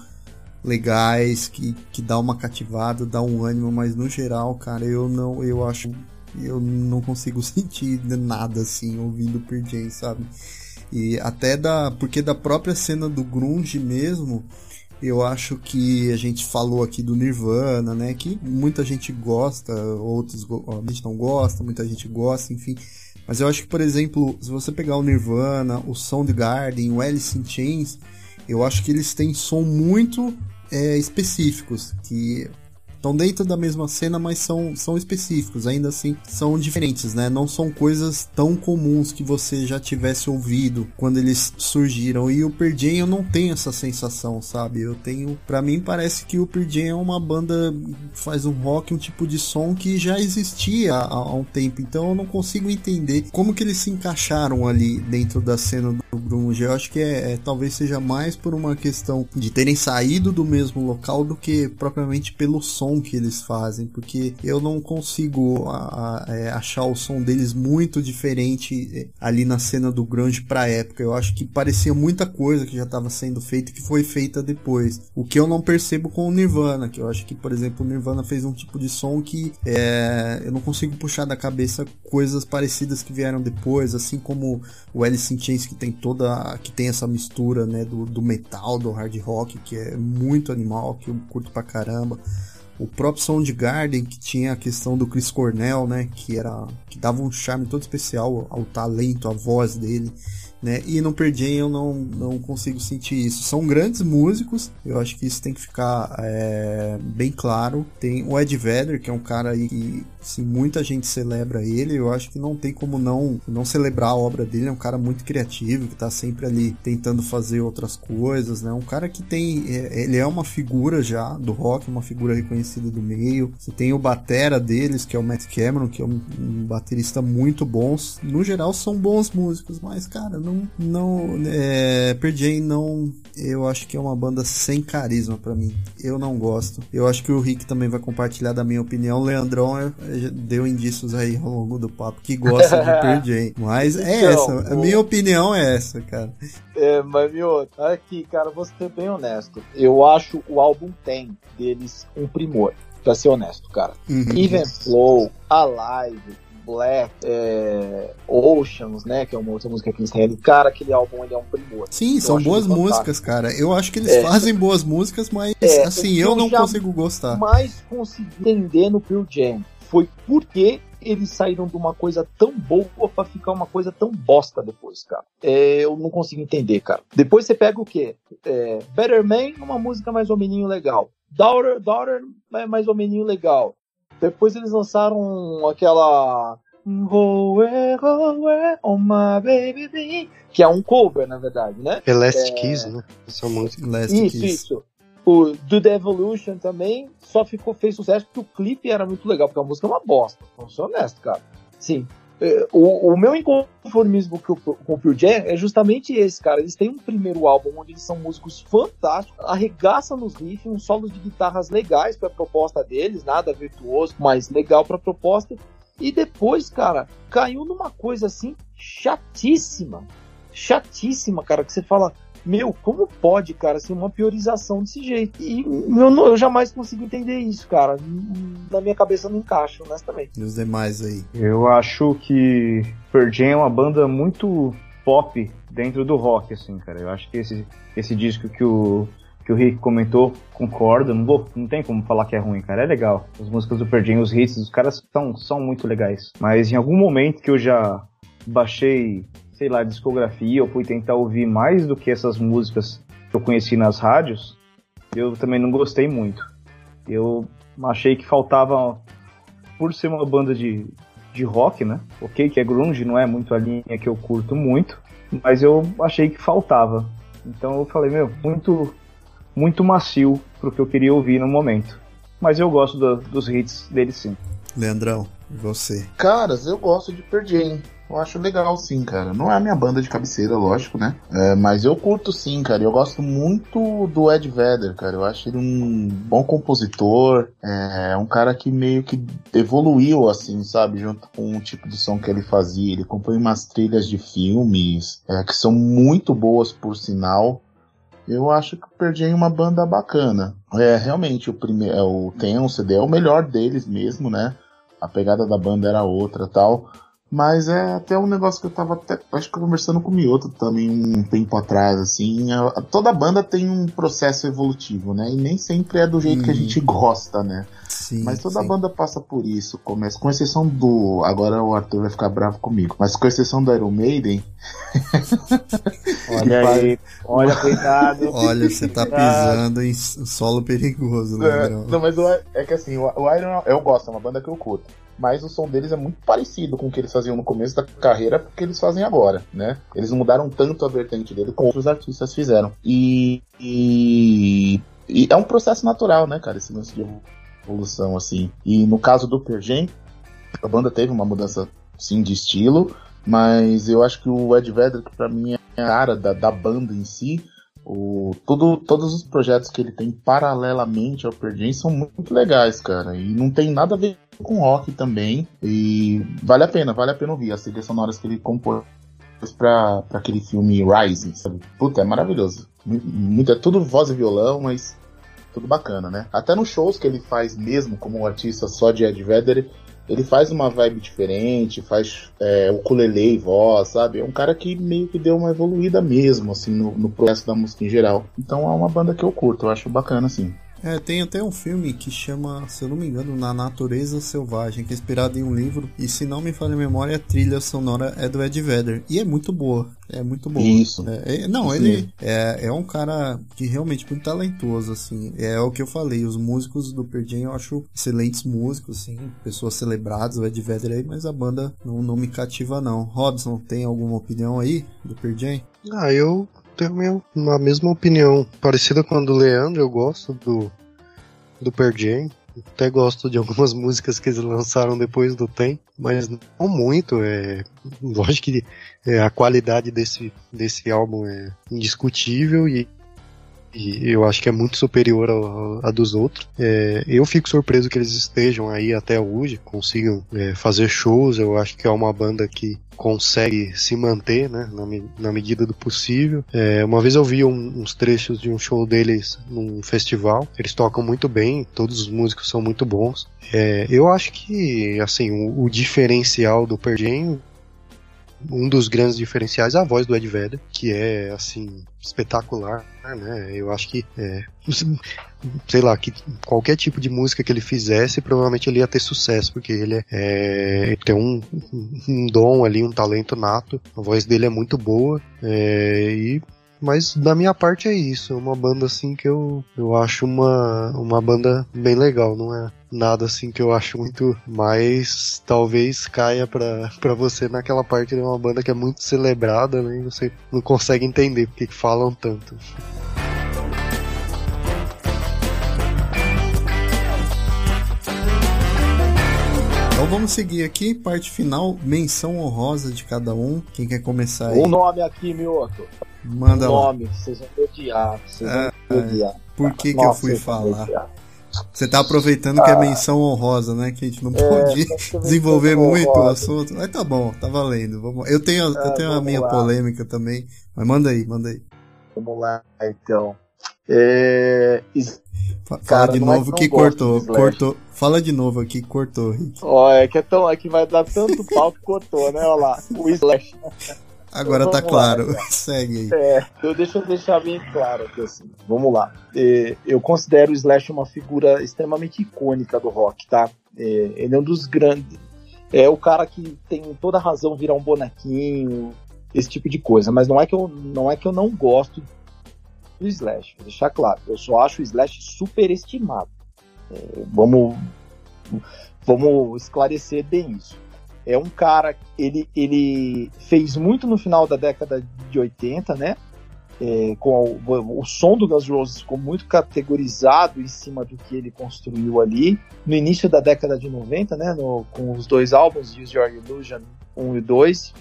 legais, que, que dá uma cativada, dá um ânimo, mas no geral, cara, eu não, eu acho, eu não consigo sentir nada assim ouvindo Per Jam, sabe? E até da, porque da própria cena do grunge mesmo, eu acho que a gente falou aqui do Nirvana, né? Que muita gente gosta, outros a gente não gosta, muita gente gosta, enfim. Mas eu acho que, por exemplo, se você pegar o Nirvana, o Soundgarden, o Alice in Chains, eu acho que eles têm som muito é, específicos, que estão dentro da mesma cena, mas são, são específicos, ainda assim são diferentes, né? Não são coisas tão comuns que você já tivesse ouvido quando eles surgiram. E o Pearl eu não tenho essa sensação, sabe? Eu tenho, para mim parece que o Pearl é uma banda faz um rock, um tipo de som que já existia há, há um tempo. Então eu não consigo entender como que eles se encaixaram ali dentro da cena do grunge. Eu acho que é, é talvez seja mais por uma questão de terem saído do mesmo local do que propriamente pelo som som que eles fazem, porque eu não consigo a, a, é, achar o som deles muito diferente é, ali na cena do grunge pra época. Eu acho que parecia muita coisa que já estava sendo feita e que foi feita depois. O que eu não percebo com o Nirvana, que eu acho que, por exemplo, o Nirvana fez um tipo de som que é, eu não consigo puxar da cabeça coisas parecidas que vieram depois, assim como o Alice in Chains que tem toda que tem essa mistura, né, do, do metal, do hard rock, que é muito animal, que eu curto pra caramba o próprio Soundgarden que tinha a questão do Chris Cornell, né, que era que dava um charme todo especial ao talento, à voz dele né? E no Pearl eu não, não consigo sentir isso. São grandes músicos, eu acho que isso tem que ficar é, bem claro. Tem o Ed Vedder, que é um cara aí que assim, muita gente celebra ele, eu acho que não tem como não, não celebrar a obra dele. É um cara muito criativo, que tá sempre ali tentando fazer outras coisas, né? Um cara que tem. É, ele é uma figura já do rock, uma figura reconhecida do meio. Você tem o batera deles, que é o Matt Cameron, que é um, um baterista muito bom. No geral, são bons músicos, mas, cara, não não, não, é, Per Jam não, eu acho que é uma banda sem carisma para mim. Eu não gosto. Eu acho que o Rick também vai compartilhar da minha opinião. O Leandrão é, é, deu indícios aí ao longo do papo que gosta de Per Jam. Mas é então, essa, a minha opinião é essa, cara. É, mas meu, aqui, cara, vou ser bem honesto. Eu acho o álbum tem deles um primor. Pra ser honesto, cara. Uhum. Even Flow, Alive, Black, é, Oceans, né? Que é uma outra música que eles têm. Cara, aquele álbum ele é um primor. Sim, eu são boas músicas, cara. Eu acho que eles é, fazem boas músicas, mas é, assim, eu, eu não consigo gostar. mais consegui entender no Pearl Jam foi porque eles saíram de uma coisa tão boa para ficar uma coisa tão bosta depois, cara. É, eu não consigo entender, cara. Depois você pega o quê? É, Better Man, uma música mais ou menos legal. Daughter, Daughter, mais ou menos legal. Depois eles lançaram aquela que é um cover, na verdade, né? É Last é... Kiss, né? Essa música. Last isso, Kiss. isso. O Do The Evolution também só ficou, fez sucesso porque o clipe era muito legal, porque a música é uma bosta. Vamos ser honesto, cara. Sim, o, o, meu inconformismo com, o Pure Jam é justamente esse, cara. Eles têm um primeiro álbum onde eles são músicos fantásticos, arregaçam nos riffs, uns solos de guitarras legais para a proposta deles, nada virtuoso, mas legal para a proposta. E depois, cara, caiu numa coisa assim chatíssima. Chatíssima, cara, que você fala, meu, como pode, cara, ser uma priorização desse jeito? E eu, eu jamais consigo entender isso, cara. Na minha cabeça não encaixa, honestamente. E os demais aí? Eu acho que Pearl Jam é uma banda muito pop dentro do rock, assim, cara. Eu acho que esse, esse disco que o, que o Rick comentou, concordo. Não, vou, não tem como falar que é ruim, cara. É legal. As músicas do Pearl Jam, os hits, os caras são, são muito legais. Mas em algum momento que eu já baixei sei lá, discografia, eu fui tentar ouvir mais do que essas músicas que eu conheci nas rádios, eu também não gostei muito. Eu achei que faltava, por ser uma banda de, de rock, né? Ok, que é grunge, não é muito a linha que eu curto muito, mas eu achei que faltava. Então eu falei, meu, muito, muito macio pro que eu queria ouvir no momento. Mas eu gosto do, dos hits dele sim. Leandrão, e você? Caras, eu gosto de Pearl Jam. Eu acho legal sim, cara. Não é a minha banda de cabeceira, lógico, né? É, mas eu curto sim, cara. Eu gosto muito do Ed Vedder, cara. Eu acho ele um bom compositor. É um cara que meio que evoluiu, assim, sabe? Junto com o tipo de som que ele fazia. Ele compõe umas trilhas de filmes é, que são muito boas, por sinal. Eu acho que Jam é uma banda bacana. É, realmente, o primeiro, é, o Tem um CD é o melhor deles mesmo, né? A pegada da banda era outra tal. Mas é até um negócio que eu tava até, acho que conversando com o Mioto também um tempo atrás, assim. toda banda tem um processo evolutivo, né? E nem sempre é do jeito que a uhum. gente gosta, né? Sim, mas toda sim. banda passa por isso, começa, com exceção do. Agora o Arthur vai ficar bravo comigo, mas com exceção do Iron Maiden. olha aí, olha, cuidado. Olha, você tá pisando em solo perigoso, né? Não, mas o, é que assim, o, o Iron eu gosto, é uma banda que eu curto mas o som deles é muito parecido com o que eles faziam no começo da carreira porque eles fazem agora, né? Eles mudaram tanto a vertente dele como outros artistas fizeram. E, e, e é um processo natural, né, cara, esse lance de evolução, assim. E no caso do Pergen, a banda teve uma mudança, sim, de estilo, mas eu acho que o Ed Vedder, pra mim é a cara da, da banda em si, o, tudo, todos os projetos que ele tem paralelamente ao Pergen são muito legais, cara. E não tem nada a ver com rock também. E vale a pena, vale a pena ouvir as trilhas sonoras que ele compôs pra, pra aquele filme Rising, sabe? Puta, é maravilhoso. Muito, é tudo voz e violão, mas tudo bacana, né? Até nos shows que ele faz mesmo, como artista só de Ed Vedder, ele faz uma vibe diferente, faz é, ukulele e voz, sabe? É um cara que meio que deu uma evoluída mesmo, assim, no, no processo da música em geral. Então é uma banda que eu curto, eu acho bacana, assim. É, tem até um filme que chama, se eu não me engano, Na Natureza Selvagem, que é inspirado em um livro. E se não me falha a memória, a trilha sonora é do Ed Vedder. E é muito boa. É muito boa. Isso. É, é, não, Isso ele é, é um cara que realmente muito talentoso, assim. É o que eu falei. Os músicos do Pearl eu acho excelentes músicos, assim. Pessoas celebradas, o Ed Vedder aí, mas a banda não, não me cativa, não. Robson, tem alguma opinião aí do Pearl Ah, eu tenho a mesma opinião, parecida com a do Leandro, eu gosto do, do Pearl Jam. Até gosto de algumas músicas que eles lançaram depois do Tem, mas não muito. É, lógico que é, a qualidade desse, desse álbum é indiscutível e e eu acho que é muito superior à dos outros. É, eu fico surpreso que eles estejam aí até hoje, consigam é, fazer shows. Eu acho que é uma banda que consegue se manter, né, na, na medida do possível. É, uma vez eu vi um, uns trechos de um show deles num festival. Eles tocam muito bem, todos os músicos são muito bons. É, eu acho que, assim, o, o diferencial do Pearl um dos grandes diferenciais é a voz do Ed Vedder, que é, assim, espetacular, né? Eu acho que, é, sei lá, que qualquer tipo de música que ele fizesse, provavelmente ele ia ter sucesso, porque ele, é, é tem um, um dom ali, um talento nato, a voz dele é muito boa, é, e mas da minha parte é isso, é uma banda assim que eu, eu acho uma, uma banda bem legal, não é nada assim que eu acho muito, mas talvez caia pra, pra você naquela parte de uma banda que é muito celebrada, né? E você não consegue entender porque que falam tanto. Então vamos seguir aqui, parte final, menção honrosa de cada um. Quem quer começar aí? Um nome aqui, Mioto. Manda um nome, vocês vão odiar. Vocês vão é, odiar. Por que, Nossa, que eu fui falar? Você tá aproveitando ah, que é ah. menção honrosa, né? Que a gente não é, pode desenvolver muito o assunto. Mas tá bom, tá valendo. Vamos... Eu tenho, ah, eu tenho a minha lá. polêmica também. Mas manda aí, manda aí. Vamos lá, então. É... Fala Cara, de novo é que, que cortou, cortou. Fala de novo aqui que cortou, Rick. Ó, é que é tão, é que vai dar tanto pau que cortou, né? Olha lá, o Slash. Agora então, tá claro. Lá, Segue aí. É, eu deixa eu deixar bem claro aqui assim. Vamos lá. É, eu considero o Slash uma figura extremamente icônica do rock, tá? É, ele é um dos grandes. É o cara que tem toda a razão virar um bonequinho, esse tipo de coisa. Mas não é que eu não é que eu não gosto do Slash. Vou deixar claro. Eu só acho o Slash superestimado. É, vamos vamos esclarecer bem isso é um cara, ele, ele fez muito no final da década de 80, né? é, com o, o, som do Guns Roses ficou muito categorizado em cima do que ele construiu ali. No início da década de 90, né, no, com os dois álbuns, Use Your Illusion 1 e 2,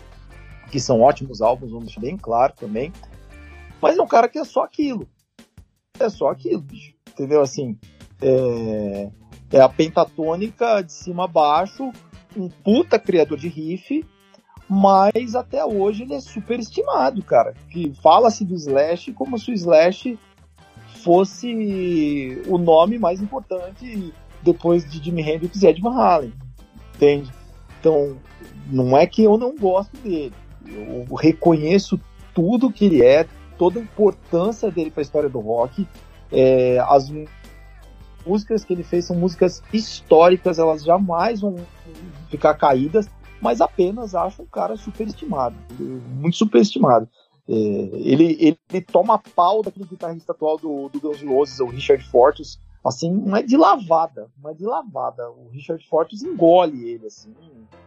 que são ótimos álbuns, vamos deixar bem claro também. Mas é um cara que é só aquilo. É só aquilo, bicho. Entendeu? Assim, é, é a pentatônica de cima a baixo, um puta criador de riff, mas até hoje ele é super estimado, cara. Que fala-se do Slash como se o Slash fosse o nome mais importante depois de Jimi Hendrix e Ed Van Halen, entende? Então, não é que eu não gosto dele, eu reconheço tudo que ele é, toda a importância dele para a história do rock. É, as músicas que ele fez são músicas históricas, elas jamais vão ficar caídas mas apenas acho um cara superestimado, muito superestimado. É, ele, ele, ele, toma pau daquele guitarrista atual do, do Guns N' Roses, o Richard Fortus, assim, não é de lavada, não é de lavada. O Richard Fortus engole ele, assim,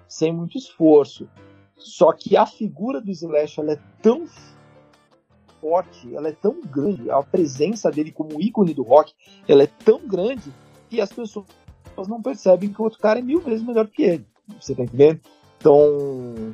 sem muito esforço. Só que a figura do Slash ela é tão forte, ela é tão grande, a presença dele como ícone do rock, ela é tão grande que as pessoas não percebem que o outro cara é mil vezes melhor que ele. Você tá entendendo? Então,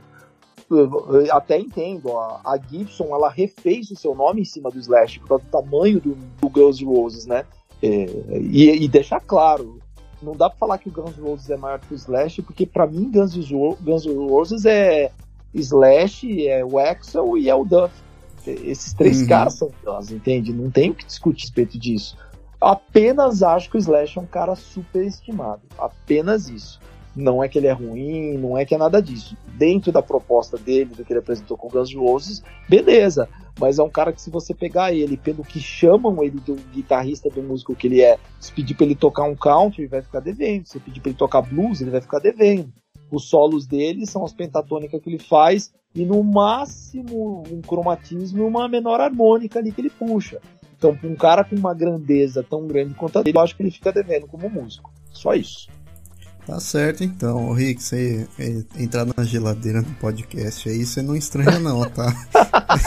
eu até entendo, a, Gibson ela refez o seu nome em cima do Slash por causa do tamanho do, do Guns N' Roses, né? É, e, e deixar claro, não dá pra falar que o Guns N' Roses é maior que o Slash, porque para mim Guns N' Guns Roses é Slash, é o Axel e é o Duff. Esses três uhum. caras são Guns, entende? Não tem o que discutir a respeito disso. Apenas acho que o Slash é um cara super estimado. Apenas isso. Não é que ele é ruim, não é que é nada disso. Dentro da proposta dele, do que ele apresentou com o Guns N' Roses, beleza. Mas é um cara que se você pegar ele pelo que chamam ele do guitarrista do músico que ele é, se pedir pra ele tocar um country, ele vai ficar devendo. Se pedir pra ele tocar blues, ele vai ficar devendo. Os solos dele são as pentatônicas que ele faz e no máximo um cromatismo e uma menor harmônica ali que ele puxa. Então, pra um cara com uma grandeza tão grande quanto a dele, eu acho que ele fica devendo como músico. Só isso. Tá certo então, Rick, você é, entrar na geladeira no podcast aí, você não estranha não, tá?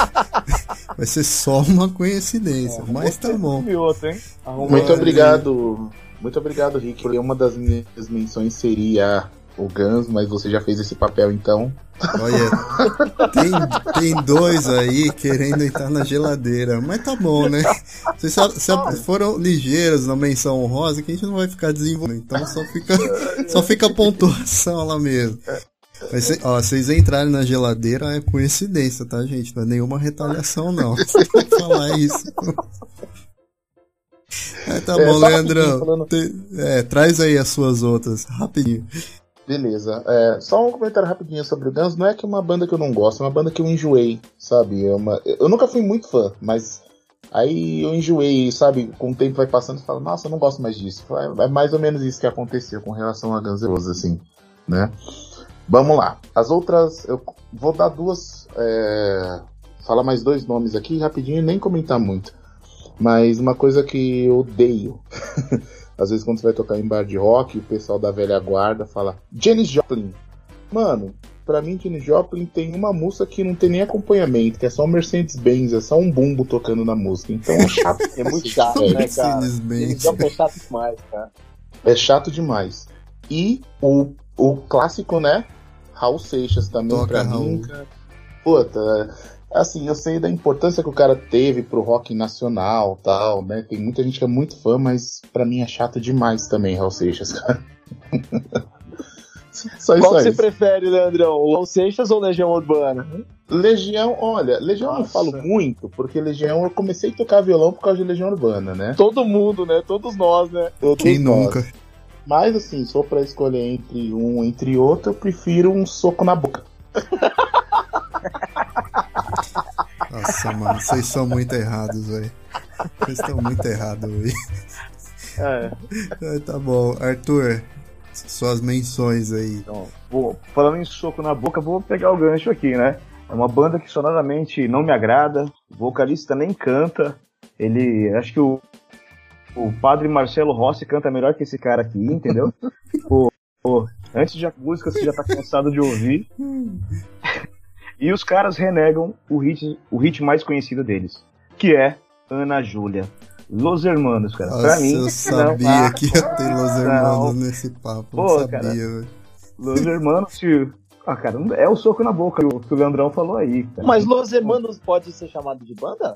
Vai ser só uma coincidência, é, mas tá bom. Outro, muito obrigado, muito obrigado, Rick. Uma das minhas menções seria o Guns, mas você já fez esse papel então. Olha, tem, tem dois aí querendo entrar na geladeira, mas tá bom, né? Só, só foram ligeiros na menção honrosa que a gente não vai ficar desenvolvendo, então só fica, só fica a pontuação lá mesmo. Mas, ó, vocês entrarem na geladeira é coincidência, tá, gente? Não é nenhuma retaliação, não. Você vai falar isso. É, tá é, bom, Leandrão. É, traz aí as suas outras, rapidinho. Beleza. É, só um comentário rapidinho sobre o Guns. Não é que é uma banda que eu não gosto, é uma banda que eu enjoei, sabe? É uma... Eu nunca fui muito fã, mas aí eu enjoei, sabe? Com o tempo vai passando e falo, nossa, eu não gosto mais disso. É mais ou menos isso que aconteceu com relação a Guns N' Roses, assim, né? Vamos lá. As outras, eu vou dar duas. É... Falar mais dois nomes aqui rapidinho e nem comentar muito. Mas uma coisa que eu odeio. Às vezes quando você vai tocar em bar de rock, o pessoal da velha guarda fala Janis Joplin. Mano, pra mim Janis Joplin tem uma música que não tem nem acompanhamento, que é só um Mercedes-Benz, é só um bumbo tocando na música. Então é chato. é muito chato, né, cara? Janis Joplin é chato demais, cara. É chato demais. E o, o clássico, né? Raul Seixas também, Toca, pra Raul. mim, cara. Puta, assim, eu sei da importância que o cara teve pro rock nacional tal, né? Tem muita gente que é muito fã, mas para mim é chato demais também, Raul Seixas, cara. Só Qual que você prefere, Leandrão? Raul Seixas ou Legião Urbana? Legião, olha, Legião Nossa. eu falo muito, porque Legião eu comecei a tocar violão por causa de Legião Urbana, né? Todo mundo, né? Todos nós, né? Todos Quem nós. nunca? Mas assim, se for pra escolher entre um entre outro, eu prefiro um soco na boca. Nossa, mano, vocês são muito errados, velho. Vocês estão muito errados, velho. É. Tá bom, Arthur, suas menções aí. Então, vou, falando em soco na boca, vou pegar o gancho aqui, né? É uma banda que sonoramente não me agrada, o vocalista nem canta. Ele, acho que o, o padre Marcelo Rossi canta melhor que esse cara aqui, entendeu? o, o, antes de a música você já tá cansado de ouvir. E os caras renegam o hit, o hit mais conhecido deles. que é Ana Júlia. Los Hermanos, cara. Nossa, pra mim. eu sabia não, ah, que ia ter Los Hermanos não. nesse papo. Pô, eu sabia, velho. Los Hermanos, tio. Ah, cara, é o soco na boca que o Leandrão falou aí. Cara. Mas Los Hermanos pode ser chamado de banda?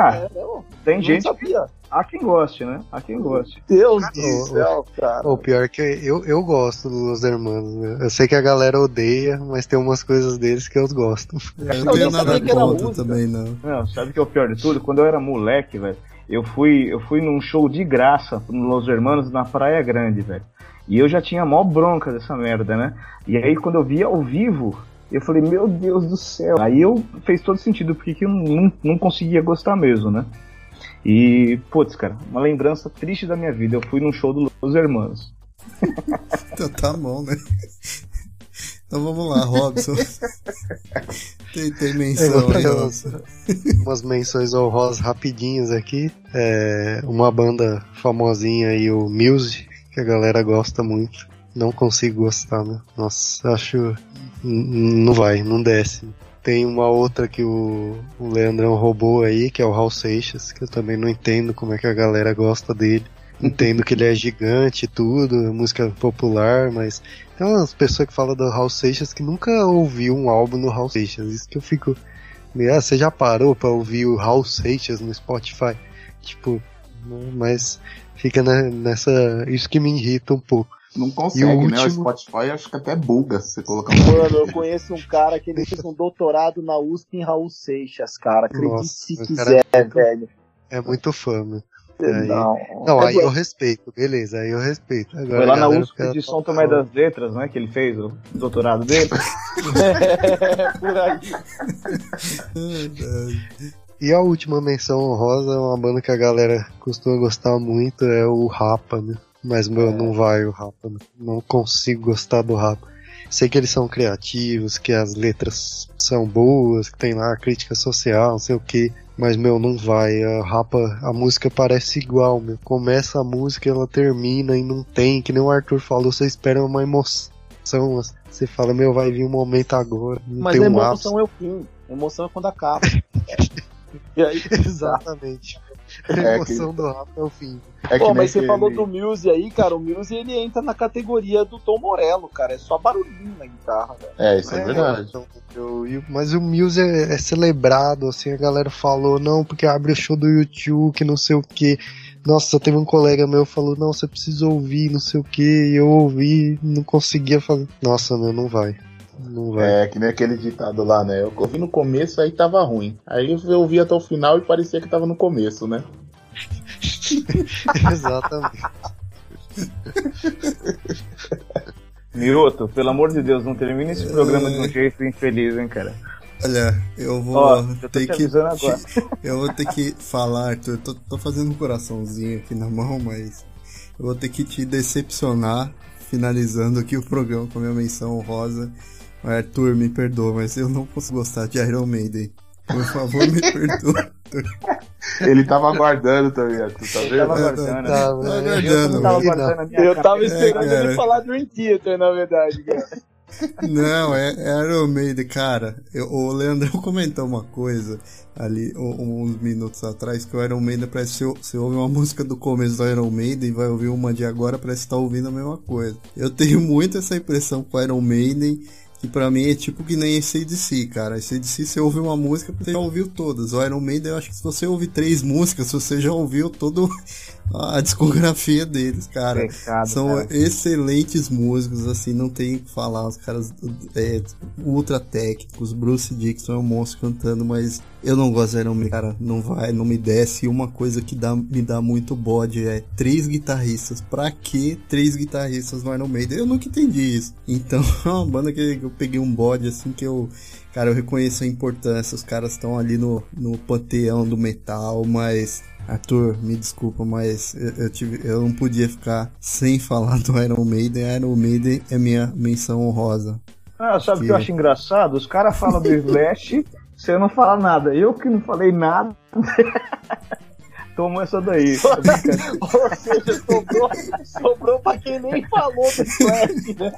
Ah, É, não, tem não gente. sabia. Há quem goste, né? Há quem goste. Deus do céu, cara. O pior é que eu, eu gosto dos Hermanos. né? Eu sei que a galera odeia, mas tem umas coisas deles que eu gosto. Eu Eu não tenho nada que contra também, não. Não, sabe o que é o pior de tudo? Quando eu era moleque, velho, eu fui, eu fui num show de graça no Los Hermanos na Praia Grande, velho. E eu já tinha mó bronca dessa merda, né? E aí quando eu vi ao vivo, eu falei, meu Deus do céu. Aí eu fez todo sentido, porque que eu não, não conseguia gostar mesmo, né? E, putz, cara, uma lembrança triste da minha vida. Eu fui num show do Los Hermanos. Então tá bom, né? Então vamos lá, Robson. tem, tem menção aí, Robson. umas, umas menções honrosas rapidinhas aqui. É, uma banda famosinha aí, o Muse, que a galera gosta muito. Não consigo gostar, né? Nossa, acho. Não vai, não desce. Tem uma outra que o, o Leandrão roubou aí, que é o Hal Seixas, que eu também não entendo como é que a galera gosta dele. Entendo que ele é gigante e tudo, é música popular, mas tem umas pessoas que falam do Hal Seixas que nunca ouviu um álbum do Hal Seixas. Isso que eu fico. Ah, você já parou pra ouvir o Hal Seixas no Spotify? Tipo, mas fica ne- nessa. Isso que me irrita um pouco. Não consegue, o né? O último- Spotify acho que até buga se você colocar um. Mano, eu conheço um cara que ele fez um doutorado na USP em Raul Seixas, cara. Acredite Nossa, se o quiser, cara- velho. É muito fã, meu. Aí- Não. Não, É aí eu respeito, beleza, aí eu respeito. Agora, Foi lá a na USP de São Tomé das Letras, né? Que ele fez o doutorado dele. É, por aí. E a última menção honrosa é uma banda que a galera costuma gostar muito, é o Rapa, né? Mas, meu, não vai o Rapa? Não consigo gostar do Rapa. Sei que eles são criativos, que as letras são boas, que tem lá a crítica social, não sei o que. Mas, meu, não vai. A Rapa, a música parece igual, meu. Começa a música, ela termina e não tem, que nem o Arthur falou, você espera uma emoção. Você fala, meu, vai vir um momento agora. Não Mas tem a um emoção é o fim. A emoção é quando acaba. e aí, Exatamente. A É emoção do Rafa é o fim. É Pô, mas você aquele- falou do Muse aí, cara. O Muse ele entra na categoria do Tom Morello, cara. É só barulhinho na guitarra, velho. É, isso é, verdade. então, eu- eu- mas o Muse é, é celebrado, assim, a galera falou, não, porque abre o show do YouTube, que não sei o que. Nossa, teve um colega meu que falou, não, você precisa ouvir, não sei o que, e eu ouvi, não conseguia fazer. Nossa, meu, não vai. Não vai. É, que nem aquele ditado lá, né? Eu ouvi no começo, aí tava ruim. Aí eu ouvi até o final e parecia que tava no começo, né? Exatamente. Miroto, pelo amor de Deus, não termine esse programa de um jeito infeliz, hein, cara. Olha, eu vou tô ter te que. Eu vou ter que falar, Arthur. Tô, tô fazendo um coraçãozinho aqui na mão, mas eu vou ter que te decepcionar, finalizando aqui o programa com a minha menção honrosa. Arthur, me perdoa, mas eu não posso gostar de Iron Maiden. Por favor, me perdoa. Ele tava aguardando também, Arthur, tá Eu tava vendo? aguardando. Tá, Tô né? aguardando, Eu tava velho. guardando a minha Eu tava esperando cara. ele falar Dream Theater, na verdade, cara. Não, é, é Iron Maiden, cara. Eu, o Leandrão comentou uma coisa ali um- uns minutos atrás que o Iron Maiden parece que você, você ouve uma música do começo do Iron Maiden e vai ouvir uma de agora, parece que tá ouvindo a mesma coisa. Eu tenho muito essa impressão com o Iron Maiden. Que pra mim é tipo que nem ACDC, cara. ACDC você ouve uma música, você já ouviu todas. O Iron Maiden, eu acho que se você ouvir três músicas, você já ouviu toda a discografia deles, cara. Pecado, São cara. excelentes músicos, assim, não tem o que falar. Os caras é, ultra técnicos. Bruce Dixon é um monstro cantando, mas eu não gosto de Iron Maiden, cara. Não vai, não me desce. E uma coisa que dá, me dá muito bode é três guitarristas. Pra que três guitarristas no Iron Maiden? Eu nunca entendi isso. Então, é uma banda que eu peguei um bode, assim, que eu. Cara, eu reconheço a importância. Os caras estão ali no, no panteão do metal, mas. Arthur, me desculpa, mas eu, eu tive, eu não podia ficar sem falar do Iron Maiden. Iron Maiden é minha menção honrosa. Ah, sabe o que Que- eu acho engraçado? Os caras falam do Slash, você não fala nada. Eu que não falei nada. Toma essa daí. Ou seja, sobrou, sobrou pra quem nem falou do Flash, né?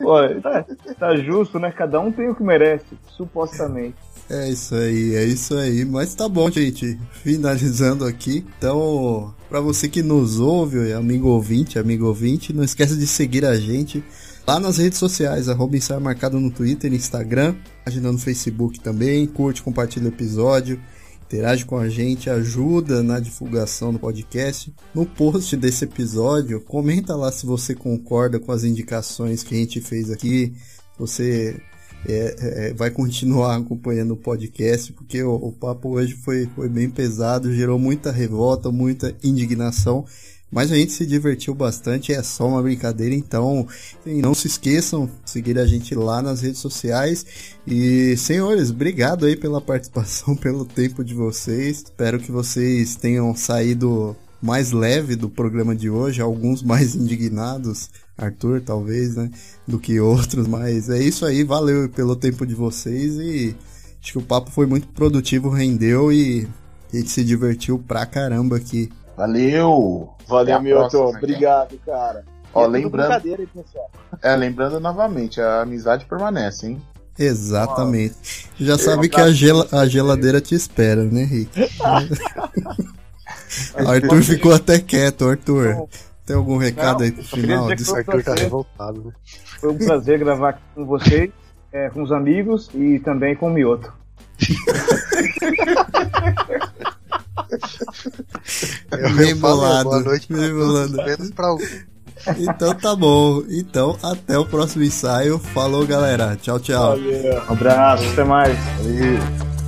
Olha, tá, tá justo, né? Cada um tem o que merece, supostamente. É isso aí, é isso aí. Mas tá bom, gente. Finalizando aqui. Então, para você que nos ouve, amigo ouvinte, amigo ouvinte, não esqueça de seguir a gente lá nas redes sociais, arroba ensaio marcado no Twitter, Instagram, página no Facebook também. Curte, compartilha o episódio, interage com a gente, ajuda na divulgação do podcast. No post desse episódio, comenta lá se você concorda com as indicações que a gente fez aqui. Você é, é, vai continuar acompanhando o podcast, porque o, o, papo hoje foi, foi bem pesado, gerou muita revolta, muita indignação, mas a gente se divertiu bastante, é só uma brincadeira, então não se esqueçam de seguir a gente lá nas redes sociais. E senhores, obrigado aí pela participação, pelo tempo de vocês. Espero que vocês tenham saído mais leve do programa de hoje, alguns mais indignados, Arthur talvez, né, do que outros, mas é isso aí, valeu pelo tempo de vocês e acho que o papo foi muito produtivo, rendeu e a gente se divertiu pra caramba aqui. Valeu! Valeu, Milton, obrigado, cara. Ó, é lembrando, é, lembrando novamente, a amizade permanece, hein? Exatamente. Já sabe que a, gel a geladeira te espera, né, Rick? Arthur ficou até quieto, Arthur. Tem algum recado Não, aí pro final? O Arthur tá revoltado, né? Foi um prazer gravar aqui com vocês, é, com os amigos e também com o Mioto. Eu, bolado, boa noite pra bem todos, bolado. menos pra. Então tá bom. Então até o próximo ensaio. Falou, galera. Tchau, tchau. Um abraço, até mais. Valeu.